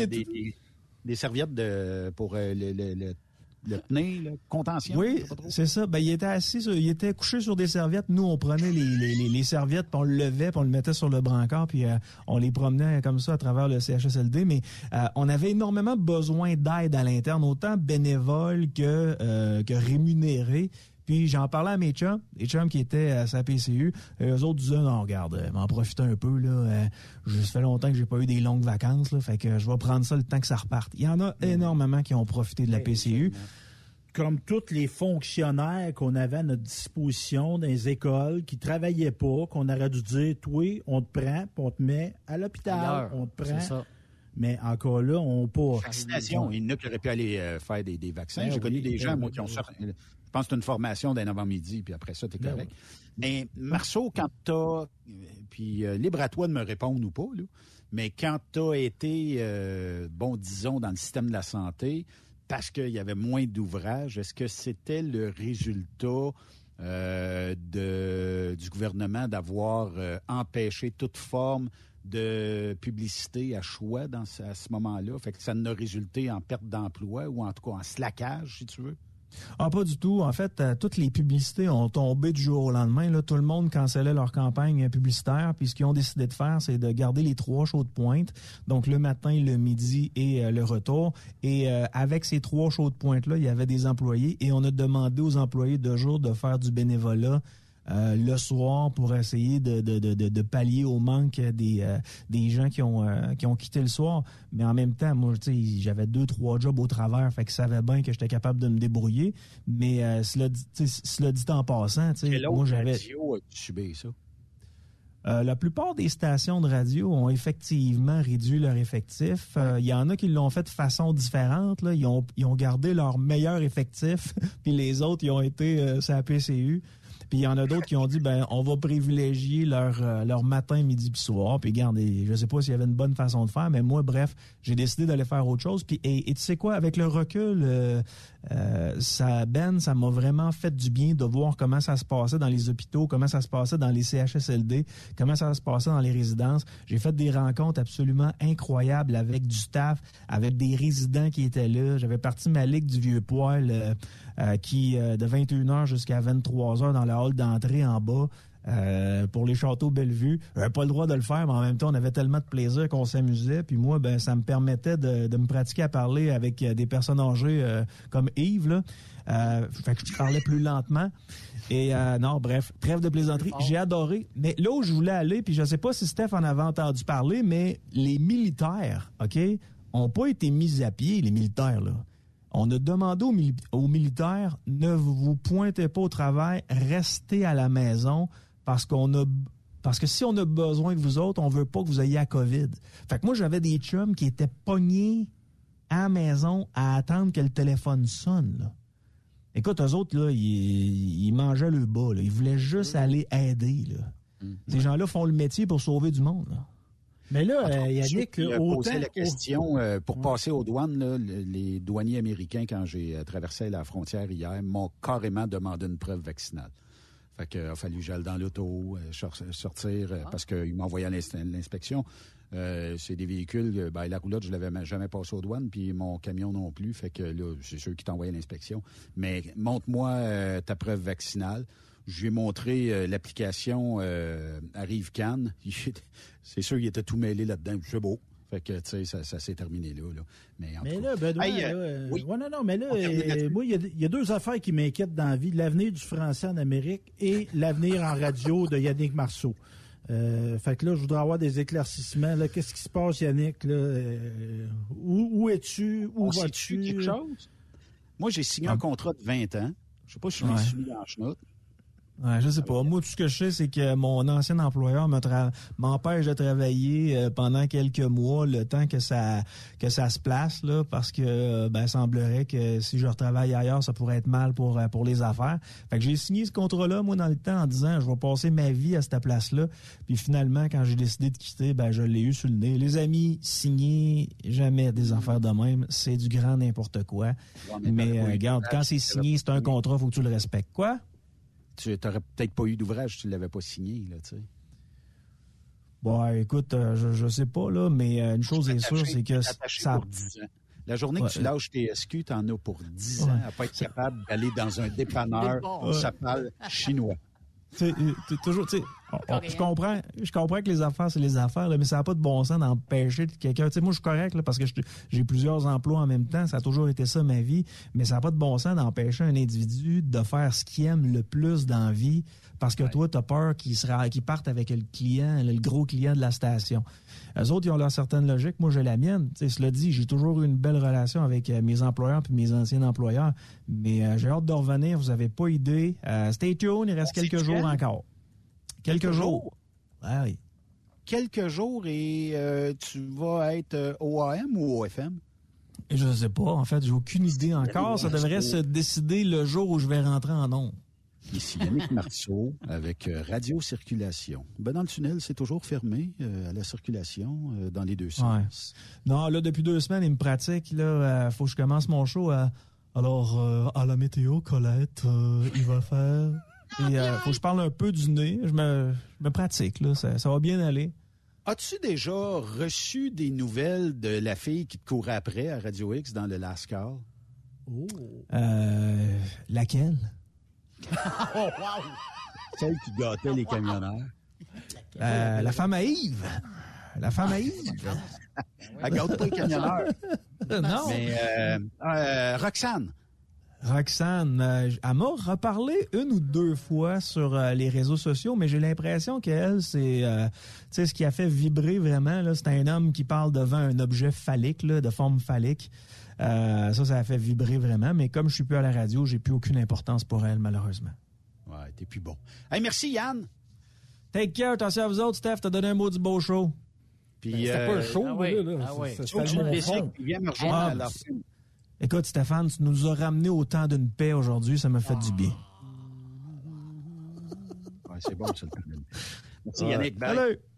des, serviettes de, pour le, le le pneu, le contention. Oui, c'est ça. Ben, il était assis, il était couché sur des serviettes. Nous, on prenait les, les, les, serviettes, puis on le levait, puis on le mettait sur le brancard, puis euh, on les promenait comme ça à travers le CHSLD. Mais euh, on avait énormément besoin d'aide à l'interne, autant bénévole que, euh, que rémunéré. Puis j'en parlais à mes chums, les chums qui étaient à sa PCU. Et eux autres disaient, non, regarde, euh, m'en profite un peu. Là, euh, ça fait longtemps que j'ai pas eu des longues vacances. Là, fait que je vais prendre ça le temps que ça reparte. Il y en a énormément qui ont profité de la PCU comme tous les fonctionnaires qu'on avait à notre disposition dans les écoles, qui travaillaient pas, qu'on aurait dû dire, toi, on te prend, puis on te met à l'hôpital, on te prend. Mais encore là, on pas. Vaccination. Il y en a qui auraient pu aller euh, faire des, vaccins. Ben J'ai connu des ben gens, moi, qui ont sorti. Je pense que c'est une formation d'un avant-midi, puis après ça, tu es ben correct. Mais Marceau, quand tu as. Puis euh, libre à toi de me répondre ou pas, là, mais quand tu as été, euh, bon, disons, dans le système de la santé, parce qu'il y avait moins d'ouvrages, est-ce que c'était le résultat euh, de, du gouvernement d'avoir empêché toute forme de publicité à choix dans, à ce moment-là? Fait que ça n'a résulté en perte d'emploi ou en tout cas en slackage, si tu veux? Ah, pas du tout. En fait, euh, toutes les publicités ont tombé du jour au lendemain. Là, tout le monde cancellait leur campagne publicitaire. Puis ce qu'ils ont décidé de faire, c'est de garder les trois shows de pointe. Donc le matin, le midi et euh, le retour. Et euh, avec ces trois shows de pointe-là, il y avait des employés. Et on a demandé aux employés de jour de faire du bénévolat euh, le soir pour essayer de, de, de, de pallier au manque des, euh, des gens qui ont, euh, qui ont quitté le soir. Mais en même temps, moi, j'avais deux, trois jobs au travers, fait que ça savais bien que j'étais capable de me débrouiller. Mais cela, cela dit en passant, moi, j'avais... radio a subi ça? la plupart des stations de radio ont effectivement réduit leur effectif. Il y en a qui l'ont fait de façon différente. Là. Ils, ont, ils ont gardé leur meilleur effectif, puis les autres, ils ont été euh, sur la PCU. Puis il y en a d'autres qui ont dit ben on va privilégier leur euh, matin, midi puis soir. Puis regardez, je sais pas s'il y avait une bonne façon de faire, mais moi bref, j'ai décidé d'aller faire autre chose. Puis et, tu sais quoi, avec le recul, euh, euh, ça Ben, ça m'a vraiment fait du bien de voir comment ça se passait dans les hôpitaux, comment ça se passait dans les CHSLD, comment ça se passait dans les résidences. J'ai fait des rencontres absolument incroyables avec du staff, avec des résidents qui étaient là. J'avais parti ma ligue du vieux poil euh, qui euh, de 21h jusqu'à 23h dans la hall d'entrée en bas. Euh, pour les châteaux Bellevue. J'avais pas le droit de le faire, mais en même temps, on avait tellement de plaisir qu'on s'amusait. Puis moi, ben, ça me permettait de, me pratiquer à parler avec des personnes âgées comme Yves. Fait que je parlais plus lentement. Et non, bref, trêve de plaisanterie. J'ai adoré. Mais là où je voulais aller, puis je sais pas si Steph en avait entendu parler, mais les militaires, OK, ont pas été mis à pied, les militaires, là. On a demandé aux, militaires ne vous pointez pas au travail, restez à la maison parce qu'on a parce que si on a besoin de vous autres, on veut pas que vous ayez la COVID. Fait que moi, j'avais des chums qui étaient pognés à la maison à attendre que le téléphone sonne. Écoute, eux autres, là, ils, mangeaient le bas. Ils voulaient juste aller aider. Là. Ces gens-là font le métier pour sauver du monde. Mais là, euh, Yannick, a posé la question euh, pour passer aux douanes. les douaniers américains, quand j'ai euh, traversé la frontière hier, m'ont carrément demandé une preuve vaccinale. Fait qu'il a fallu que j'aille dans l'auto, sortir, ah. parce qu'ils m'envoyaient à l'inspection. c'est des véhicules, ben, la roulotte, je l'avais jamais passé aux douanes, puis mon camion non plus. Fait que là, c'est ceux qui t'envoyaient l'inspection. Mais montre-moi ta preuve vaccinale. Je lui ai montré euh, l'application euh, Arrive Cannes. C'est sûr qu'il était tout mêlé là-dedans. C'est beau. Fait que, tu sais, ça, s'est terminé là. Mais, là, Benoît, euh, oui. non, non, mais là, moi, il y, a deux affaires qui m'inquiètent dans la vie. L'avenir du français en Amérique et l'avenir en radio de Yannick Marceau. fait que là, je voudrais avoir des éclaircissements. Qu'est-ce qui se passe, Yannick? Là? où, es-tu? Où vas-tu? quelque chose? Moi, j'ai signé un ah. contrat de 20 ans. Je sais pas si je l'ai soumis dans la chenoute. Ouais, je sais pas. Moi, tout ce que je sais, c'est que mon ancien employeur m'empêche de travailler euh, pendant quelques mois, le temps que ça que ça se place, là, parce que euh, ben, semblerait que si je retravaille ailleurs, ça pourrait être mal pour euh, pour les affaires. Fait que j'ai signé ce contrat-là, moi, dans le temps, en disant je vais passer ma vie à cette place-là. Puis finalement, quand j'ai décidé de quitter, ben je l'ai eu sur le nez. Les amis, signer jamais des affaires de même, c'est du grand n'importe quoi. mais regarde, quand c'est signé, c'est un contrat, faut que tu le respectes. Quoi? Tu n'aurais peut-être pas eu d'ouvrage si tu ne l'avais pas signé, là, tu sais. Bon, écoute, euh, je, ne sais pas, là, mais euh, une chose est sûre, c'est que ça. Pour 10 ans. La journée que tu lâches tes SQ, tu en as pour 10 ans à pas être capable d'aller dans un dépanneur ça parle chinois. Tu toujours, tu je comprends, je comprends que les affaires, c'est les affaires, mais ça n'a pas de bon sens d'empêcher quelqu'un. Tu sais, moi, je suis correct là, parce que j'ai plusieurs emplois en même temps. Ça a toujours été ça ma vie, mais ça n'a pas de bon sens d'empêcher un individu de faire ce qu'il aime le plus dans la vie parce que toi, tu as peur qu'il sera, qu'il parte avec le client, le gros client de la station. Les autres, ils ont leur certaine logique. Moi, j'ai la mienne. Tu sais, cela dit, j'ai toujours eu une belle relation avec euh, mes employeurs puis mes anciens employeurs. Mais euh, j'ai hâte de revenir. Vous n'avez pas idée. Euh, stay tuned. Il reste quelques jours encore. Quelques, jours. Ah oui. Quelques jours et tu vas être OAM ou OFM? Je ne sais pas. En fait, j'ai aucune idée encore. Ça devrait se décider le jour où je vais rentrer en nombre. Ici Yannick Marceau avec euh, Radio Circulation. Ben dans le tunnel, c'est toujours fermé euh, à la circulation euh, dans les deux sens. Non, là, depuis deux semaines, il me pratique. Là, faut que je commence mon show. alors, à la météo, Colette, il va faire. Il faut que je parle un peu du nez. Je me, me pratique, là. Ça, va bien aller. As-tu déjà reçu des nouvelles de la fille qui te courait après à Radio X dans le Last Call? Oh. laquelle? oh, wow! Celle qui gâtait les camionneurs. Euh, la femme à Yves. La femme à Yves. Elle gâte pas les camionneurs. non. Mais euh, euh, Roxane. Roxane, euh, elle m'a reparlé une ou deux fois sur euh, les réseaux sociaux, mais j'ai l'impression qu'elle, c'est euh, tu sais, ce qui a fait vibrer vraiment. là, C'est un homme qui parle devant un objet phallique, là, de forme phallique. Euh, ça, ça a fait vibrer vraiment, mais comme je suis plus à la radio, j'ai plus aucune importance pour elle, malheureusement. Ouais, t'es plus bon. Hey, merci, Yann. Take care, attention à vous autres, Steph, t'as donné un mot du beau show. Puis, C'était pas un show, ah là, oui. là. Ah que C'était Ah, Écoute, Stéphane, tu nous as ramené au temps d'une paix aujourd'hui, ça m'a fait du bien. Ouais, c'est bon, ça, le. Merci, Yannick. Bye. Salut!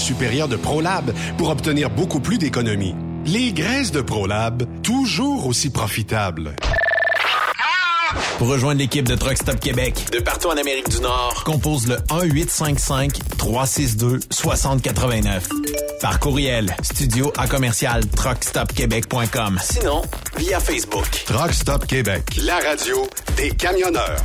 supérieure de ProLab pour obtenir beaucoup plus d'économies. Les graisses de ProLab, toujours aussi profitables. Pour rejoindre l'équipe de Truck Stop Québec, de partout en Amérique du Nord, compose le 1-855-362-6089. Par courriel, studio à commercial truckstopquebec.com. Sinon, via Facebook. Truck Stop Québec, la radio des camionneurs.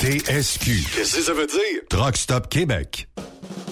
TSQ. Qu'est-ce que ça veut dire? Truck Stop Québec.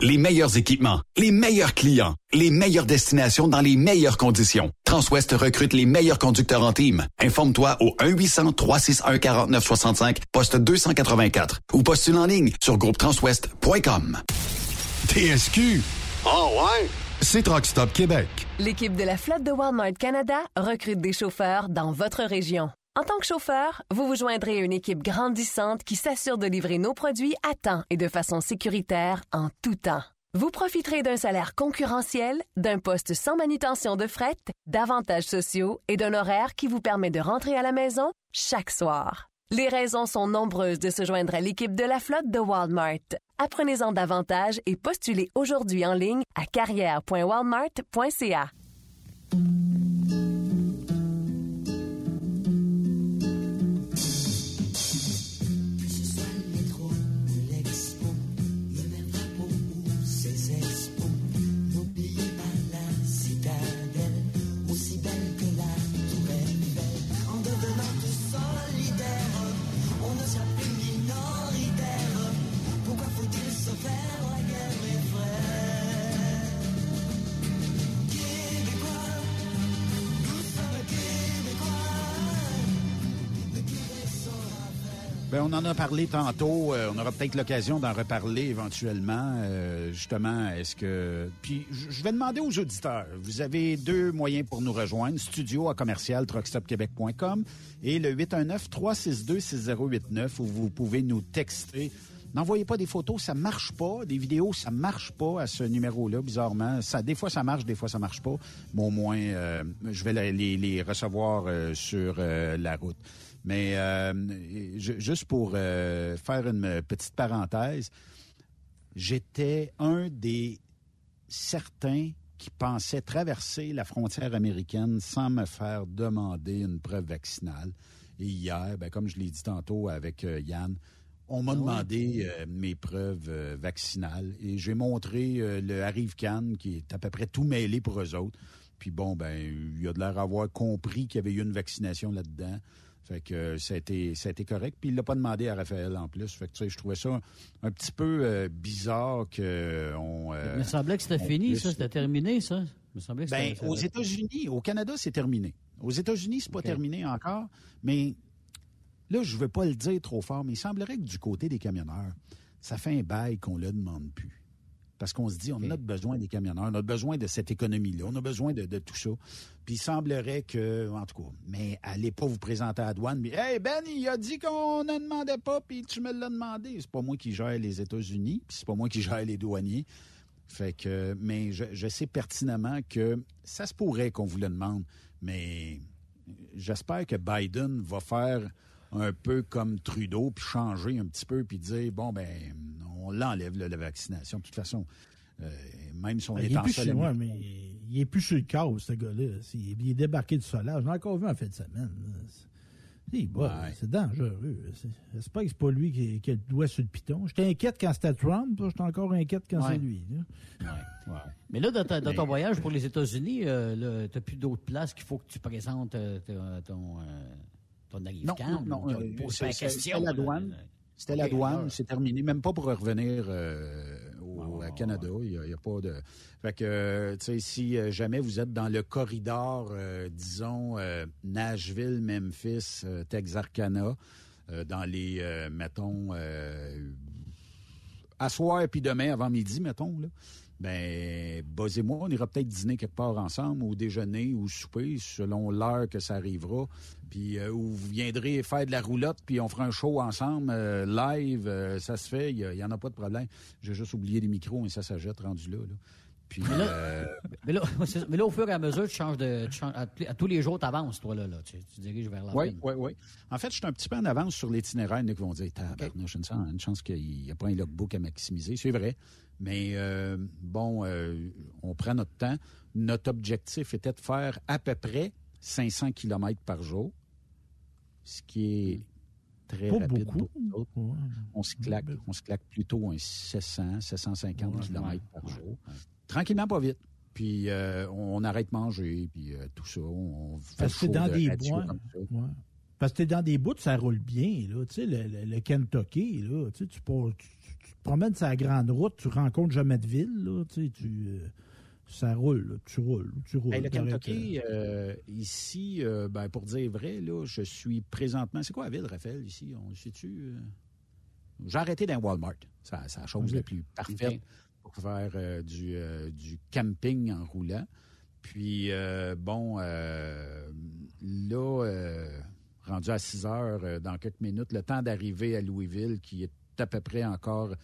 Les meilleurs équipements, les meilleurs clients, les meilleures destinations dans les meilleures conditions. Transwest recrute les meilleurs conducteurs en team. Informe-toi au 1-800-361-4965, poste 284 ou postule en ligne sur groupetranswest.com. TSQ. Oh ouais? C'est Truck Stop Québec. L'équipe de la flotte de Walmart Canada recrute des chauffeurs dans votre région. En tant que chauffeur, vous vous joindrez à une équipe grandissante qui s'assure de livrer nos produits à temps et de façon sécuritaire en tout temps. Vous profiterez d'un salaire concurrentiel, d'un poste sans manutention de fret, d'avantages sociaux et d'un horaire qui vous permet de rentrer à la maison chaque soir. Les raisons sont nombreuses de se joindre à l'équipe de la flotte de Walmart. Apprenez-en davantage et postulez aujourd'hui en ligne à carrière.walmart.ca. Ben, on en a parlé tantôt. euh, on aura peut-être l'occasion d'en reparler éventuellement. euh, justement, est-ce que. Puis, je vais demander aux auditeurs. Vous avez deux moyens pour nous rejoindre studio à commercial truckstopquebec.com et le 819-362-6089 où vous pouvez nous texter. N'envoyez pas des photos, ça marche pas. Des vidéos, ça marche pas à ce numéro-là, bizarrement. Ça, des fois, ça marche, des fois, ça marche pas. Mais au moins, euh, je vais les, les- les recevoir euh, sur euh, la route. Mais euh, ju- juste pour euh, faire une petite parenthèse, j'étais un des certains qui pensaient traverser la frontière américaine sans me faire demander une preuve vaccinale. Et hier, ben, comme je l'ai dit tantôt avec euh, Yann, on m'a demandé euh, mes preuves euh, vaccinales et j'ai montré euh, le Arrive Cannes qui est à peu près tout mêlé pour eux autres. Puis bon, ben, il a de l'air d'avoir compris qu'il y avait eu une vaccination là-dedans. Fait que euh, ça a été, ça a été correct. Puis il l'a pas demandé à Raphaël en plus. Fait que tu sais, je trouvais ça un, un petit peu euh, bizarre que on. euh, Il me semblait que c'était on fini, puisse- ça, c'était terminé, ça. Il me semblait que ben, aux États-Unis, au Canada, c'est terminé. Aux États-Unis, c'est pas terminé encore, mais là, je veux pas le dire trop fort, mais il semblerait que du côté des camionneurs, ça fait un bail qu'on le demande plus. Parce qu'on se dit, on a besoin des camionneurs, on a besoin de cette économie-là, on a besoin de, de tout ça. Puis il semblerait que, en tout cas, mais allez pas vous présenter à la douane, mais Hey Ben, il a dit qu'on ne demandait pas, puis tu me l'as demandé. C'est pas moi qui gère les États-Unis, puis c'est pas moi qui gère les douaniers. Fait que, mais je, je sais pertinemment que ça se pourrait qu'on vous le demande, mais j'espère que Biden va faire un peu comme Trudeau, puis changer un petit peu, puis dire, bon, ben, on l'enlève, là, la vaccination. De toute façon, euh, même si on Ben, est, il, est en plus ouais, américain- mais il est plus sur le cas, ce gars-là. Il est débarqué du solage. J'en ai encore vu en fin de semaine. C'est- bon, Ouais. c'est dangereux. C'est- J'espère que c'est pas lui qui, qui a le doigt sur le piton. J'étais inquiète quand c'était Trump, j'étais encore inquiète quand Ouais. c'est lui. là. Mais là, dans, ta- dans ton voyage pour les États-Unis, euh, tu n'as plus d'autres places qu'il faut que tu présentes euh, ton, ton, euh, ton arrive Non, non, non. euh, poses c'est- la question. C'était la douane. La c'est terminé. Même pas pour revenir euh, au à Canada. Il n'y a, pas de. Fait que, euh, tu sais, si euh, jamais vous êtes dans le corridor, euh, disons, euh, Nashville, Memphis, Texarkana, dans les, mettons, à soir puis demain avant midi, mettons, là, ben, buzzez-moi, on ira peut-être dîner quelque part ensemble, ou déjeuner, ou souper, selon l'heure que ça arrivera. Puis, euh, vous viendrez faire de la roulotte, puis on fera un show ensemble, euh, live, euh, ça se fait, il n'y en a pas de problème. J'ai juste oublié les micros, et ça s'achète rendu là. Puis, Mais là, euh, mais, là. Mais au fur et à mesure, tu changes de. tu changes- à, à tous les jours, tu avances, toi, là. là. Tu, tu diriges vers la Oui, fin. oui, oui. En fait, je suis un petit peu en avance sur l'itinéraire. Il y en a qui vont dire, tabarnouche, une chance, une chance qu'il n'y a pas un logbook à maximiser. C'est vrai. Mais euh, bon, euh, on prend notre temps. Notre objectif était de faire à peu près 500 km par jour, ce qui est très Pas rapide beaucoup. pour nous autres. On se claque, on se claque plutôt un 700, 750 km par jour. Tranquillement, pas vite. Puis euh, on arrête de manger, puis euh, tout ça. On fait Parce que dans de des bois. Ouais. Parce que t'es dans des bouts, ça roule bien. Là. Tu sais, le, le- le Kentucky, là, tu, sais, tu, pars- tu- tu- tu te promènes sur la grande route, tu rencontres jamais de ville. Là, tu sais, tu, euh, ça roule, là. tu roules, tu roules. Hey, le Kentucky, ici, ben, pour dire vrai, là, je suis présentement. C'est quoi la ville, Raphaël, ici? On le sait-tu? euh? J'ai arrêté dans Walmart. C'est la- chose la plus parfaite. Pour faire euh, du, euh, du camping en roulant. Puis, euh, bon, là, rendu à 6 heures, dans quelques minutes, le temps d'arriver à Louisville, qui est à peu près encore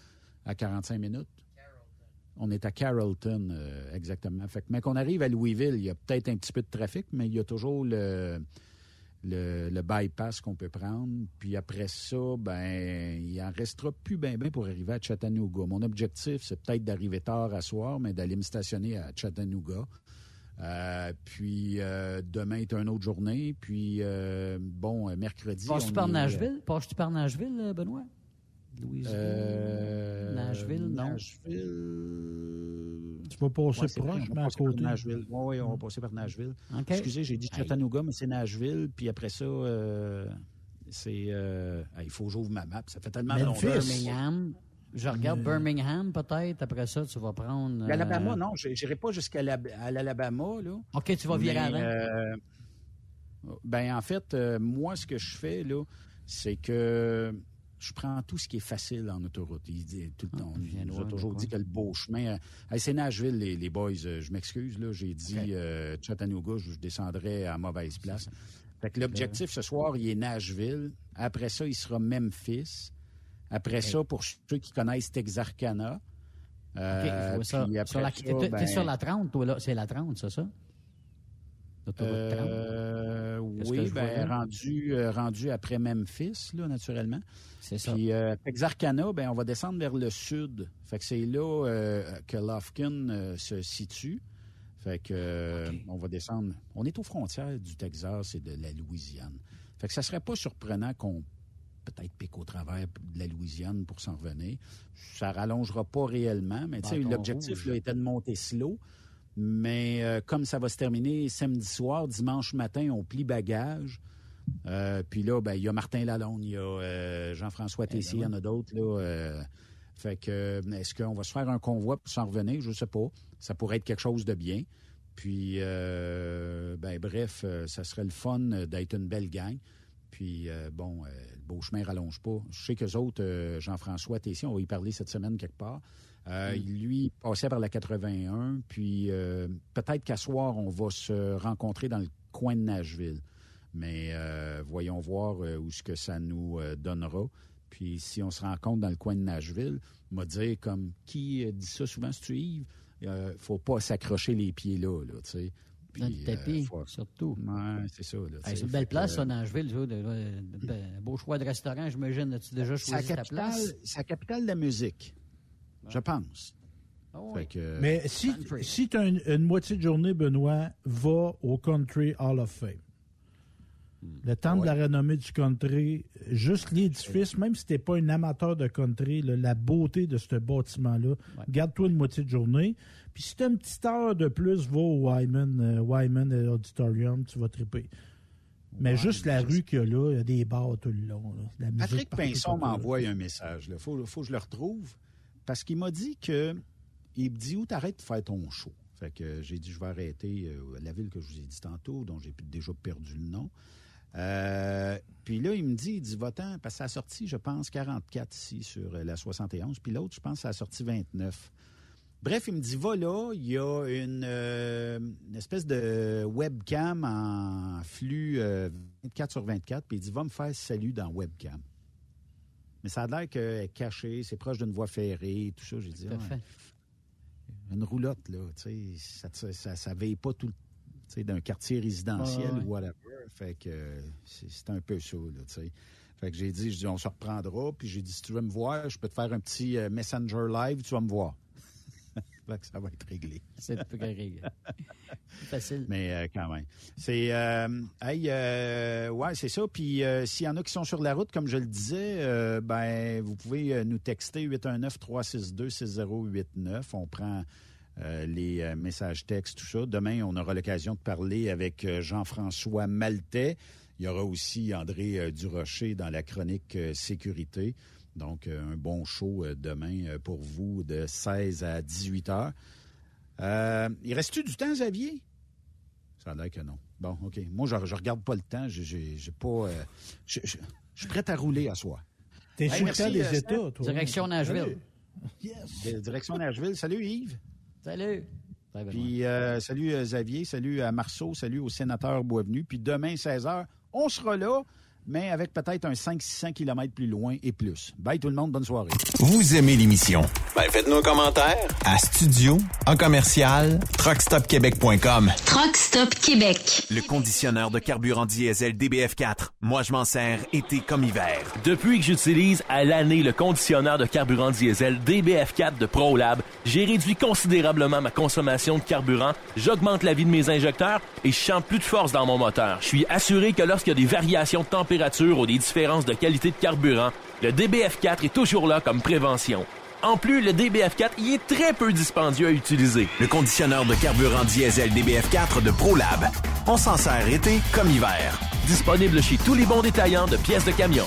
à 45 minutes. On est à Carrollton, exactement. Fait que, mais qu'on arrive à Louisville, il y a peut-être un petit peu de trafic, mais il y a toujours le, le, le bypass qu'on peut prendre. Puis après ça, ben, il en restera plus bien ben pour arriver à Chattanooga. Mon objectif, c'est peut-être d'arriver tard à soir, mais d'aller me stationner à Chattanooga. Euh, puis euh, demain est une autre journée. Puis euh, bon, mercredi. Passes-tu par Nashville? Passes-tu par Nashville, Benoît? Louisville? Euh, Nashville, non? Nashville. Tu vas passer Ouais, proche, mais à côté. Nashville. Oui, oui, on va passer par Nashville. Excusez, j'ai dit Chattanooga, mais c'est Nashville. Puis après ça, euh, c'est. euh, ah, il faut que j'ouvre ma map. Ça fait tellement longtemps. Birmingham. Je regarde Birmingham, peut-être. Après ça, tu vas prendre. euh, L'Alabama, non, je n'irai pas jusqu'à l'Alabama. là. OK, tu vas virer Mais, avant. euh, ben, en fait, euh, moi, ce que je fais, là, c'est que je prends tout ce qui est facile en autoroute. Il dit, tout le temps, on nous a toujours dit que le beau chemin. euh, c'est Nashville, les, les boys. euh, je m'excuse, là. J'ai dit euh, Chattanooga, je, je descendrais à mauvaise place. Fait que l'objectif ce soir, il est Nashville. Après ça, il sera Memphis. Après ça, pour ceux qui connaissent Texarkana. Euh, ça. après Sur la- ça, T'es t'es ben, sur la 30, toi, là. C'est la 30, c'est ça? L'autoroute 30. Euh, oui, ben, rendu, euh, rendu après Memphis, là, naturellement. C'est ça. Puis euh, Texarkana, ben, on va descendre vers le sud. Fait que c'est là euh, que Lufkin euh, se situe. Fait que on va descendre. On est aux frontières du Texas et de la Louisiane. Fait que ça serait pas surprenant qu'on peut-être pique au travers de la Louisiane pour s'en revenir. Ça rallongera pas réellement, mais tu sais, Bâton l'objectif était de monter slow. Mais euh, comme ça va se terminer samedi soir, dimanche matin, on plie bagage. Euh, puis là, ben, il y a Martin Lalonde, il y a euh, Jean-François Tessier, il y en a d'autres. Là, fait que, est-ce qu'on va se faire un convoi pour s'en revenir? Je sais pas. Ça pourrait être quelque chose de bien. Puis, ben, bref, ça serait le fun d'être une belle gang. Puis, bon, le beau chemin rallonge pas. Je sais qu'eux autres, Jean-François Tessier, on va y parler cette semaine quelque part. Euh, Lui, il passait par la 81. Puis, euh, peut-être qu'à soir, on va se rencontrer dans le coin de Nashville. Mais euh, voyons voir où ce que ça nous donnera. Puis si on se rencontre dans le coin de Nashville, m'a dire comme qui dit ça souvent, si tu Yves, faut pas s'accrocher les pieds là, là, tu sais. Dans le tapis, faut- surtout. Ouais, c'est ça. Hey, une belle place, ça, Nashville. de- de- de- beau choix de restaurant, j'imagine. As-tu déjà choisi ta place? c'est la capitale de la musique, je pense. Fait que- Mais si, si tu as une, une moitié de journée, Benoît, va au Country Hall of Fame. Le temps de la renommée du country, juste l'édifice, même si tu n'es pas un amateur de country, là, la beauté de ce bâtiment-là, garde-toi une moitié de journée. Puis si tu as une petite heure de plus, va au Wyman, euh, Wyman Auditorium, tu vas triper. Mais juste la rue qu'il y a là, il y a des bars tout le long. là. La musique Patrick Pinson m'envoie un message. Il faut, faut que je le retrouve. Parce qu'il m'a dit que. Il me dit où t'arrêtes de faire ton show? Fait que j'ai dit je vais arrêter euh, la ville que je vous ai dit tantôt, dont j'ai déjà perdu le nom. Euh, puis là, il me dit, il dit, va-t'en, parce que ça a sorti, je pense, 44 ici sur euh, la 71. Puis l'autre, je pense, ça a sorti 29. Bref, il me dit, va là, il y a une, espèce de webcam en flux euh, 24 sur 24. Puis il dit, va me faire salut dans webcam. Mais ça a l'air qu'elle est cachée, c'est proche d'une voie ferrée, tout ça. J'ai dit, une roulotte, là. tu sais, Ça, ça, ça veille pas tout le d'un quartier résidentiel ouais. ou whatever. Fait que euh, c'est un peu ça, là, tu sais. Fait que j'ai dit, dis, on se reprendra. Puis j'ai dit, si tu veux me voir, je peux te faire un petit euh, Messenger live, tu vas me voir. Fait que ça va être réglé. C'est plus réglé. Facile. Mais euh, quand même. C'est. Euh, hey, euh, ouais, c'est ça. Puis s'il y en a qui sont sur la route, comme je le disais, ben, vous pouvez nous texter 819-362-6089. On prend. euh, les euh, messages textes, tout ça. Demain, on aura l'occasion de parler avec euh, Jean-François Maltais. Il y aura aussi André Durocher dans la chronique sécurité. Donc, euh, un bon show euh, demain euh, pour vous de 16 à 18 heures. Euh, il reste-tu du temps, Xavier? Ça a l'air que non. Bon, OK. Moi, je, je regarde pas le temps. J'ai- J'ai j'ai pas. euh, je, je- je suis prêt à rouler à soir. T'es Hey, sur le merci, temps des euh, États, toi. Direction Nashville. De- Direction Nashville. Salut Yves. Salut. Puis euh, salut Xavier, salut à Marceau, salut au sénateur Boisvenu. Puis demain, 16h, on sera là, mais avec peut-être un 500-600 km plus loin et plus. Bye tout le monde, bonne soirée. Vous aimez l'émission? Ben, faites-nous un commentaire à studio en commercial truckstopquebec.com. Truck Stop Québec. Le conditionneur de carburant diesel DBF4. Moi, je m'en sers été comme hiver. Depuis que j'utilise à l'année le conditionneur de carburant diesel DBF4 de ProLab, j'ai réduit considérablement ma consommation de carburant, j'augmente la vie de mes injecteurs et je sens plus de force dans mon moteur. Je suis assuré que lorsqu'il y a des variations de température ou des différences de qualité de carburant, le DBF4 est toujours là comme prévention. En plus, le DBF4 y est très peu dispendieux à utiliser. Le conditionneur de carburant diesel DBF4 de ProLab. On s'en sert été comme hiver. Disponible chez tous les bons détaillants de pièces de camion.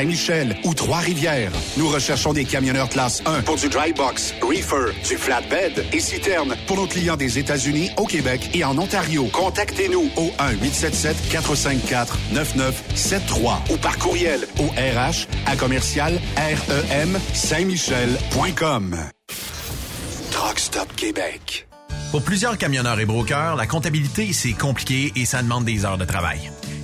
Saint-Michel ou Trois-Rivières. Nous recherchons des camionneurs classe 1 pour du dry box, reefer, du flatbed et citerne pour nos clients des États-Unis, au Québec et en Ontario. Contactez-nous au 1-877-454-9973 ou par courriel au RH à commercial REM Saint-Michel.com. Québec. Pour plusieurs camionneurs et brokers, la comptabilité, c'est compliqué et ça demande des heures de travail.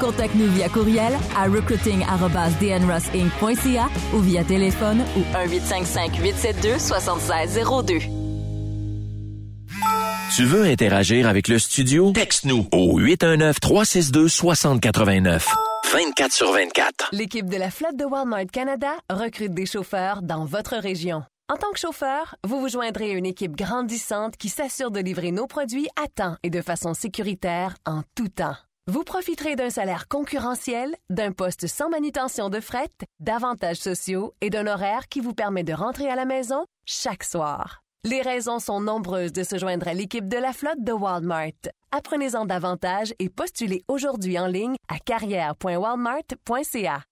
Contacte-nous via courriel à recruiting@dnrossinc.ca ou via téléphone au 1855 872 7602. Tu veux interagir avec le studio? Texte-nous au 819-362-6089. 24 sur 24. L'équipe de la flotte de Walmart Canada recrute des chauffeurs dans votre région. En tant que chauffeur, vous vous joindrez à une équipe grandissante qui s'assure de livrer nos produits à temps et de façon sécuritaire en tout temps. Vous profiterez d'un salaire concurrentiel, d'un poste sans manutention de fret, d'avantages sociaux et d'un horaire qui vous permet de rentrer à la maison chaque soir. Les raisons sont nombreuses de se joindre à l'équipe de la flotte de Walmart. Apprenez-en davantage et postulez aujourd'hui en ligne à carrière.walmart.ca.